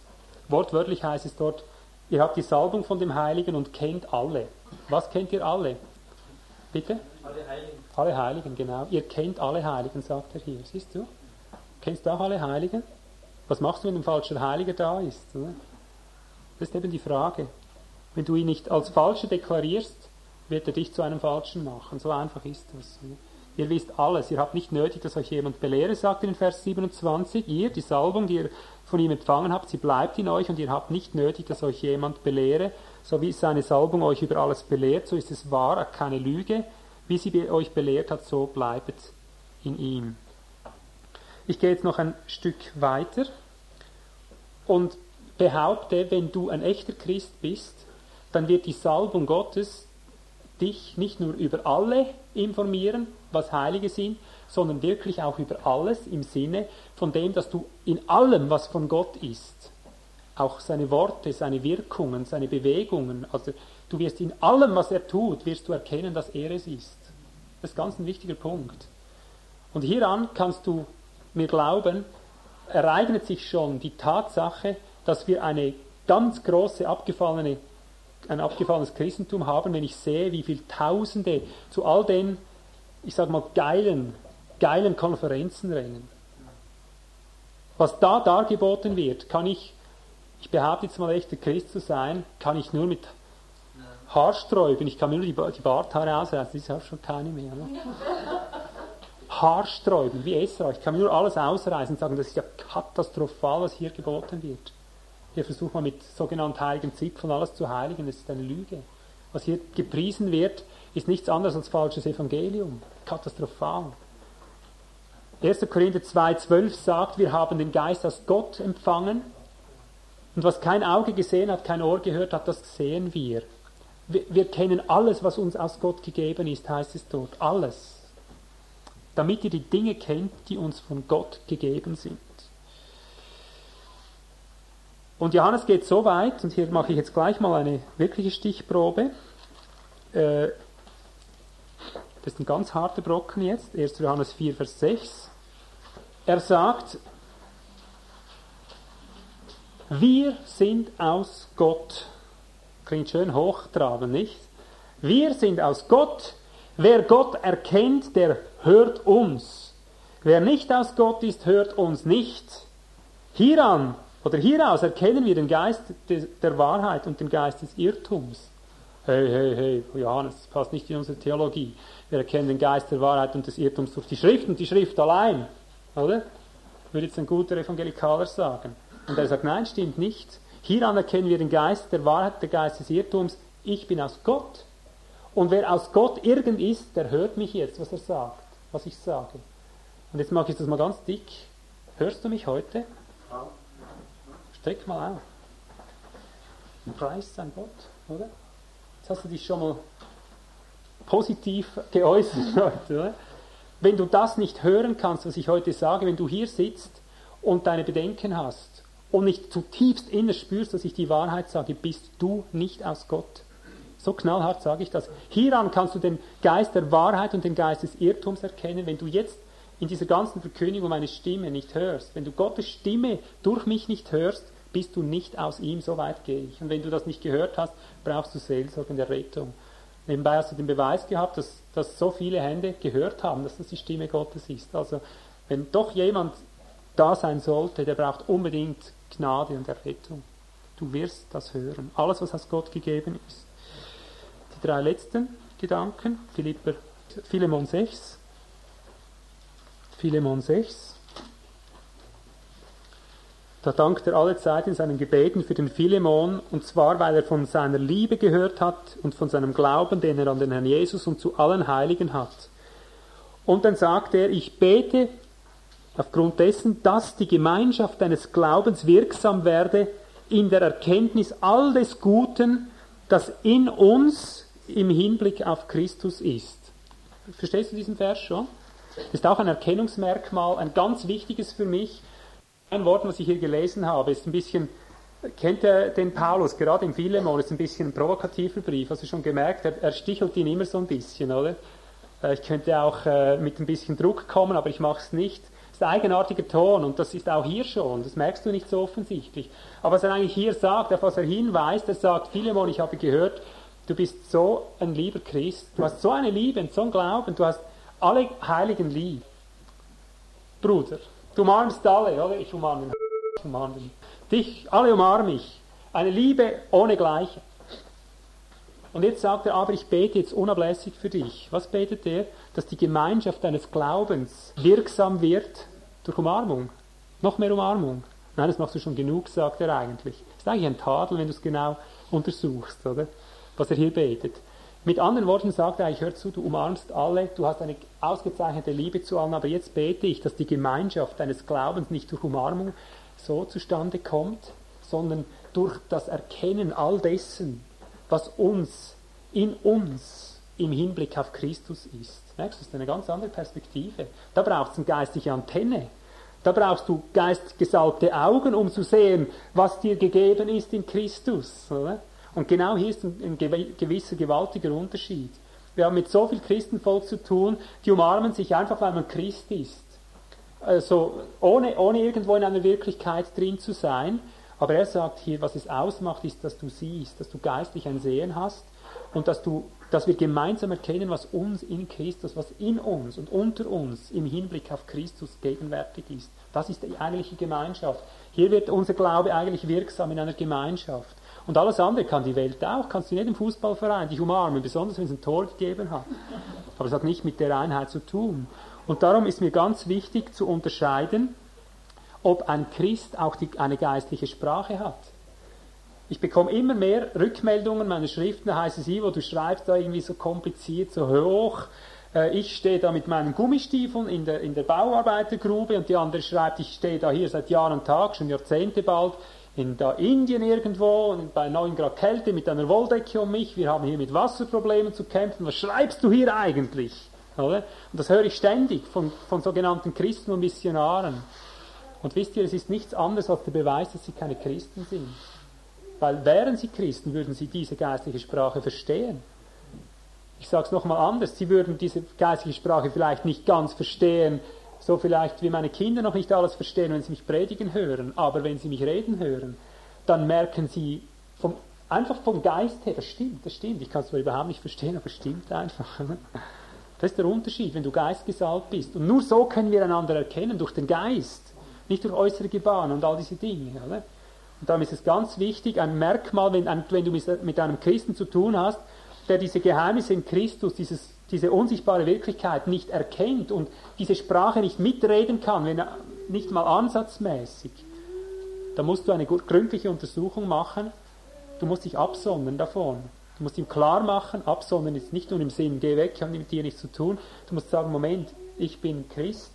Wortwörtlich heißt es dort, ihr habt die Salbung von dem Heiligen und kennt alle. Was kennt ihr alle? Bitte? Alle Heiligen. Alle Heiligen, genau. Ihr kennt alle Heiligen, sagt er hier. Siehst du? Kennst du auch alle Heiligen? Was machst du, wenn ein falscher Heiliger da ist? Das ist eben die Frage. Wenn du ihn nicht als Falscher deklarierst, wird er dich zu einem Falschen machen. So einfach ist das. Ihr wisst alles, ihr habt nicht nötig, dass euch jemand belehre, sagt er in Vers 27. Ihr, die Salbung, die ihr von ihm empfangen habt, sie bleibt in euch und ihr habt nicht nötig, dass euch jemand belehre. So wie seine Salbung euch über alles belehrt, so ist es wahr, keine Lüge. Wie sie euch belehrt hat, so bleibt in ihm. Ich gehe jetzt noch ein Stück weiter und behaupte, wenn du ein echter Christ bist, dann wird die Salbung Gottes dich nicht nur über alle informieren, was Heilige sind, sondern wirklich auch über alles im Sinne von dem, dass du in allem, was von Gott ist, auch seine Worte, seine Wirkungen, seine Bewegungen, also du wirst in allem, was er tut, wirst du erkennen, dass er es ist. Das ist ganz ein wichtiger Punkt. Und hieran kannst du mir glauben, ereignet sich schon die Tatsache, dass wir eine ganz große abgefallene ein abgefallenes Christentum haben, wenn ich sehe, wie viele Tausende zu all den, ich sag mal, geilen, geilen Konferenzen rennen. Was da dargeboten wird, kann ich Ich behaupte jetzt mal, echter Christ zu sein, kann ich nur mit Haarsträuben. Ich kann mir nur die, die Barthaare ausreißen, das ist auch schon keine mehr. Ne? Haarsträuben, wie Esra. Ich kann mir nur alles ausreißen und sagen, das ist ja katastrophal, was hier geboten wird. Hier versucht man mit sogenannten heiligen Zipfeln alles zu heiligen, das ist eine Lüge. Was hier gepriesen wird, ist nichts anderes als falsches Evangelium. Katastrophal. 1. Korinther 2,12 sagt, wir haben den Geist aus Gott empfangen. Und was kein Auge gesehen hat, kein Ohr gehört hat, das sehen wir. wir. Wir kennen alles, was uns aus Gott gegeben ist, heißt es dort. Alles. Damit ihr die Dinge kennt, die uns von Gott gegeben sind. Und Johannes geht so weit, und hier mache ich jetzt gleich mal eine wirkliche Stichprobe. Äh, das ist ein ganz harter Brocken jetzt, 1. Johannes 4, Vers 6. Er sagt, wir sind aus Gott. Klingt schön hochtrabend, nicht? Wir sind aus Gott. Wer Gott erkennt, der hört uns. Wer nicht aus Gott ist, hört uns nicht. Hieran oder hieraus erkennen wir den Geist der Wahrheit und den Geist des Irrtums. Hey, hey, hey, Johannes, das passt nicht in unsere Theologie. Wir erkennen den Geist der Wahrheit und des Irrtums durch die Schrift und die Schrift allein. Oder? Würde jetzt ein guter Evangelikaler sagen. Und er sagt, nein, stimmt nicht. Hieran erkennen wir den Geist der Wahrheit, der Geist des Irrtums. Ich bin aus Gott. Und wer aus Gott irgend ist, der hört mich jetzt, was er sagt, was ich sage. Und jetzt mache ich das mal ganz dick. Hörst du mich heute? Streck mal auf. Preis sein Gott, oder? Jetzt hast du dich schon mal positiv geäußert heute, oder? Wenn du das nicht hören kannst, was ich heute sage, wenn du hier sitzt und deine Bedenken hast und nicht zutiefst innerst spürst, dass ich die Wahrheit sage, bist du nicht aus Gott. So knallhart sage ich das. Hieran kannst du den Geist der Wahrheit und den Geist des Irrtums erkennen, wenn du jetzt in dieser ganzen Verkündigung meine Stimme nicht hörst, wenn du Gottes Stimme durch mich nicht hörst, bist du nicht aus ihm, so weit gehe ich. Und wenn du das nicht gehört hast, brauchst du Seelsorge der Rettung. Nebenbei hast du den Beweis gehabt, dass, dass so viele Hände gehört haben, dass das die Stimme Gottes ist. Also wenn doch jemand da sein sollte, der braucht unbedingt Gnade und Errettung. Du wirst das hören. Alles, was aus Gott gegeben ist. Die drei letzten Gedanken, Philipper, Philemon 6. Philemon 6. Da dankt er alle Zeit in seinen Gebeten für den Philemon, und zwar, weil er von seiner Liebe gehört hat und von seinem Glauben, den er an den Herrn Jesus und zu allen Heiligen hat. Und dann sagt er, ich bete aufgrund dessen, dass die Gemeinschaft deines Glaubens wirksam werde in der Erkenntnis all des Guten, das in uns im Hinblick auf Christus ist. Verstehst du diesen Vers schon? Ist auch ein Erkennungsmerkmal, ein ganz wichtiges für mich, ein Wort, was ich hier gelesen habe, ist ein bisschen, kennt ihr den Paulus, gerade im Philemon, ist ein bisschen ein provokativer Brief, hast du schon gemerkt, er, er stichelt ihn immer so ein bisschen, oder? Äh, ich könnte auch äh, mit ein bisschen Druck kommen, aber ich mache es nicht. Das ist ein eigenartiger Ton und das ist auch hier schon, das merkst du nicht so offensichtlich. Aber was er eigentlich hier sagt, auf was er hinweist, er sagt, Philemon, ich habe gehört, du bist so ein lieber Christ, du hast so eine Liebe und so einen Glauben, du hast alle Heiligen lieb. Bruder, Du umarmst alle, oder? Ich umarme ich umarme dich. Alle umarme ich. Eine Liebe ohne Gleiche. Und jetzt sagt er, aber ich bete jetzt unablässig für dich. Was betet er? Dass die Gemeinschaft deines Glaubens wirksam wird durch Umarmung. Noch mehr Umarmung. Nein, das machst du schon genug, sagt er eigentlich. Das ist eigentlich ein Tadel, wenn du es genau untersuchst, oder? Was er hier betet. Mit anderen Worten sagt er, ich hör zu, du umarmst alle, du hast eine ausgezeichnete Liebe zu allen, aber jetzt bete ich, dass die Gemeinschaft deines Glaubens nicht durch Umarmung so zustande kommt, sondern durch das Erkennen all dessen, was uns, in uns im Hinblick auf Christus ist. Merkst du, das ist eine ganz andere Perspektive. Da braucht es eine geistliche Antenne. Da brauchst du geistgesalbte Augen, um zu sehen, was dir gegeben ist in Christus. Oder? Und genau hier ist ein, ein gewisser gewaltiger Unterschied. Wir haben mit so viel Christenvolk zu tun, die umarmen sich einfach, weil man Christ ist. Also ohne, ohne irgendwo in einer Wirklichkeit drin zu sein. Aber er sagt hier, was es ausmacht, ist, dass du siehst, dass du geistlich ein Sehen hast und dass, du, dass wir gemeinsam erkennen, was uns in Christus, was in uns und unter uns im Hinblick auf Christus gegenwärtig ist. Das ist die eigentliche Gemeinschaft. Hier wird unser Glaube eigentlich wirksam in einer Gemeinschaft. Und alles andere kann die Welt auch. Kannst du in jedem Fußballverein dich umarmen, besonders wenn es ein Tor gegeben hat. Aber es hat nicht mit der Einheit zu tun. Und darum ist mir ganz wichtig zu unterscheiden, ob ein Christ auch die, eine geistliche Sprache hat. Ich bekomme immer mehr Rückmeldungen meiner Schriften, da heißt es, Ivo, du schreibst da irgendwie so kompliziert, so hoch. Äh, ich stehe da mit meinen Gummistiefeln in der, in der Bauarbeitergrube und die andere schreibt, ich stehe da hier seit Jahren und Tag, schon Jahrzehnte bald, in da Indien irgendwo, bei 9 Grad Kälte mit einer Wolldecke um mich, wir haben hier mit Wasserproblemen zu kämpfen, was schreibst du hier eigentlich? Oder? Und das höre ich ständig von, von sogenannten Christen und Missionaren. Und wisst ihr, es ist nichts anderes als der Beweis, dass sie keine Christen sind. Weil wären sie Christen, würden sie diese geistliche Sprache verstehen. Ich sage es nochmal anders, sie würden diese geistliche Sprache vielleicht nicht ganz verstehen, so vielleicht wie meine Kinder noch nicht alles verstehen, wenn sie mich predigen hören, aber wenn sie mich reden hören, dann merken sie vom, einfach vom Geist her, das stimmt, das stimmt, ich kann es zwar überhaupt nicht verstehen, aber es stimmt einfach. Das ist der Unterschied, wenn du geistgesalbt bist. Und nur so können wir einander erkennen, durch den Geist, nicht durch äußere Gebaren und all diese Dinge. Oder? Und darum ist es ganz wichtig, ein Merkmal, wenn, wenn du mit einem Christen zu tun hast, der diese Geheimnisse in Christus, dieses diese unsichtbare Wirklichkeit nicht erkennt und diese Sprache nicht mitreden kann, wenn er nicht mal ansatzmäßig, da musst du eine gründliche Untersuchung machen. Du musst dich absondern davon. Du musst ihm klar machen, absondern ist nicht nur im Sinn, geh weg, ich habe mit dir nichts zu tun. Du musst sagen, Moment, ich bin Christ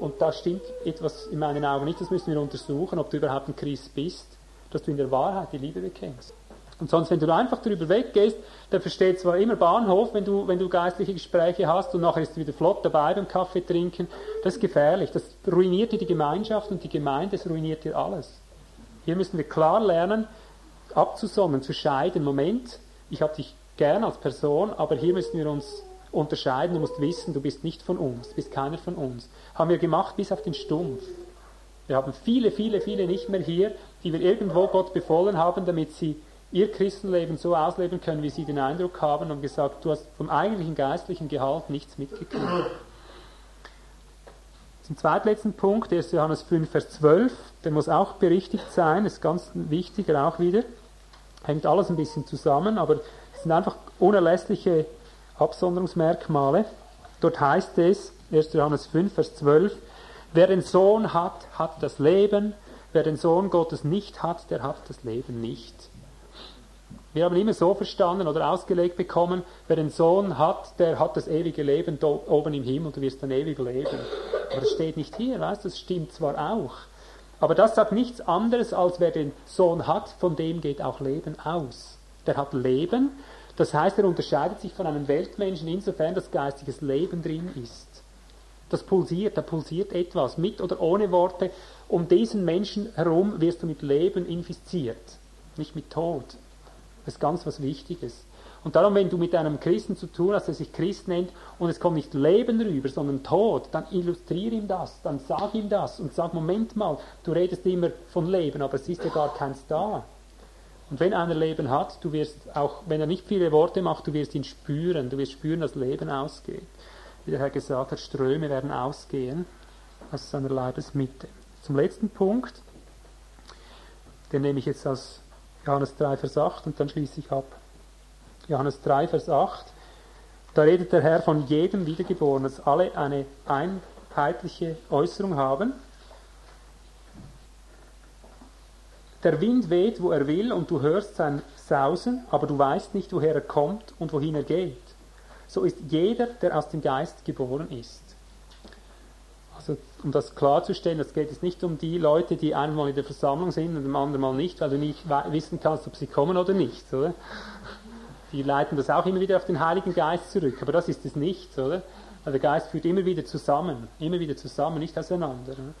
und da stimmt etwas in meinen Augen nicht, das müssen wir untersuchen, ob du überhaupt ein Christ bist, dass du in der Wahrheit die Liebe bekennst. Und sonst, wenn du einfach darüber weggehst, der versteht zwar immer Bahnhof, wenn du, wenn du geistliche Gespräche hast und nachher ist er wieder flott dabei beim Kaffee trinken. Das ist gefährlich. Das ruiniert dir die Gemeinschaft und die Gemeinde, das ruiniert dir alles. Hier müssen wir klar lernen, abzusonnen, zu scheiden. Moment, ich habe dich gern als Person, aber hier müssen wir uns unterscheiden. Du musst wissen, du bist nicht von uns, du bist keiner von uns. Haben wir gemacht bis auf den Stumpf. Wir haben viele, viele, viele nicht mehr hier, die wir irgendwo Gott befohlen haben, damit sie ihr Christenleben so ausleben können, wie sie den Eindruck haben und gesagt, du hast vom eigentlichen geistlichen Gehalt nichts mitgekriegt. Zum zweitletzten Punkt, 1. Johannes 5, Vers 12, der muss auch berichtigt sein, ist ganz wichtiger auch wieder. Hängt alles ein bisschen zusammen, aber es sind einfach unerlässliche Absonderungsmerkmale. Dort heißt es, 1. Johannes 5, Vers 12, wer den Sohn hat, hat das Leben, wer den Sohn Gottes nicht hat, der hat das Leben nicht. Wir haben immer so verstanden oder ausgelegt bekommen, wer den Sohn hat, der hat das ewige Leben oben im Himmel, du wirst dann ewig leben. Aber das steht nicht hier, weißt du, das stimmt zwar auch. Aber das sagt nichts anderes, als wer den Sohn hat, von dem geht auch Leben aus. Der hat Leben, das heißt, er unterscheidet sich von einem Weltmenschen insofern, dass geistiges Leben drin ist. Das pulsiert, da pulsiert etwas, mit oder ohne Worte. Um diesen Menschen herum wirst du mit Leben infiziert, nicht mit Tod. Das ist ganz was Wichtiges. Und darum, wenn du mit einem Christen zu tun hast, der sich Christ nennt, und es kommt nicht Leben rüber, sondern Tod, dann illustriere ihm das, dann sag ihm das und sag, Moment mal, du redest immer von Leben, aber es ist ja gar keins da. Und wenn einer Leben hat, du wirst auch, wenn er nicht viele Worte macht, du wirst ihn spüren, du wirst spüren, dass Leben ausgeht. Wie der Herr gesagt hat, Ströme werden ausgehen aus seiner Leibesmitte. Zum letzten Punkt, den nehme ich jetzt als Johannes 3, Vers 8 und dann schließe ich ab. Johannes 3, Vers 8. Da redet der Herr von jedem Wiedergeborenen, dass alle eine einheitliche Äußerung haben. Der Wind weht, wo er will, und du hörst sein Sausen, aber du weißt nicht, woher er kommt und wohin er geht. So ist jeder, der aus dem Geist geboren ist. Also um das klarzustellen, es geht jetzt nicht um die Leute, die einmal in der Versammlung sind und dem anderen Mal nicht, weil du nicht wissen kannst, ob sie kommen oder nicht, oder? Die leiten das auch immer wieder auf den Heiligen Geist zurück, aber das ist es nicht, oder? Weil der Geist führt immer wieder zusammen, immer wieder zusammen, nicht auseinander. Oder?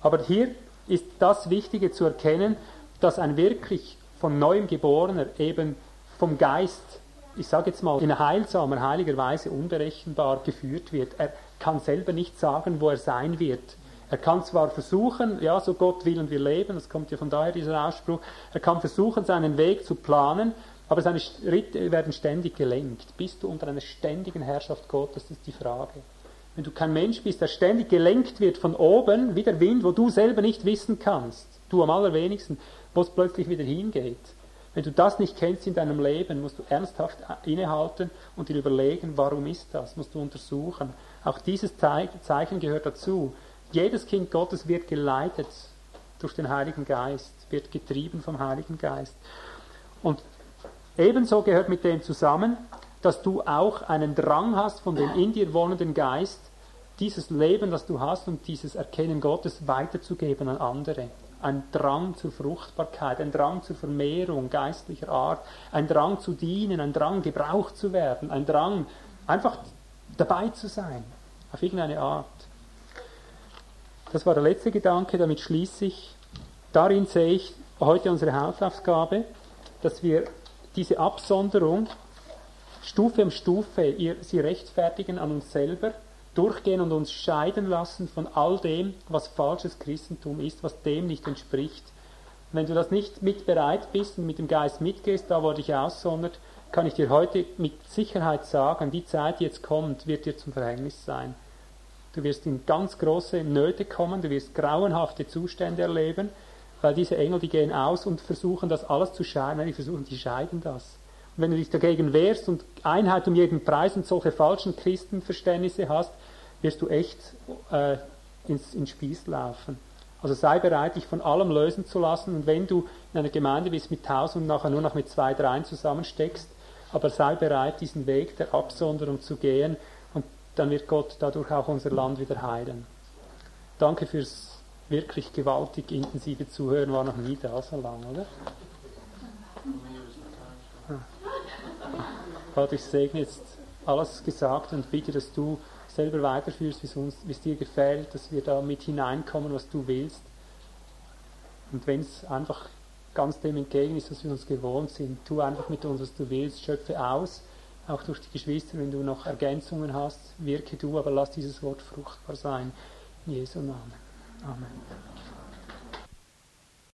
Aber hier ist das Wichtige zu erkennen, dass ein wirklich von neuem Geborener eben vom Geist, ich sage jetzt mal, in heilsamer, heiliger Weise unberechenbar geführt wird. Er kann selber nicht sagen, wo er sein wird. Er kann zwar versuchen, ja, so Gott will und wir leben, das kommt ja von daher dieser Ausspruch, er kann versuchen, seinen Weg zu planen, Aber seine Schritte werden ständig gelenkt. Bist du unter einer ständigen Herrschaft Gottes? Das ist die Frage. Wenn du kein Mensch bist, der ständig gelenkt wird von oben, wie der Wind, wo du selber nicht wissen kannst, du am allerwenigsten, wo es plötzlich wieder hingeht. Wenn du das nicht kennst in deinem Leben, musst du ernsthaft innehalten und dir überlegen, warum ist das? Musst du untersuchen. Auch dieses Zeichen gehört dazu. Jedes Kind Gottes wird geleitet durch den Heiligen Geist, wird getrieben vom Heiligen Geist. Und ebenso gehört mit dem zusammen, dass du auch einen Drang hast von dem in dir wohnenden Geist, dieses Leben, das du hast und dieses Erkennen Gottes weiterzugeben an andere. Ein Drang zur Fruchtbarkeit, ein Drang zur Vermehrung geistlicher Art, ein Drang zu dienen, ein Drang gebraucht zu werden, ein Drang einfach dabei zu sein, auf irgendeine Art. Das war der letzte Gedanke, damit schließe ich. Darin sehe ich heute unsere Hauptaufgabe, dass wir diese Absonderung Stufe um Stufe sie rechtfertigen an uns selber, durchgehen und uns scheiden lassen von all dem, was falsches Christentum ist, was dem nicht entspricht. Wenn du das nicht mit bereit bist und mit dem Geist mitgehst, da wo dich aussondert, kann ich dir heute mit Sicherheit sagen, die Zeit, die jetzt kommt, wird dir zum Verhängnis sein. Du wirst in ganz große Nöte kommen, du wirst grauenhafte Zustände erleben, weil diese Engel, die gehen aus und versuchen das alles zu scheiden, die versuchen, die scheiden das. Und wenn du dich dagegen wehrst und Einheit um jeden Preis und solche falschen Christenverständnisse hast, wirst du echt äh, ins, ins Spieß laufen. Also sei bereit, dich von allem lösen zu lassen. Und wenn du in einer Gemeinde bist mit tausend und nachher nur noch mit zwei, dreien zusammensteckst, aber sei bereit, diesen Weg der Absonderung zu gehen und dann wird Gott dadurch auch unser Land wieder heilen. Danke fürs wirklich gewaltig intensive Zuhören, war noch nie da so lang, oder? Gott, ich segne jetzt alles gesagt und bitte, dass du selber weiterführst, wie es dir gefällt, dass wir da mit hineinkommen, was du willst. Und wenn es einfach ganz dem entgegen ist, was wir uns gewohnt sind. Tu einfach mit uns, was du willst, schöpfe aus, auch durch die Geschwister, wenn du noch Ergänzungen hast, wirke du, aber lass dieses Wort fruchtbar sein. In Jesu Namen. Amen.